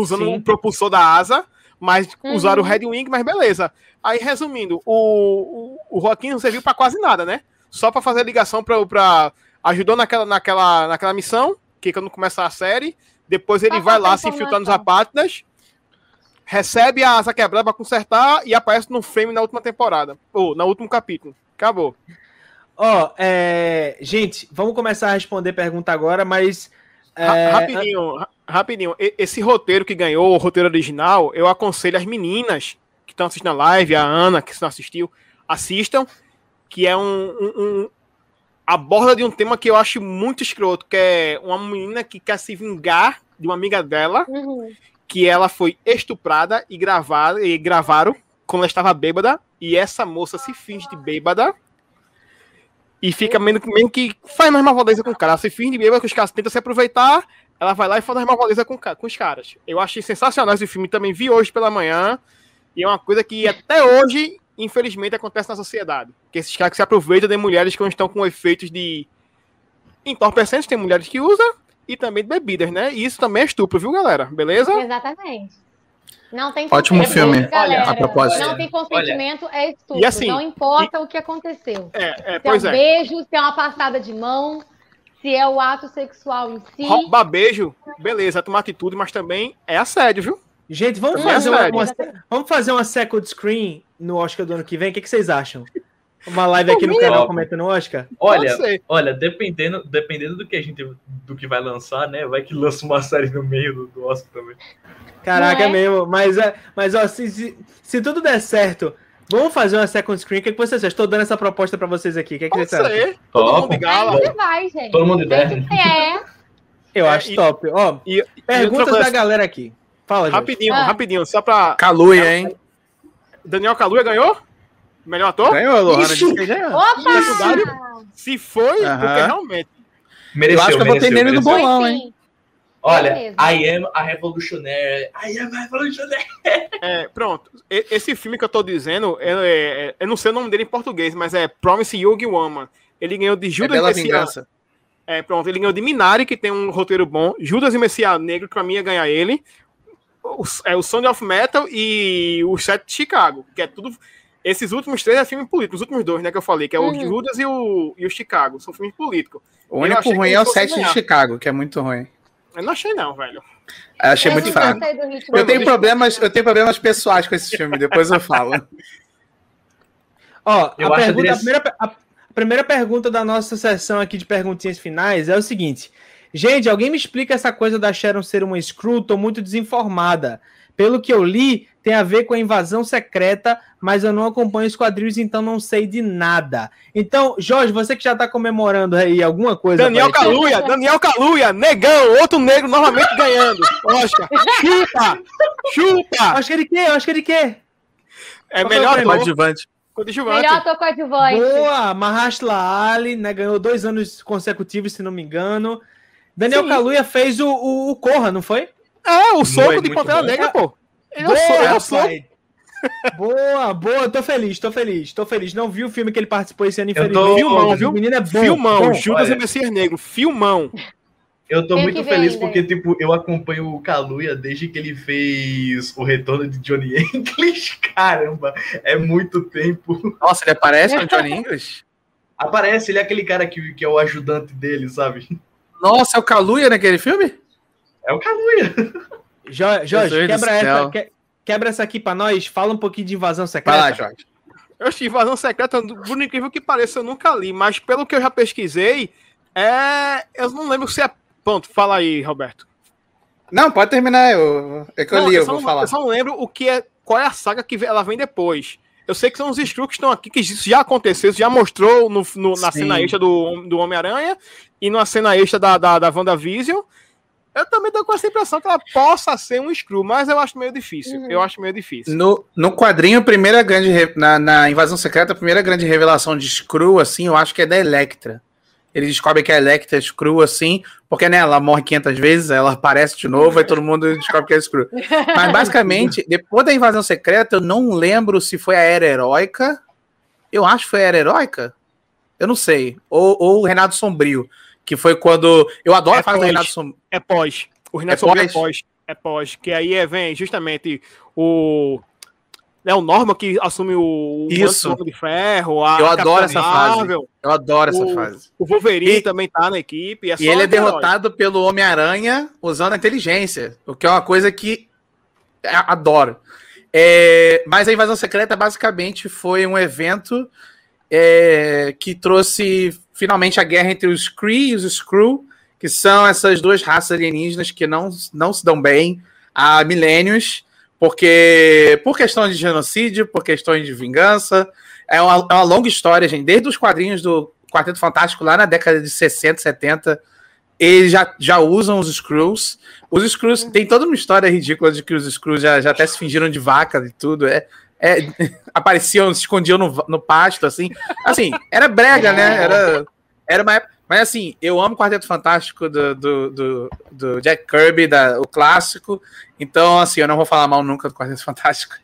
usando Sim. o propulsor da asa, mas Uhum. usaram o Red Wing, mas beleza. Aí, resumindo, o, o, o Joaquim não serviu pra quase nada, né? Só pra fazer a ligação pra, pra ajudou naquela, naquela, naquela missão, que quando começa a série, depois ele Pra vai lá se infiltrar nos informação. apátridas, recebe a asa quebrada pra consertar e aparece no frame na última temporada. Ou no último capítulo. Acabou. Ó, é, gente, vamos começar a responder pergunta agora, mas. É, rapidinho, ra- rapidinho. Esse roteiro que ganhou, o roteiro original, eu aconselho as meninas que estão assistindo a live, a Ana, que não assistiu, assistam, que é um, um- um- aborda de um tema que eu acho muito escroto, que é uma menina que quer se vingar de uma amiga dela, Uhum. que ela foi estuprada e gravada e gravaram quando ela estava bêbada e essa moça se finge de bêbada e fica meio, que- meio que faz mais malvadeza com o cara. Ela se finge de bêbada que os caras tentam se aproveitar, ela vai lá e faz malvadeza com, com os caras. Eu achei sensacional esse filme, também vi hoje pela manhã e é uma coisa que até hoje, infelizmente, acontece na sociedade. Que esses caras que se aproveitam de mulheres que não estão com efeitos de entorpecentes, tem mulheres que usam, e também de bebidas, né? E isso também é estupro, viu, galera? Beleza? Exatamente. Não tem Ótimo consentimento, filme, galera. a propósito. Não tem consentimento, é estupro. E assim, não importa o que aconteceu. É, é, Se pois é um é. beijo, se é uma passada de mão, se é o ato sexual em si. Roubar beijo, beleza, é tomar atitude, mas também é assédio, viu? gente, vamos Também é fazer, uma, sério. uma- vamos fazer uma second screen no Oscar do ano que vem? O que, que vocês acham? Uma live aqui no canal comentando o Oscar? Olha, olha, dependendo, dependendo do que a gente do que vai lançar, né? Vai que lança uma série no meio do, do Oscar também. Caraca, Não é é? mesmo. Mas, é, mas ó, se, se, se tudo der certo, vamos fazer uma second screen. O que, que vocês acham? Estou dando essa proposta pra vocês aqui. O que, que Pode vocês acham? Todo Top. mundo de gala. Vai, gente. Todo mundo de que- É. Eu É, acho e- top. Ó, E, e perguntas outra da galera aqui. Fala, gente. rapidinho, Ah. rapidinho, só pra. Caluia, hein? Daniel Kaluuya ganhou? Melhor ator? Ganhou. Ixi. que ganhou. Opa! Se foi, Aham. porque realmente. Mereceu, Eu acho que eu botei nele no bolão, hein? Olha, Beleza. I am a revolutionary. I am a revolutionary. É, pronto. Esse filme que eu tô dizendo, é, é- eu não sei o nome dele em português, mas é Promise Yogi Woman. Ele ganhou de É Judas Bela Messias. Vingança. É, pronto, ele ganhou de Minari, que tem um roteiro bom. Judas e Messias Negro, que pra mim ia ganhar ele. O, é o Sound of Metal e o Set de Chicago, que é tudo. Esses últimos três é filme político, os últimos dois, né, que eu falei, que é o Uhum. Judas e o, e o Chicago. São filmes políticos. O único ruim é o 7 de. Chicago, que é muito ruim. Eu não achei, não, velho. Eu achei Eu muito fraco. Eu tenho problemas, eu tenho problemas pessoais com esse filme, depois eu falo. Ó, Eu a, pergunta, a, primeira, a- a primeira pergunta da nossa sessão aqui de perguntinhas finais é o seguinte. Gente, alguém me explica essa coisa da Sharon ser uma Screw? Tô muito desinformada. Pelo que eu li, tem a ver com a invasão secreta, mas eu não acompanho os quadrinhos, então não sei de nada. Então, Jorge, você que já tá comemorando aí alguma coisa. Daniel Kaluuya, Daniel Kaluuya, negão, outro negro novamente ganhando. Oscar, chupa, chupa. Acho que ele quer, acho que ele quer. É Qual foi melhor Coadjuvante. coadjuvante. Melhor ator coadjuvante. Boa, Mahershala Ali, né? Ganhou dois anos consecutivos, se não me engano. Daniel Sim. Kaluuya fez o, o, o Corra, não foi? É, o soco de Pantera. Negra, pô. É o Boa, é o soco. rapaz. Boa, boa, tô feliz, tô feliz, tô feliz. Não vi o filme que ele participou esse ano, Eu tô- infelizmente. Filmão, viu? O menino é bom. Filmão, bom. Judas olha. e Messias Negro, filmão. Eu tô Tenho muito feliz ainda. porque, tipo, eu acompanho o Kaluuya desde que ele fez o retorno de Johnny English. Caramba, é muito tempo. Nossa, ele aparece no Johnny English? Aparece, ele é aquele cara que, que é o ajudante dele, sabe? Nossa, é o Kaluuya naquele filme? É o Kaluuya. Jo- Jorge, do quebra essa, que- quebra essa aqui pra nós. Fala um pouquinho de invasão Vai lá, secreta. Jorge. Eu acho Invasão Secreta, por incrível que pareça, eu nunca li, mas pelo que eu já pesquisei, é. Eu não lembro se é. Pronto, fala aí, Roberto. Não, pode terminar. Eu... É que eu Não, li, eu só vou não, falar. eu só não lembro o que é qual é a saga que ela vem depois. Eu sei que são os Skrulls que estão aqui, que isso já aconteceu, isso já mostrou no, no, na Sim. cena extra do, do Homem-Aranha e na cena extra da, da, da WandaVision. Eu também tô com essa impressão que ela possa ser um Skrull, mas eu acho meio difícil. Uhum. Eu acho meio difícil. No, no quadrinho, a primeira grande. re- Na, na Invasão Secreta, a primeira grande revelação de Skrull, assim, eu acho que é da Electra. Eles descobrem que a Electra é Skrull, assim, porque né, ela morre 500 vezes, ela aparece de novo, aí todo mundo descobre que é Skrull. Mas basicamente, depois da Invasão Secreta, eu não lembro se foi a Era Heróica. Eu acho que foi a Era Heróica. Eu não sei. Ou, ou o Renato Sombrio, que foi quando. Eu adoro É a fase do pós. Renato Sombrio. É pós. O Renato É Sombrio é pós? É pós. Que aí é, vem justamente o. É o Norma que assume o, Isso. do de ferro. A Eu adoro essa fase. Marvel, Eu adoro essa O- fase. O Wolverine E- também tá na equipe. É E ele é derrotado pelo Homem-Aranha usando a inteligência, o que é uma coisa que adoro. É, mas a Invasão Secreta basicamente foi um evento é, que trouxe finalmente a guerra entre os Kree e os Skrull, que são essas duas raças alienígenas que não, não se dão bem há milênios, porque por questão de genocídio, por questões de vingança. É uma, é uma longa história, gente. Desde os quadrinhos do Quarteto Fantástico, lá na década de 60, 70, eles já, já usam os Skrulls. Os Skrulls tem toda uma história ridícula de que os Skrulls já, já até se fingiram de vaca e tudo. É, é, apareciam, se escondiam no, no pasto, assim. Assim, era brega, né? Era, era uma época. Mas assim, eu amo o Quarteto Fantástico do, do, do, do Jack Kirby, da, o clássico. Então, assim, eu não vou falar mal nunca do Quarteto Fantástico.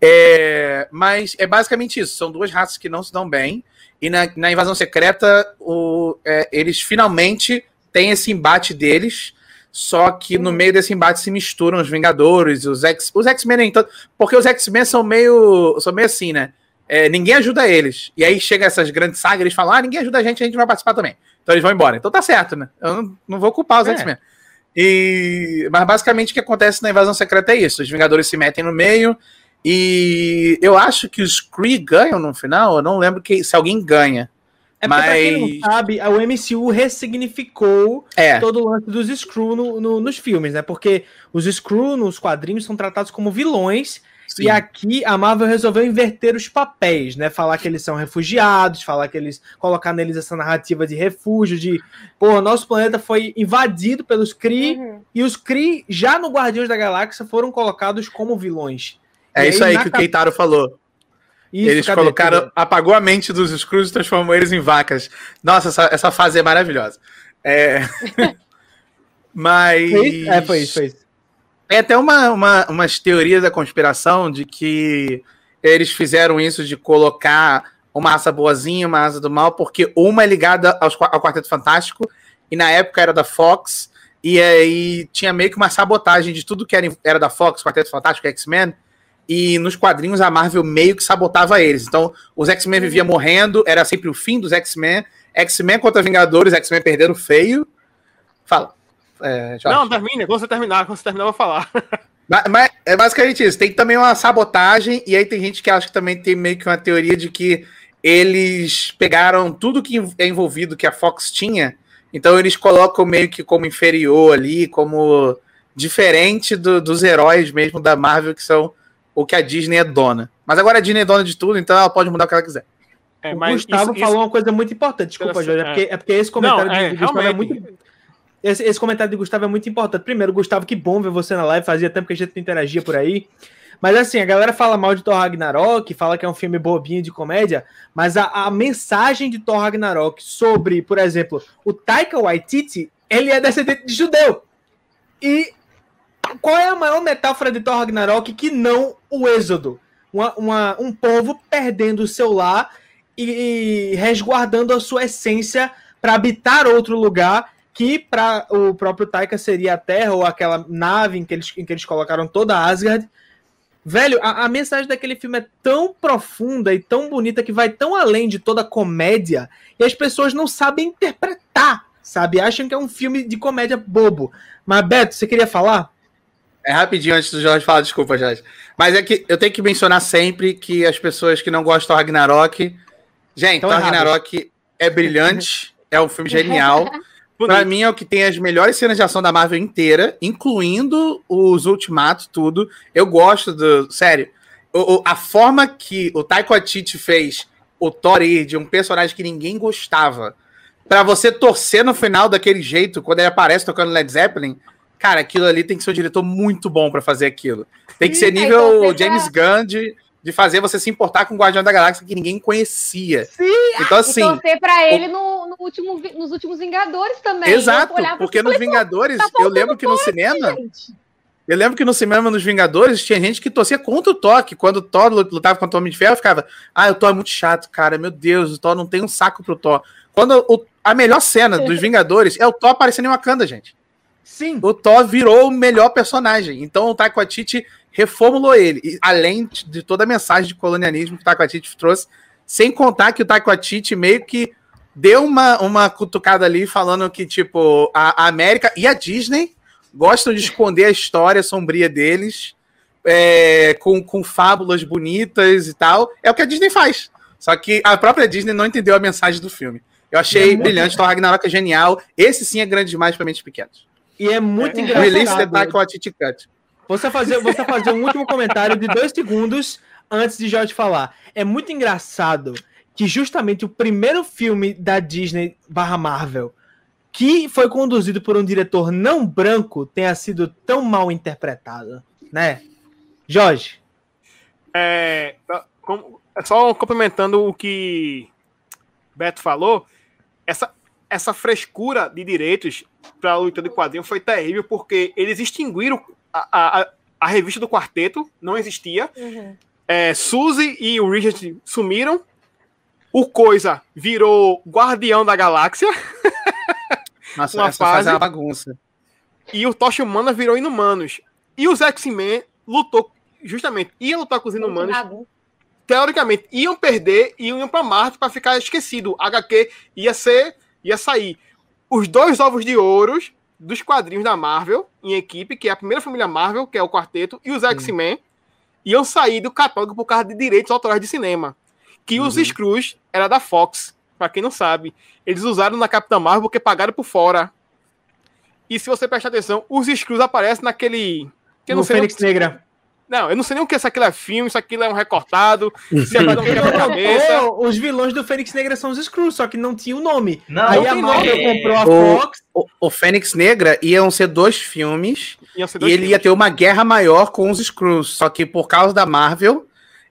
É, mas é basicamente isso. São duas raças que não se dão bem. E na, na Invasão Secreta, o, é, eles finalmente têm esse embate deles. Só que no meio desse embate se misturam os Vingadores, os X, os X-Men nem tanto, porque os X-Men são meio, são meio assim, né? É, ninguém ajuda eles. E aí chega essas grandes sagas, eles falam: "Ah, ninguém ajuda a gente, a gente vai participar também". Então eles vão embora. Então tá certo, né? Eu não, não vou culpar os É. X-Men. E mas basicamente o que acontece na Invasão Secreta é isso. Os Vingadores se metem no meio e eu acho que os Kree ganham no final, eu não lembro que, se alguém ganha. É porque, pra quem Mas- não sabe, a- o MCU ressignificou É. todo o lance dos Skrull no- no- nos filmes, né? Porque os Skrull nos quadrinhos são tratados como vilões sim. E aqui a Marvel resolveu inverter os papéis, né? Falar que eles são refugiados, falar que eles. colocar neles essa narrativa de refúgio, de. Pô, nosso planeta foi invadido pelos Kree, Uhum. e os Kree, já no Guardiões da Galáxia, foram colocados como vilões. É E isso aí, aí que o Keitaro falou. Isso, eles cadê? colocaram, Cadê? apagou a mente dos Skrulls e transformou eles em vacas. Nossa, essa, essa fase é maravilhosa. É... Mas. Foi isso? É, foi isso, foi isso. Tem até uma, uma, umas teorias da conspiração de que eles fizeram isso de colocar uma raça boazinha, uma raça do mal, porque uma é ligada aos, ao Quarteto Fantástico, e na época era da Fox, e aí tinha meio que uma sabotagem de tudo que era, era da Fox, Quarteto Fantástico, X-Men, e nos quadrinhos a Marvel meio que sabotava eles. Então, os X-Men viviam morrendo, era sempre o fim dos X-Men. X-Men contra Vingadores, X-Men perderam feio. Fala. É, Jorge. Não, termina. Quando você terminar, quando você terminar, eu vou falar. Mas, mas é basicamente isso. Tem também uma sabotagem, e aí tem gente que acha que também tem meio que uma teoria de que eles pegaram tudo que é envolvido que a Fox tinha, então eles colocam meio que como inferior ali, como diferente do- dos heróis mesmo da Marvel, que são o que a Disney é dona. Mas agora a Disney é dona de tudo, então ela pode mudar o que ela quiser. É, o Gustavo isso- falou isso- uma coisa muito importante. Desculpa, Jorge. É porque, é porque esse comentário Não, é, de, de Gustavo é muito. Esse, esse comentário de Gustavo é muito importante. Primeiro, Gustavo, que bom ver você na live. Fazia tempo que a gente não interagia por aí. Mas assim, a galera fala mal de Thor Ragnarok, fala que é um filme bobinho de comédia, mas a, a mensagem de Thor Ragnarok sobre, por exemplo, o Taika Waititi, ele é descendente de judeu. E qual é a maior metáfora de Thor Ragnarok que não o êxodo? Uma- uma- um povo perdendo o seu lar e, e resguardando a sua essência para habitar outro lugar que para o próprio Taika seria a Terra ou aquela nave em que eles, em que eles colocaram toda Asgard. Velho, a, a mensagem daquele filme é tão profunda e tão bonita que vai tão além de toda comédia e as pessoas não sabem interpretar, sabe? Acham que é um filme de comédia bobo. Mas, Beto, você queria falar? É rapidinho antes do Jorge falar, desculpa, Jorge. Mas é que eu tenho que mencionar sempre que as pessoas que não gostam do Ragnarok. Gente, erradas. Ragnarok é brilhante, é um filme genial. Pra Bonito. mim é o que tem as melhores cenas de ação da Marvel inteira, incluindo os Ultimatos, tudo. Eu gosto do. Sério. o- o- a forma que o Taiko Atiti fez o Thor ir de um personagem que ninguém gostava pra você torcer no final daquele jeito, quando ele aparece tocando Led Zeppelin, cara, aquilo ali tem que ser um diretor muito bom pra fazer aquilo. Tem que ser Sim, nível então James Gunn de, de fazer você se importar com o Guardião da Galáxia que ninguém conhecia. Sim. Então, E assim, torcer pra ele no, no último, nos últimos Vingadores também. exato, Eu olhava porque assim, nos Vingadores, tá eu lembro que no cinema, gente. eu lembro que no cinema nos Vingadores tinha gente que torcia contra o Thor, que quando o Thor lutava contra o Homem de Ferro, ficava, ah, o Thor é muito chato, cara, meu Deus, o Thor não tem um saco pro Thor. Quando o- a melhor cena dos Vingadores é o Thor aparecendo em Wakanda, gente. Sim. O Thor virou o melhor personagem. Então o Taika Waititi reformulou ele, e além de toda a mensagem de colonialismo que o Taika Waititi trouxe, sem contar que o Taika Waititi meio que deu uma, uma cutucada ali falando que, tipo, a, a América e a Disney gostam de esconder a história sombria deles é, com, com fábulas bonitas e tal. É o que a Disney faz. Só que a própria Disney não entendeu a mensagem do filme. Eu achei É brilhante, Thor Ragnarok é genial. Esse sim é grande demais para mentes pequenas. E é muito Release the engraçado. Waititi Cut. Você fazer, você fazer um último comentário de dois segundos antes de Jorge falar. É muito engraçado que justamente o primeiro filme da Disney barra Marvel que foi conduzido por um diretor não branco tenha sido tão mal interpretado, né? Jorge. É, como- é só complementando o que Beto falou, essa, essa frescura de direitos para a luta de quadrinho foi terrível, porque eles extinguiram a, a, a revista do quarteto, não existia. Uhum. É, Suzy e o Richard sumiram. O Coisa virou Guardião da Galáxia. Nossa, Uma essa fase é uma bagunça. E o Tocha Humana virou Inumanos. E os X-Men lutou, justamente, ia lutar com os Inumanos. teoricamente, iam perder e iam para Marte para ficar esquecido. HQ ia ser, ia sair. Os dois ovos de ouros dos quadrinhos da Marvel em equipe, que é a primeira família Marvel, que é o quarteto, e os X-Men, iam sair do catálogo por causa de direitos autorais de cinema. Que os Uhum. Screws era da Fox, para quem não sabe. Eles usaram na Capitã Marvel porque pagaram por fora. E se você prestar atenção, os Screws aparecem naquele. que no Fênix que- Negra. Não, eu não sei nem o que se aquilo é filme, se aquilo é um recortado, se é um Ele quebra-cabeça. os vilões do Fênix Negra são os Screws, só que não tinha o nome. Não, Aí não a tem Marvel nome. comprou a O- Fox. O, o Fênix Negra iam ser dois filmes ser e dois ele ia filmes. ter uma guerra maior com os Screws. Só que por causa da Marvel,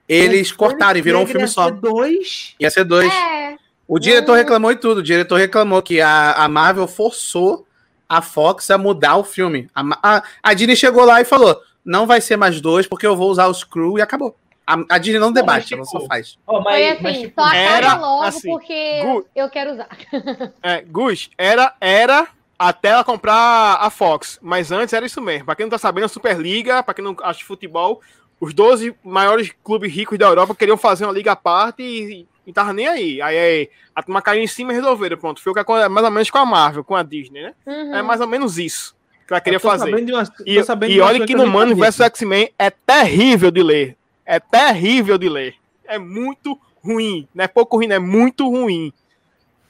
eles O cortaram e virou um filme ia só. ser Dois. Ia ser dois. É, O diretor Hum. reclamou e tudo. O diretor reclamou que a, a Marvel forçou a Fox a mudar o filme. A, a, a Disney chegou lá e falou: não vai ser mais dois, porque eu vou usar o Screw e acabou. A, a Disney não debate, mas, ela tipo, só faz. Ó, mas, foi assim, mas, tipo, só acaba era logo assim, porque Gu- eu quero usar. É, Gus, era, era até ela comprar a Fox, mas antes era isso mesmo. Pra quem não tá sabendo, a Superliga, pra quem não acha de futebol, os 12 maiores clubes ricos da Europa queriam fazer uma liga à parte e, e tava nem aí. Aí, aí a turma caiu em cima e resolveram. Pronto, foi o que aconteceu mais ou menos com a Marvel, com a Disney, né? Uhum. É mais ou menos isso que ela queria Eu tô fazer. uma- E, e olha que no Mano vs X-Men é terrível de ler. É terrível de ler. É muito ruim. Não é pouco ruim, é muito ruim.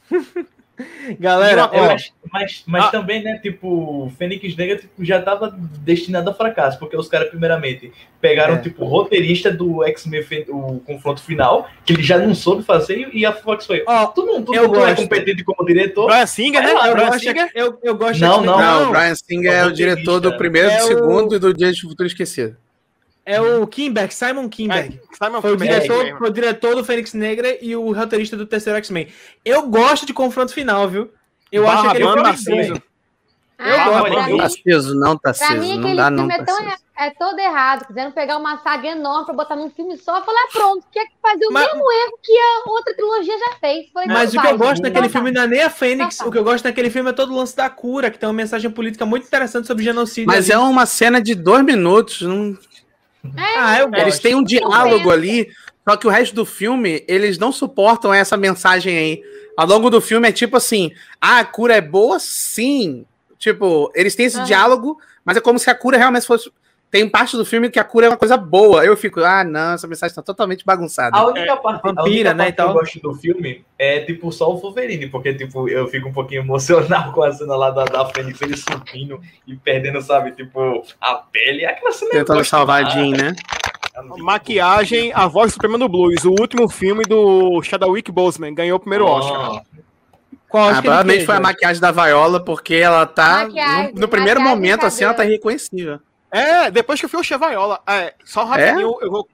Galera, Eu acho- mas mas Ah. também, né, tipo, o Fênix Negra tipo, já tava destinado a fracasso, porque os caras, primeiramente, pegaram, É. tipo, o roteirista do X-Men, o confronto final, que ele já não soube fazer, e a Fox foi, ó, tu não, tu, Eu tu não é competente como diretor? Brian Singer, né? Lá, eu, Brian gosto, Singer. eu, eu gosto Não, de- não. Não, o Brian Singer é o diretor do primeiro, É do o- segundo e do Dia de Futuro Esquecido. É o Kimberg, Simon Kimberg. Simon Foi o, diretor, mesmo. foi o diretor do Fênix Negra e o roteirista do terceiro X-Men. Eu gosto de confronto final, viu? Eu Barra acho aquele Banda filme Narciso. bom. Ah, Eu gosto. pra, Eu mim, Tá aceso, não tá pra aceso. mim Não aquele dá, filme tá é, tão, é, é todo errado. Quiseram pegar uma saga enorme pra botar num filme só. Eu falei, ah, pronto, quer fazer o Mas- mesmo erro que a outra trilogia já fez. Falei, Mas o que eu gosto então filme tá. não é nem a Fênix. Tá. O que eu gosto naquele filme é todo o lance da cura, que tem uma mensagem política muito interessante sobre genocídio. Mas é uma cena de dois minutos. Não... Ah, eu gosto. Eles têm um diálogo ali, só que o resto do filme, eles não suportam essa mensagem aí. Ao longo do filme é tipo assim: ah, a cura é boa? Sim. Tipo, eles têm esse Aham. diálogo, mas é como se a cura realmente fosse. Tem parte do filme que a cura é uma coisa boa. Eu fico, ah, não, essa mensagem tá totalmente bagunçada. A única parte, a vampira, única né, parte que eu tal. gosto do filme é, tipo, só o Wolverine, porque, tipo, eu fico um pouquinho emocionado com a cena lá da, da Fênix, ele subindo e perdendo, sabe, tipo, a pele. Aquela cena eu Tentando salvar a. Jean, né? Maquiagem, a voz suprema do blues. O último filme do Chadwick Boseman ganhou o primeiro Oscar. Qual Ah, provavelmente fez, foi a velho? maquiagem da Viola, porque ela tá. No, no primeiro momento, assim, ela tá cabelo. É, depois que eu fui o Chevaiola. É, só rapidinho, eu vou,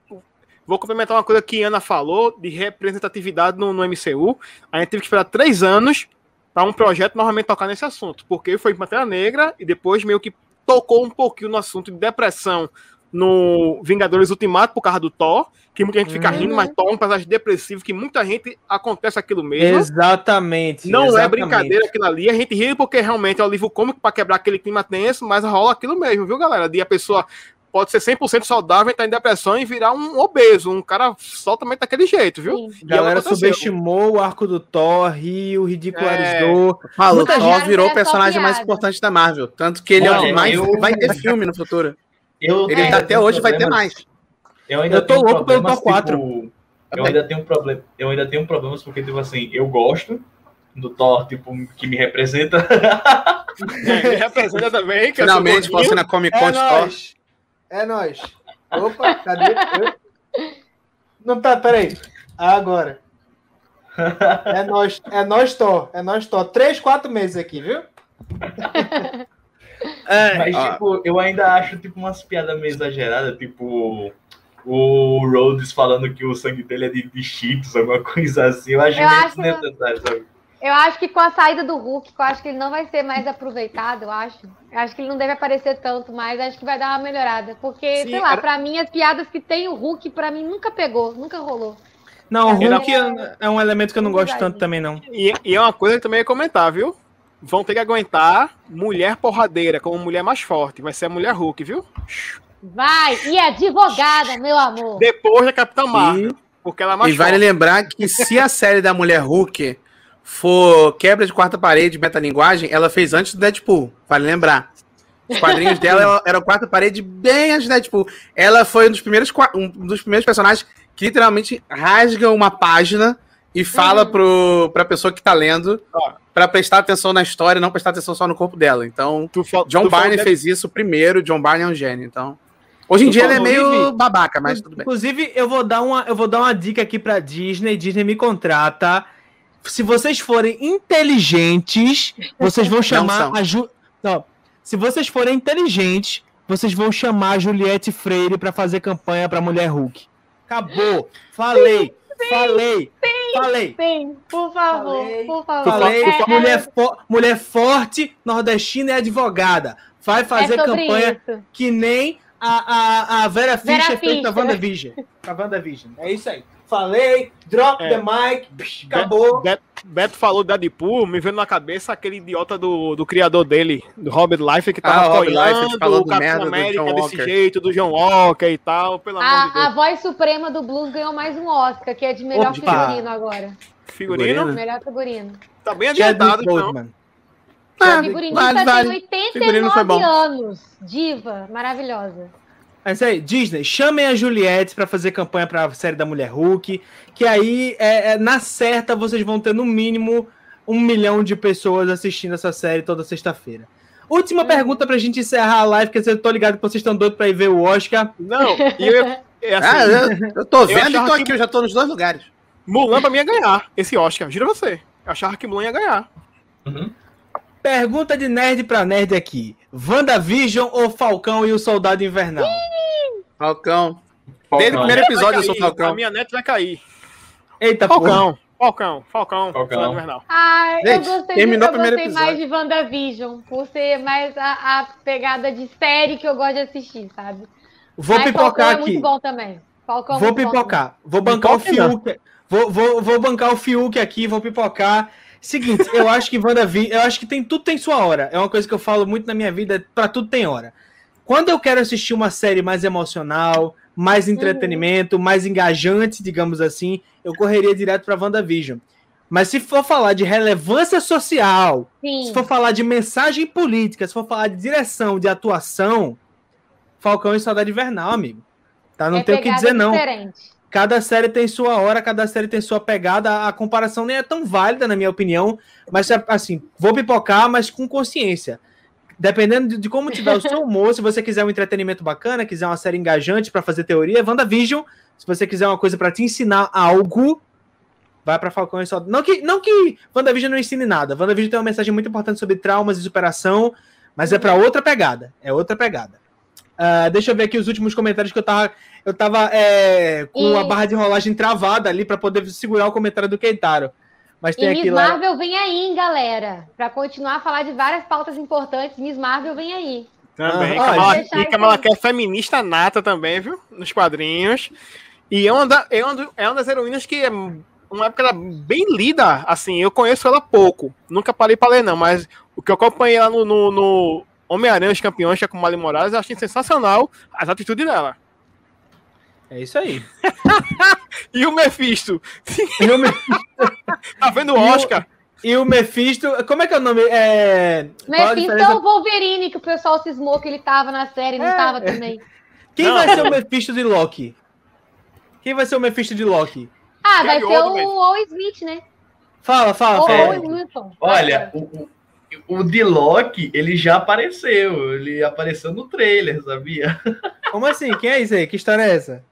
vou complementar uma coisa que Ana falou de representatividade no, no MCU. A gente teve que esperar três anos para um projeto novamente tocar nesse assunto, porque foi Pantera Negra e depois meio que tocou um pouquinho no assunto de depressão no Vingadores Ultimato por causa do Thor, que muita gente fica Uhum. rindo, mas Thor é um personagem depressivo, que muita gente acontece aquilo mesmo. Exatamente. Não é exatamente. brincadeira aquilo ali. A gente ri porque realmente é o livro cômico para quebrar aquele clima tenso, mas rola aquilo mesmo, viu, galera? De a pessoa pode ser 100% saudável, estar em depressão e virar um obeso, um cara soltamente daquele jeito, viu? Sim. A galera aconteceu. subestimou o arco do Thor, riu, ridicularizou. O Muita Thor gente- virou o é só personagem mais importante da Marvel. Tanto que ele é o mais eu- vai ter filme no futuro. Eu, Ele ainda tá até hoje, vai ter mais. Eu ainda Eu tô tenho louco pelo Thor 4. tipo, eu ainda tenho problema, eu ainda tenho problemas porque tipo assim, eu gosto do Thor, tipo, que me representa. É, ele representa também. Que eu sou Finalmente, gordinho. passando a Comic É Con de Thor. É nóis. Opa, cadê? Eu- Não tá, peraí. Agora. É nós, é nós Thor, é nós Thor. Três, quatro meses aqui, viu? É, Mas, ó. tipo, eu ainda acho, tipo, umas piadas meio exageradas, tipo, o Rhodes falando que o sangue dele é de, de cheetos, alguma coisa assim. Eu acho Eu meio acho- desnecessário, sabe? Eu acho que com a saída do Hulk, que eu acho que ele não vai ser mais aproveitado, eu acho. Eu acho que ele não deve aparecer tanto mais, acho que vai dar uma melhorada. Porque, Sim, sei lá, era- pra mim, as piadas que tem o Hulk, pra mim, nunca pegou, nunca rolou. Não, o Hulk é- é um elemento que eu não gosto tanto também, não. E, e é uma coisa que também ia comentar, viu? Vão ter que aguentar mulher porradeira como mulher mais forte. Vai ser a mulher Hulk, viu? Vai! E advogada, meu amor! Depois da Capitã Marvel. E, Porque ela é mais e vale forte. lembrar que se a série da Mulher Hulk for quebra de quarta parede, metalinguagem, ela fez antes do Deadpool. Vale lembrar. Os quadrinhos dela ela- eram quarta parede bem antes do Deadpool. Ela foi um dos primeiros, um dos primeiros personagens que literalmente rasga uma página e fala Uhum. pro, pra pessoa que tá lendo Ó. pra prestar atenção na história e não prestar atenção só no corpo dela. Então, fal- John Barney de- fez isso primeiro. John Barney é um gênio, então. Hoje em Tu dia ele é meio babaca, mas tudo bem. Inclusive, eu vou dar uma, eu vou dar uma dica aqui pra Disney. Disney me contrata. Se vocês forem inteligentes, vocês vão chamar a Ju... Não, se vocês forem inteligentes, vocês vão chamar a Juliette Freire pra fazer campanha pra Mulher Hulk. Acabou. Falei. falei. Falei. Sim, por favor, Falei. por favor. Falei, É, mulher, fo- mulher forte, nordestina e advogada. Vai é fazer sobre campanha isso. que nem a, a, a Vera Vera Fischer fez pra Fischer. WandaVision. Pra WandaVision. É isso aí. Falei, drop É. the mic, psh, acabou. Beto, Beto falou do Deadpool, me veio na cabeça aquele idiota do, do criador dele, do Robert Life, que Ah, tava o Robert apoiando Liefeld falando o Capitão merda do América desse Walker. jeito, do John Walker e tal, pelo amor de A, Deus. a voz suprema do blues ganhou mais um Oscar, que é de melhor Opa. figurino agora. Figurino, Figurino. Melhor figurino. tá bem adiantado, então. Boseman. Ah, a figurinista vale, vale. tem Figurino foi 89 bom. anos. Diva, maravilhosa. É isso aí, Disney, chamem a Juliette pra fazer campanha pra série da Mulher Hulk, que aí, é, é, na certa, vocês vão ter no mínimo um milhão de pessoas assistindo essa série toda sexta-feira. Última Hum. pergunta pra gente encerrar a live, porque eu tô ligado que vocês estão doidos pra ir ver o Oscar. Não, e eu, é assim, Ah, eu, eu tô vendo e achava tô que- aqui, eu já tô nos dois lugares. Mulan pra mim ia ganhar esse Oscar, juro você. Eu achava que Mulan ia ganhar. Uhum. Pergunta de nerd pra nerd aqui. WandaVision ou Falcão e o Soldado Invernal? Falcão. Desde o Falcão. primeiro episódio eu sou cair, A Falcão. minha net vai cair. Eita, porra. Falcão, Falcão, Falcão, Falcão. Invernal. Ai, Gente, eu gostei, terminou eu o gostei mais de WandaVision, por ser mais a, a pegada de série que eu gosto de assistir, sabe? Vou Mas pipocar Falcão é aqui. muito bom também. Falcão é Vou pipocar. Vou bancar o Pipoca não. Fiuk. Vou, vou, vou bancar o Fiuk aqui, vou pipocar. Seguinte, eu acho que WandaVision, eu acho que tem tudo tem sua hora. É uma coisa que eu falo muito na minha vida, pra tudo tem hora. Quando eu quero assistir uma série mais emocional, mais entretenimento, mais engajante, digamos assim, eu correria direto pra WandaVision. Mas se for falar de relevância social, Sim. se for falar de mensagem política, se for falar de direção, de atuação, Falcão e Saudade Invernal, amigo. Tá? Não é tem o que dizer, não. Diferente. Cada série tem sua hora, cada série tem sua pegada. A comparação nem é tão válida, na minha opinião. Mas, assim, vou pipocar, mas com consciência. Dependendo de, de como tiver o seu humor, se você quiser um entretenimento bacana, quiser uma série engajante para fazer teoria, WandaVision. Se você quiser uma coisa para te ensinar algo, vai para Falcão e Soldado. Não que, não que WandaVision não ensine nada. WandaVision tem uma mensagem muito importante sobre traumas e superação, mas é para outra pegada. É outra pegada. Uh, deixa eu ver aqui os últimos comentários que eu tava. Eu tava é, com E- a barra de rolagem travada ali para poder segurar o comentário do Keitaro. Mas tem E Miss lá. Marvel vem aí, hein, galera. Pra continuar a falar de várias pautas importantes, Miss Marvel vem aí. Também. Ah, Kamala, deixar e Kamala é feminista nata também, viu? Nos quadrinhos. E é uma, da- é uma, do- é uma das heroínas que é uma época bem lida. Assim, eu conheço ela pouco. Nunca parei pra ler, não. Mas o que eu acompanhei ela no, no, no Homem-Aranha, os campeões, que é com Mali Morales, eu achei sensacional as atitudes dela. É isso aí. E o Mephisto? E o, Me- Tá vendo o Oscar? e o Mephisto. Como é que é o nome? É... Mephisto é o Wolverine, que o pessoal cismou que ele tava na série, não É. tava também. Quem Não. vai ser o Mephisto de Loki? Quem vai ser o Mephisto de Loki? Ah, vai ser o. Owen Smith, né? Fala, fala, Ou fala. Wilson. Olha, o, o, o de Loki, ele já apareceu. Ele apareceu no trailer, sabia? Como assim? Quem é isso aí? Que história é essa?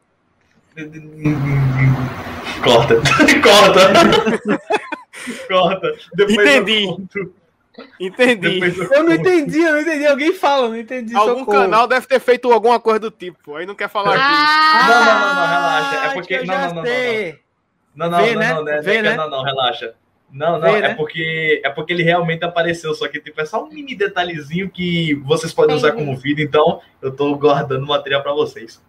Corta. Corta. Corta. Depois Entendi. Eu. Entendi. Depois eu Eu não entendi, eu não entendi. Alguém fala, não entendi. Algum socorro. canal deve ter feito alguma coisa do tipo. Aí não quer falar aqui. Ah, Não, não, não, não, relaxa. É porque- não, não, não, sei. Não, não, Vê, não, né? não, né? Vê, né? não, não, relaxa. Não, não, Vê, é né? porque é porque ele realmente apareceu, só que tipo, é só um mini detalhezinho que vocês podem usar como vídeo, então eu tô guardando material pra vocês.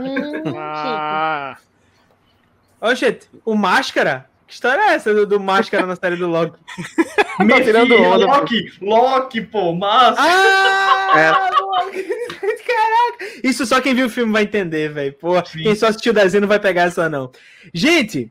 Hum. Ah, Oxe, o Máscara? Que história é essa do, do Máscara na série do Loki? Tá tirando onda. Loki, Loki, pô, mas Ah! Loki. Caraca! Isso só quem viu o filme vai entender, velho. Quem só assistiu o desenho não vai pegar essa, não. Gente,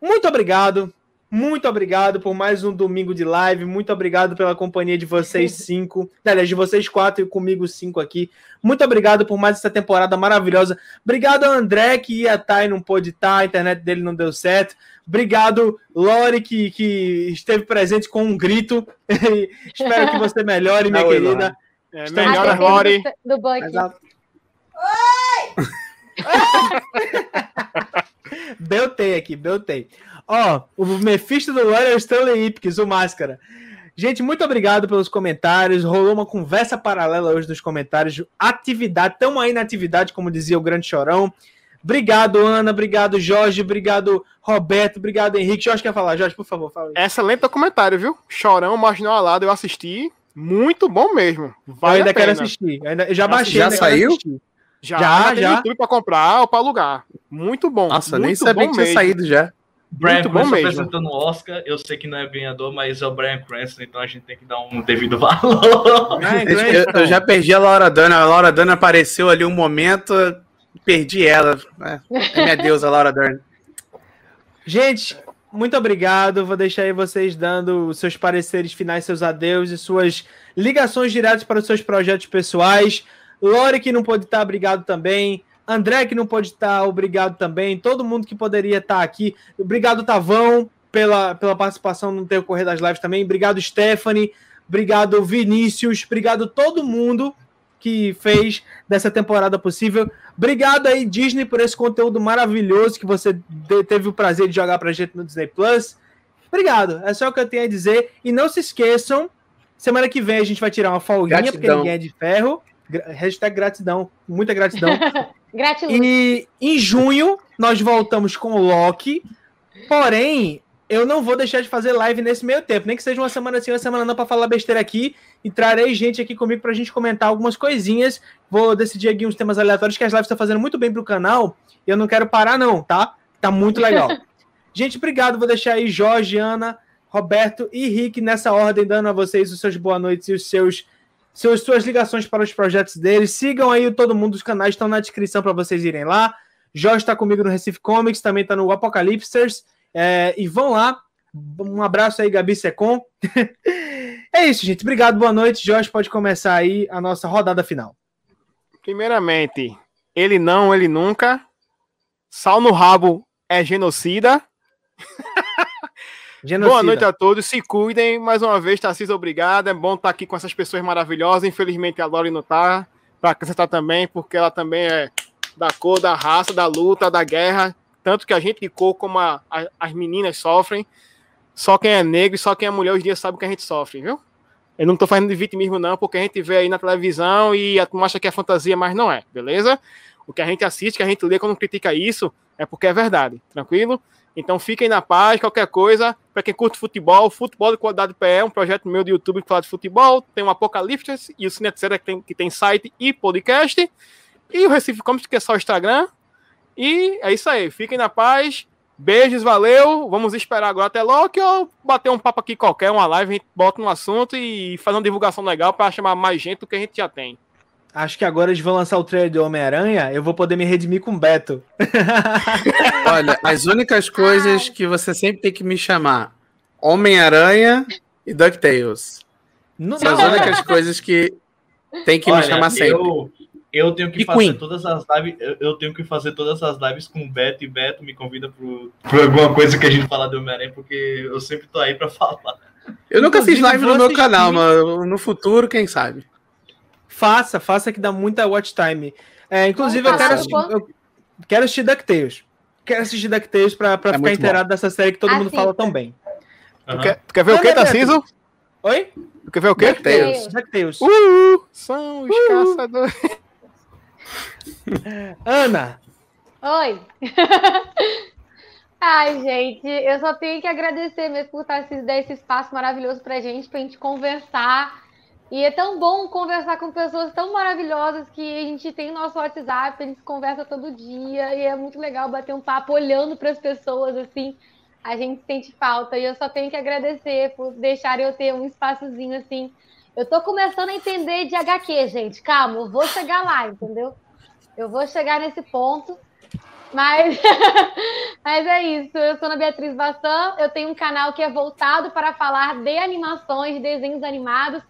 muito obrigado. Muito obrigado por mais um domingo de live. Muito obrigado pela companhia de vocês cinco. Aliás, de vocês quatro e comigo cinco aqui. Muito obrigado por mais essa temporada maravilhosa. Obrigado ao André, que ia estar e não pôde estar, a internet dele não deu certo. Obrigado, Lore, que, que esteve presente com um grito. Espero que você melhore, minha Não, querida. é, Estamos melhor A a defesa Rory. do, do. Mas a- Beltei aqui, beltei. Ó, o Mephisto do Lore é o Stanley Ipkiss, o Máscara. Gente, muito obrigado pelos comentários. Rolou uma conversa paralela hoje nos comentários. Atividade, estamos aí na atividade, como dizia o grande chorão. Obrigado, Ana. Obrigado, Jorge. Obrigado, Roberto. Obrigado, Henrique. Jorge quer falar? Jorge, por favor, fala aí. Excelente documentário, viu? Chorão, Marginal Alado, eu assisti. Muito bom mesmo. eu Vale ainda a quero pena. assistir. Eu, ainda- eu já baixei. Já ainda saiu? Já, Já, já, YouTube pra comprar ou pra alugar. Muito bom. Nossa, muito nem sabia bom que tinha mesmo. saído já. Brian Muito Cranston apresentando o Oscar. Eu sei que não é ganhador, mas é o Brian Cranston, então a gente tem que dar um devido valor. Brian Eu, eu já perdi a Laura Dana. A Laura Dana apareceu ali um momento, perdi ela. É, é minha deusa, Laura Dern. Gente, muito obrigado. Vou deixar aí vocês dando seus pareceres finais, seus adeus e suas ligações diretas para os seus projetos pessoais. Lore, que não pode estar, obrigado também. André, que não pode estar, obrigado também. Todo mundo que poderia estar aqui. Obrigado, Tavão, pela, pela participação no decorrer das lives também. Obrigado, Stephanie. Obrigado, Vinícius. Obrigado todo mundo que fez dessa temporada possível. Obrigado aí, Disney, por esse conteúdo maravilhoso que você teve o prazer de jogar pra gente no Disney Plus. Obrigado, é só o que eu tenho a dizer. E não se esqueçam, semana que vem a gente vai tirar uma folguinha, porque Gratidão. ninguém é de ferro. Hashtag gratidão, muita gratidão. Gratiluz. E em junho nós voltamos com o Loki. Porém, eu não vou deixar de fazer live nesse meio tempo, nem que seja uma semana sim, uma semana não, para falar besteira aqui. E trarei gente aqui comigo pra gente comentar algumas coisinhas. Vou decidir aqui uns temas aleatórios que as lives estão fazendo muito bem pro canal. E eu não quero parar, não, tá? Tá muito legal. gente, obrigado. Vou deixar aí Jorge, Ana, Roberto e Rick nessa ordem, dando a vocês os seus boa noites e os seus seus, suas ligações para os projetos deles. Sigam aí todo mundo, os canais estão na descrição para vocês irem lá. Jorge está comigo no Recife Comics, também está no Apocalipsters. É, e vão lá. Um abraço aí, Gabi Secom. é isso, gente. Obrigado, boa noite. Jorge, pode começar aí a nossa rodada final. Primeiramente, ele não, ele nunca. Sal no rabo é genocida. Genocida. Boa noite a todos, se cuidem. Mais uma vez, Tarcísio, obrigado. É bom estar aqui com essas pessoas maravilhosas. Infelizmente, a Lori não tá, para acrescentar também, porque ela também é da cor, da raça, da luta, da guerra. Tanto que a gente cor, como a, a, as meninas sofrem. Só quem é negro e só quem é mulher hoje em dia sabe o que a gente sofre, viu? Eu não tô falando de vitimismo, não, porque a gente vê aí na televisão e a acha que é fantasia, mas não é, beleza? O que a gente assiste, que a gente lê quando critica isso, é porque é verdade, tranquilo? Então fiquem na paz, qualquer coisa. Para quem curte futebol, Futebol de Qualidade PE um projeto meu do YouTube que fala de futebol. Tem o Apocalipse e o Cine que tem, que tem site e podcast. E o Recife Comics, que é só o Instagram. E é isso aí. Fiquem na paz. Beijos, valeu. Vamos esperar agora até Loki ou bater um papo aqui qualquer, uma live, a gente bota um assunto e faz uma divulgação legal para chamar mais gente do que a gente já tem. Acho que agora eles vão lançar o trailer do Homem-Aranha, eu vou poder me redimir com o Beto. Olha, as únicas coisas que você sempre tem que me chamar: Homem-Aranha e DuckTales. Não, São as únicas coisas que tem que me Olha, chamar sempre. Eu, eu tenho que E fazer Queen? todas as lives. Eu, eu tenho que fazer todas as lives com o Beto e Beto me convida pro, pro alguma coisa que a gente falar do Homem-Aranha, porque eu sempre tô aí pra falar. Eu nunca fiz Inclusive, live no meu assistir. canal, mas no futuro, quem sabe? Faça, faça que dá muita watch time. É, inclusive, eu quero assistir, eu quero assistir DuckTales. Quero assistir DuckTales pra, pra É ficar bom. inteirado dessa série que todo mundo Assista. fala tão bem. Tu, quer, tu quer ver o quê, Beto. Tarcísio? Oi? Tu quer ver o quê? DuckTales. DuckTales. Uh, são os caçadores. Ana, Oi! Ai, gente, eu só tenho que agradecer mesmo por estar se dar esse espaço maravilhoso pra gente, pra gente conversar. E é tão bom conversar com pessoas tão maravilhosas que a gente tem nosso WhatsApp, a gente conversa todo dia, e é muito legal bater um papo olhando para as pessoas, assim. A gente sente falta, e eu só tenho que agradecer por deixar eu ter um espaçozinho assim. Eu tô começando a entender de HQ, gente. Calma, eu vou chegar lá, entendeu? Eu vou chegar nesse ponto. Mas, mas é isso. Eu sou a Beatriz Bassan. Eu tenho um canal que é voltado para falar de animações, de desenhos animados.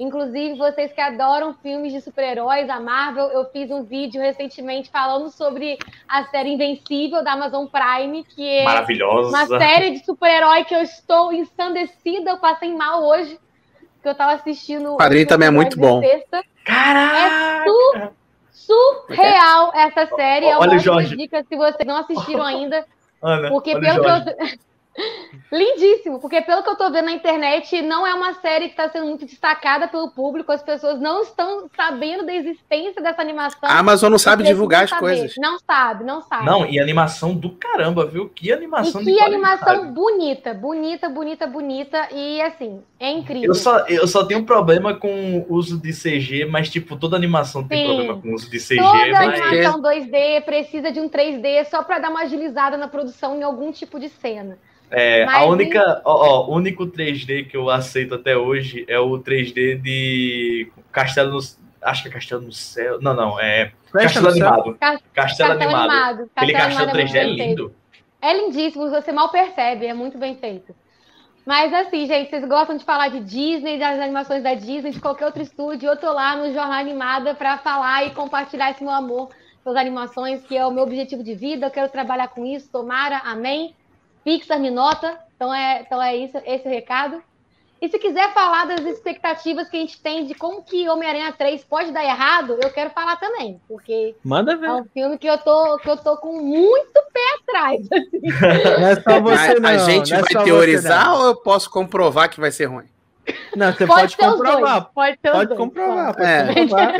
Inclusive, vocês que adoram filmes de super-heróis, a Marvel, eu fiz um vídeo recentemente falando sobre a série Invencível da Amazon Prime, que é Maravilhosa. uma série de super-herói que eu estou ensandecida. Eu passei mal hoje, porque eu estava assistindo. O quadrinho também é muito bom. Sexta. Caraca! Surreal essa série. É uma Olha Jorge. dica se vocês não assistiram ainda. Ana, Porque olha o pelo que Jorge. eu. Lindíssimo, porque pelo que eu tô vendo na internet, não é uma série que está sendo muito destacada pelo público, as pessoas não estão sabendo da existência dessa animação. A Amazon não sabe divulgar as saber. coisas. Não sabe, não sabe. Não, e animação do caramba, viu? Que e animação de que qualidade. animação bonita, bonita, bonita, bonita. E assim, é incrível. Eu só, eu só tenho problema com o uso de CG, mas, tipo, toda animação tem Sim. problema com o uso de CG. Toda mas... animação 2D precisa de um 3D só para dar uma agilizada na produção em algum tipo de cena. É, a Mas única, ó, ó, o único 3D que eu aceito até hoje é o 3D de Castelo no, acho que é Castelo no Céu. Não, não, é Castelo. Animado. Ca- Castelo, Castelo Animado. Animado. Aquele Castelo castelo Animado 3D é muito bem feito. lindo. É lindíssimo, você mal percebe, é muito bem feito. Mas assim, gente, vocês gostam de falar de Disney, das animações da Disney, de qualquer outro estúdio, eu tô lá no Jornal Animada para falar e compartilhar esse meu amor pelas animações, que é o meu objetivo de vida, eu quero trabalhar com isso, tomara, amém. Pixar me nota, então é, então é isso, esse o recado. E se quiser falar das expectativas que a gente tem de como que Homem-Aranha 3 pode dar errado, eu quero falar também, porque Manda é ver. um filme que eu tô, que eu tô com muito pé atrás. assim. Não é só você, a, não. a gente não é vai você, teorizar ou eu posso comprovar que vai ser ruim? Não, você pode, ser os comprovar. dois. Pode ser os Pode dois. comprovar. Pode É, comprovar.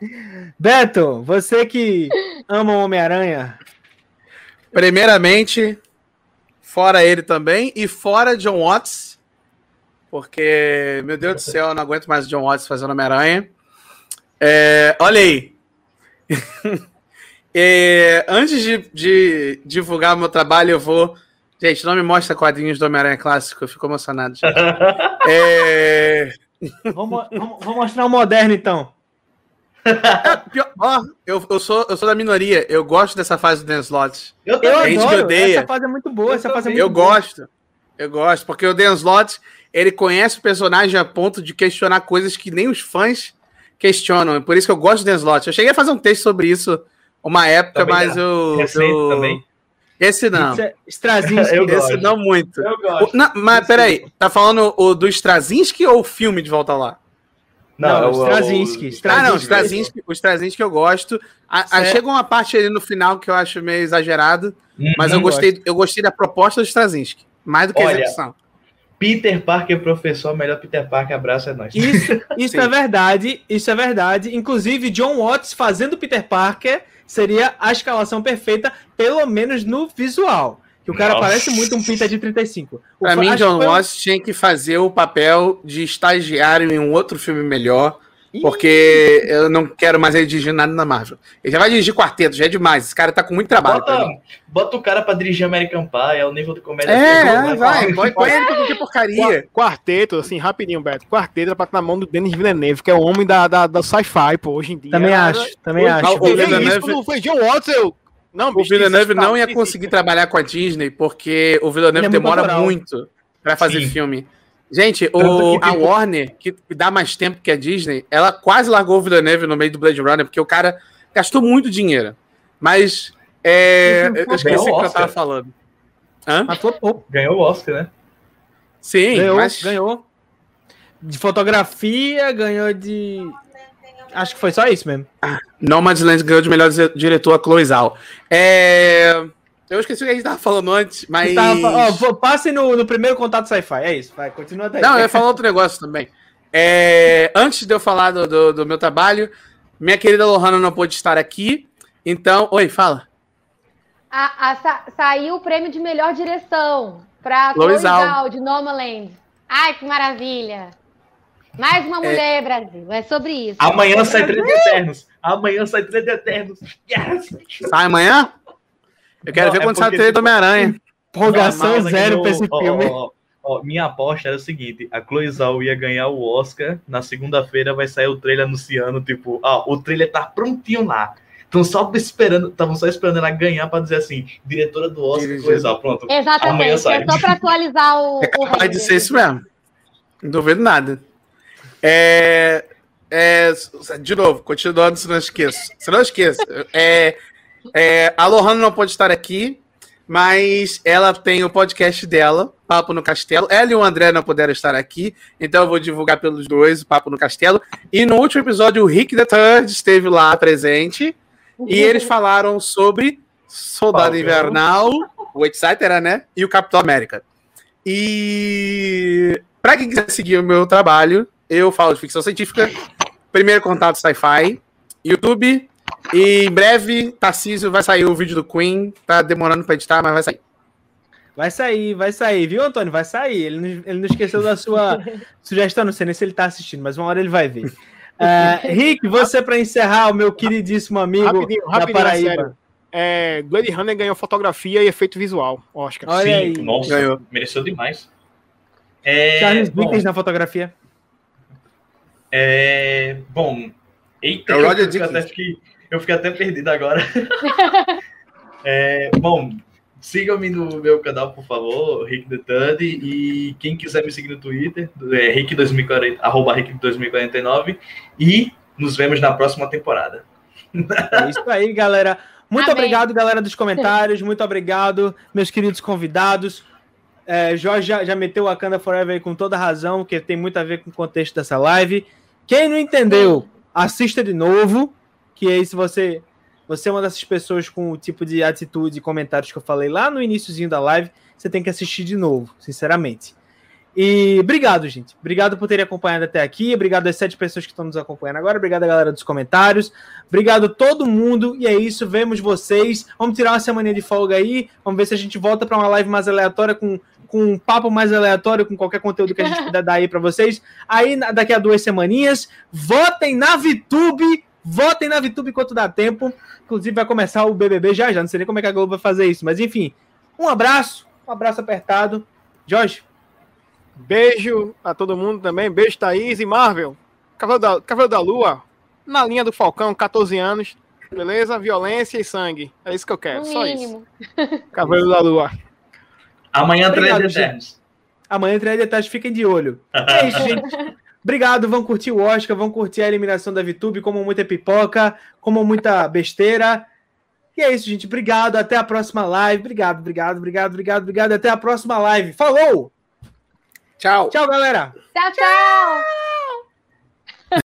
Beto, você que ama o Homem-Aranha, Primeiramente, fora ele também, e fora John Watts, porque, meu Deus do céu, eu não aguento mais o John Watts fazendo Homem-Aranha. É, olha aí. É, antes de, de divulgar o meu trabalho, eu vou. Gente, não me mostra quadrinhos do Homem-Aranha clássico, eu fico emocionado. gente. É, vamos, vamos- vou mostrar o moderno então. pior- ó, eu, eu, sou, eu sou da minoria, eu gosto dessa fase do Dan Slott. Eu Eu gente que adoro, odeia. essa fase é muito boa, Eu essa fase é muito Eu boa. gosto. Eu gosto, porque o Dan Slott, ele conhece o personagem a ponto de questionar coisas que nem os fãs questionam. Por isso que eu gosto do Dan Slott. Eu cheguei a fazer um texto sobre isso uma época, Também mas é. eu, Recente eu, também. Esse não. Esse é Straczynski. Eu Esse gosto. não muito. Eu O- gosto. não, mas peraí, tá falando o do Straczynski ou o filme de volta lá? Não, é o Straczynski. Ah, não. Straczynski, o Straczynski eu gosto. A, a- chega uma parte ali no final que eu acho meio exagerado, Hum, mas não eu gostei, eu gostei da proposta do Straczynski, mais do que a Olha, execução. Peter Parker, professor, melhor Peter Parker, abraço, é nóis. Isso, isso é verdade, isso é verdade. Inclusive, John Watts fazendo Peter Parker seria a escalação perfeita, pelo menos no visual. Que o cara Nossa. parece muito um Peter de 35. O Pra mim, John foi Watts tinha que fazer o papel de estagiário em um outro filme melhor, Ih, porque eu não quero mais ele dirigir nada na Marvel. Ele já vai dirigir quarteto, já é demais. Esse cara tá com muito trabalho. Bota, bota o cara pra dirigir American Pie, é o nível de comédia. É, é, vai, põe, põe ele pra qualquer porcaria. Qua- Quarteto, assim, rapidinho, Beto. Quarteto era pra estar na mão do Denis Villeneuve, que é o homem da, da, da sci-fi, pô, hoje em dia. Também acho, também acho. o Eu vi Villeneuve- isso quando foi John Watts, eu... Não, O bicho, Villeneuve não ia conseguir trabalhar com a Disney, porque o Villeneuve é demora natural. muito pra fazer Sim. filme. Gente, o, a Warner, que dá mais tempo que a Disney, ela quase largou o Villeneuve no meio do Blade Runner, porque o cara gastou muito dinheiro. Mas é, eu esqueci o que eu tava falando. Hã? Ganhou o Oscar, né? Sim, Ganhou, mas ganhou. De fotografia, ganhou de. Acho que foi só isso mesmo. Nomadland ganhou de melhor dire- diretor a Chloe Zhao. É, Eu esqueci o que a gente tava falando antes, mas... Tava passe no, no primeiro contato sci-fi. É isso, vai, continua daí. Não, eu ia falar outro negócio também. É, antes de eu falar do, do, do meu trabalho, minha querida Lohana não pôde estar aqui, então... Oi, fala. A- a- sa- saiu o prêmio de melhor direção para Chloe. Zhao, de Nomaland. Ai, que maravilha! Mais uma mulher, Brasil. É sobre isso. Amanhã sai três Eternos. Amanhã sai três Eternos. Yes! Sai amanhã? Eu quero Não, ver é quando sai o trailer do Homem-Aranha. Mas zero pra esse filme. minha aposta era o seguinte: a Chloe Zhao ia ganhar o Oscar. Na segunda-feira vai sair o trailer anunciando, tipo, ó, o trailer tá prontinho lá. Estão só esperando, estavam só esperando ela ganhar pra dizer assim, diretora do Oscar, Zhao, pronto. Amanhã Exatamente. sai. É só para atualizar o. É o capaz de render. ser isso mesmo. Não duvido nada. É, é, de novo, continuando, se não esqueço. Se não esqueça. É, é, a Lohana não pode estar aqui, mas ela tem o podcast dela, Papo no Castelo. Ela e o André não puderam estar aqui, então eu vou divulgar pelos dois o Papo no Castelo. E no último episódio, o Rick the Third esteve lá presente e eles falaram sobre Soldado. Invernal, o etc., né? E o Capitão América. E para quem quiser seguir o meu trabalho, eu falo de ficção científica, primeiro contato sci-fi, YouTube, e em breve, Tarcísio, vai sair o vídeo do Queen. Tá demorando para editar, mas vai sair. Vai sair, vai sair, viu, Antônio? Vai sair. Ele não, ele não esqueceu da sua sugestão, não sei nem se ele tá assistindo, mas uma hora ele vai ver. Ah, Rick, você para encerrar, o meu queridíssimo amigo Rapidinho, da rapidinho, Paraíba. sério. É, Runner ganhou fotografia e efeito visual, Oscar. Olha Sim, aí. nossa, Ganhou. mereceu demais. É, Charles Dickens na fotografia. É, bom, eita, É o Roger eu, fiquei até, fiquei- eu fiquei até perdido agora. É, bom, sigam-me no meu canal, por favor, Rick the Third, e quem quiser me seguir no Twitter, é Rick2040, arroba Rick2049, e nos vemos na próxima temporada. É isso aí, galera. Muito Amém. obrigado, galera dos comentários. Muito obrigado, meus queridos convidados. É, Jorge já, já meteu o Wakanda Forever aí com toda razão, que tem muito a ver com o contexto dessa live. Quem não entendeu, assista de novo, que aí se você você é uma dessas pessoas com o tipo de atitude e comentários que eu falei lá no iníciozinho da live, você tem que assistir de novo, sinceramente. E obrigado, gente. Obrigado por terem acompanhado até aqui. Obrigado às sete pessoas que estão nos acompanhando agora. Obrigado a galera dos comentários. Obrigado a todo mundo. E é isso. Vemos vocês. Vamos tirar uma semana de folga aí. Vamos ver se a gente volta para uma live mais aleatória com, com um papo mais aleatório, com qualquer conteúdo que a gente puder dar aí para vocês. Aí, daqui a duas semaninhas, votem na VTube. Votem na VTube enquanto dá tempo. Inclusive, vai começar o BBB já já. Não sei nem como é que a Globo vai fazer isso. Mas, enfim. Um abraço. Um abraço apertado. Jorge. Beijo a todo mundo também. Beijo, Thaís e Marvel. Cavaleiro da, Cavaleiro da Lua, na linha do Falcão, 14 anos. Beleza? Violência e sangue. É isso que eu quero, No só isso. mínimo. Cavaleiro da Lua. Amanhã, Obrigado, três gente. Eternos. Amanhã entre detalhes, fiquem de olho. É isso, gente. Obrigado, vão curtir o Oscar, vão curtir a eliminação da VTube, como muita pipoca, como muita besteira. E é isso, gente. Obrigado. Até a próxima live. Obrigado, obrigado, obrigado, obrigado, obrigado. Até a próxima live. Falou! Tchau. Tchau, galera. Tchau, tchau!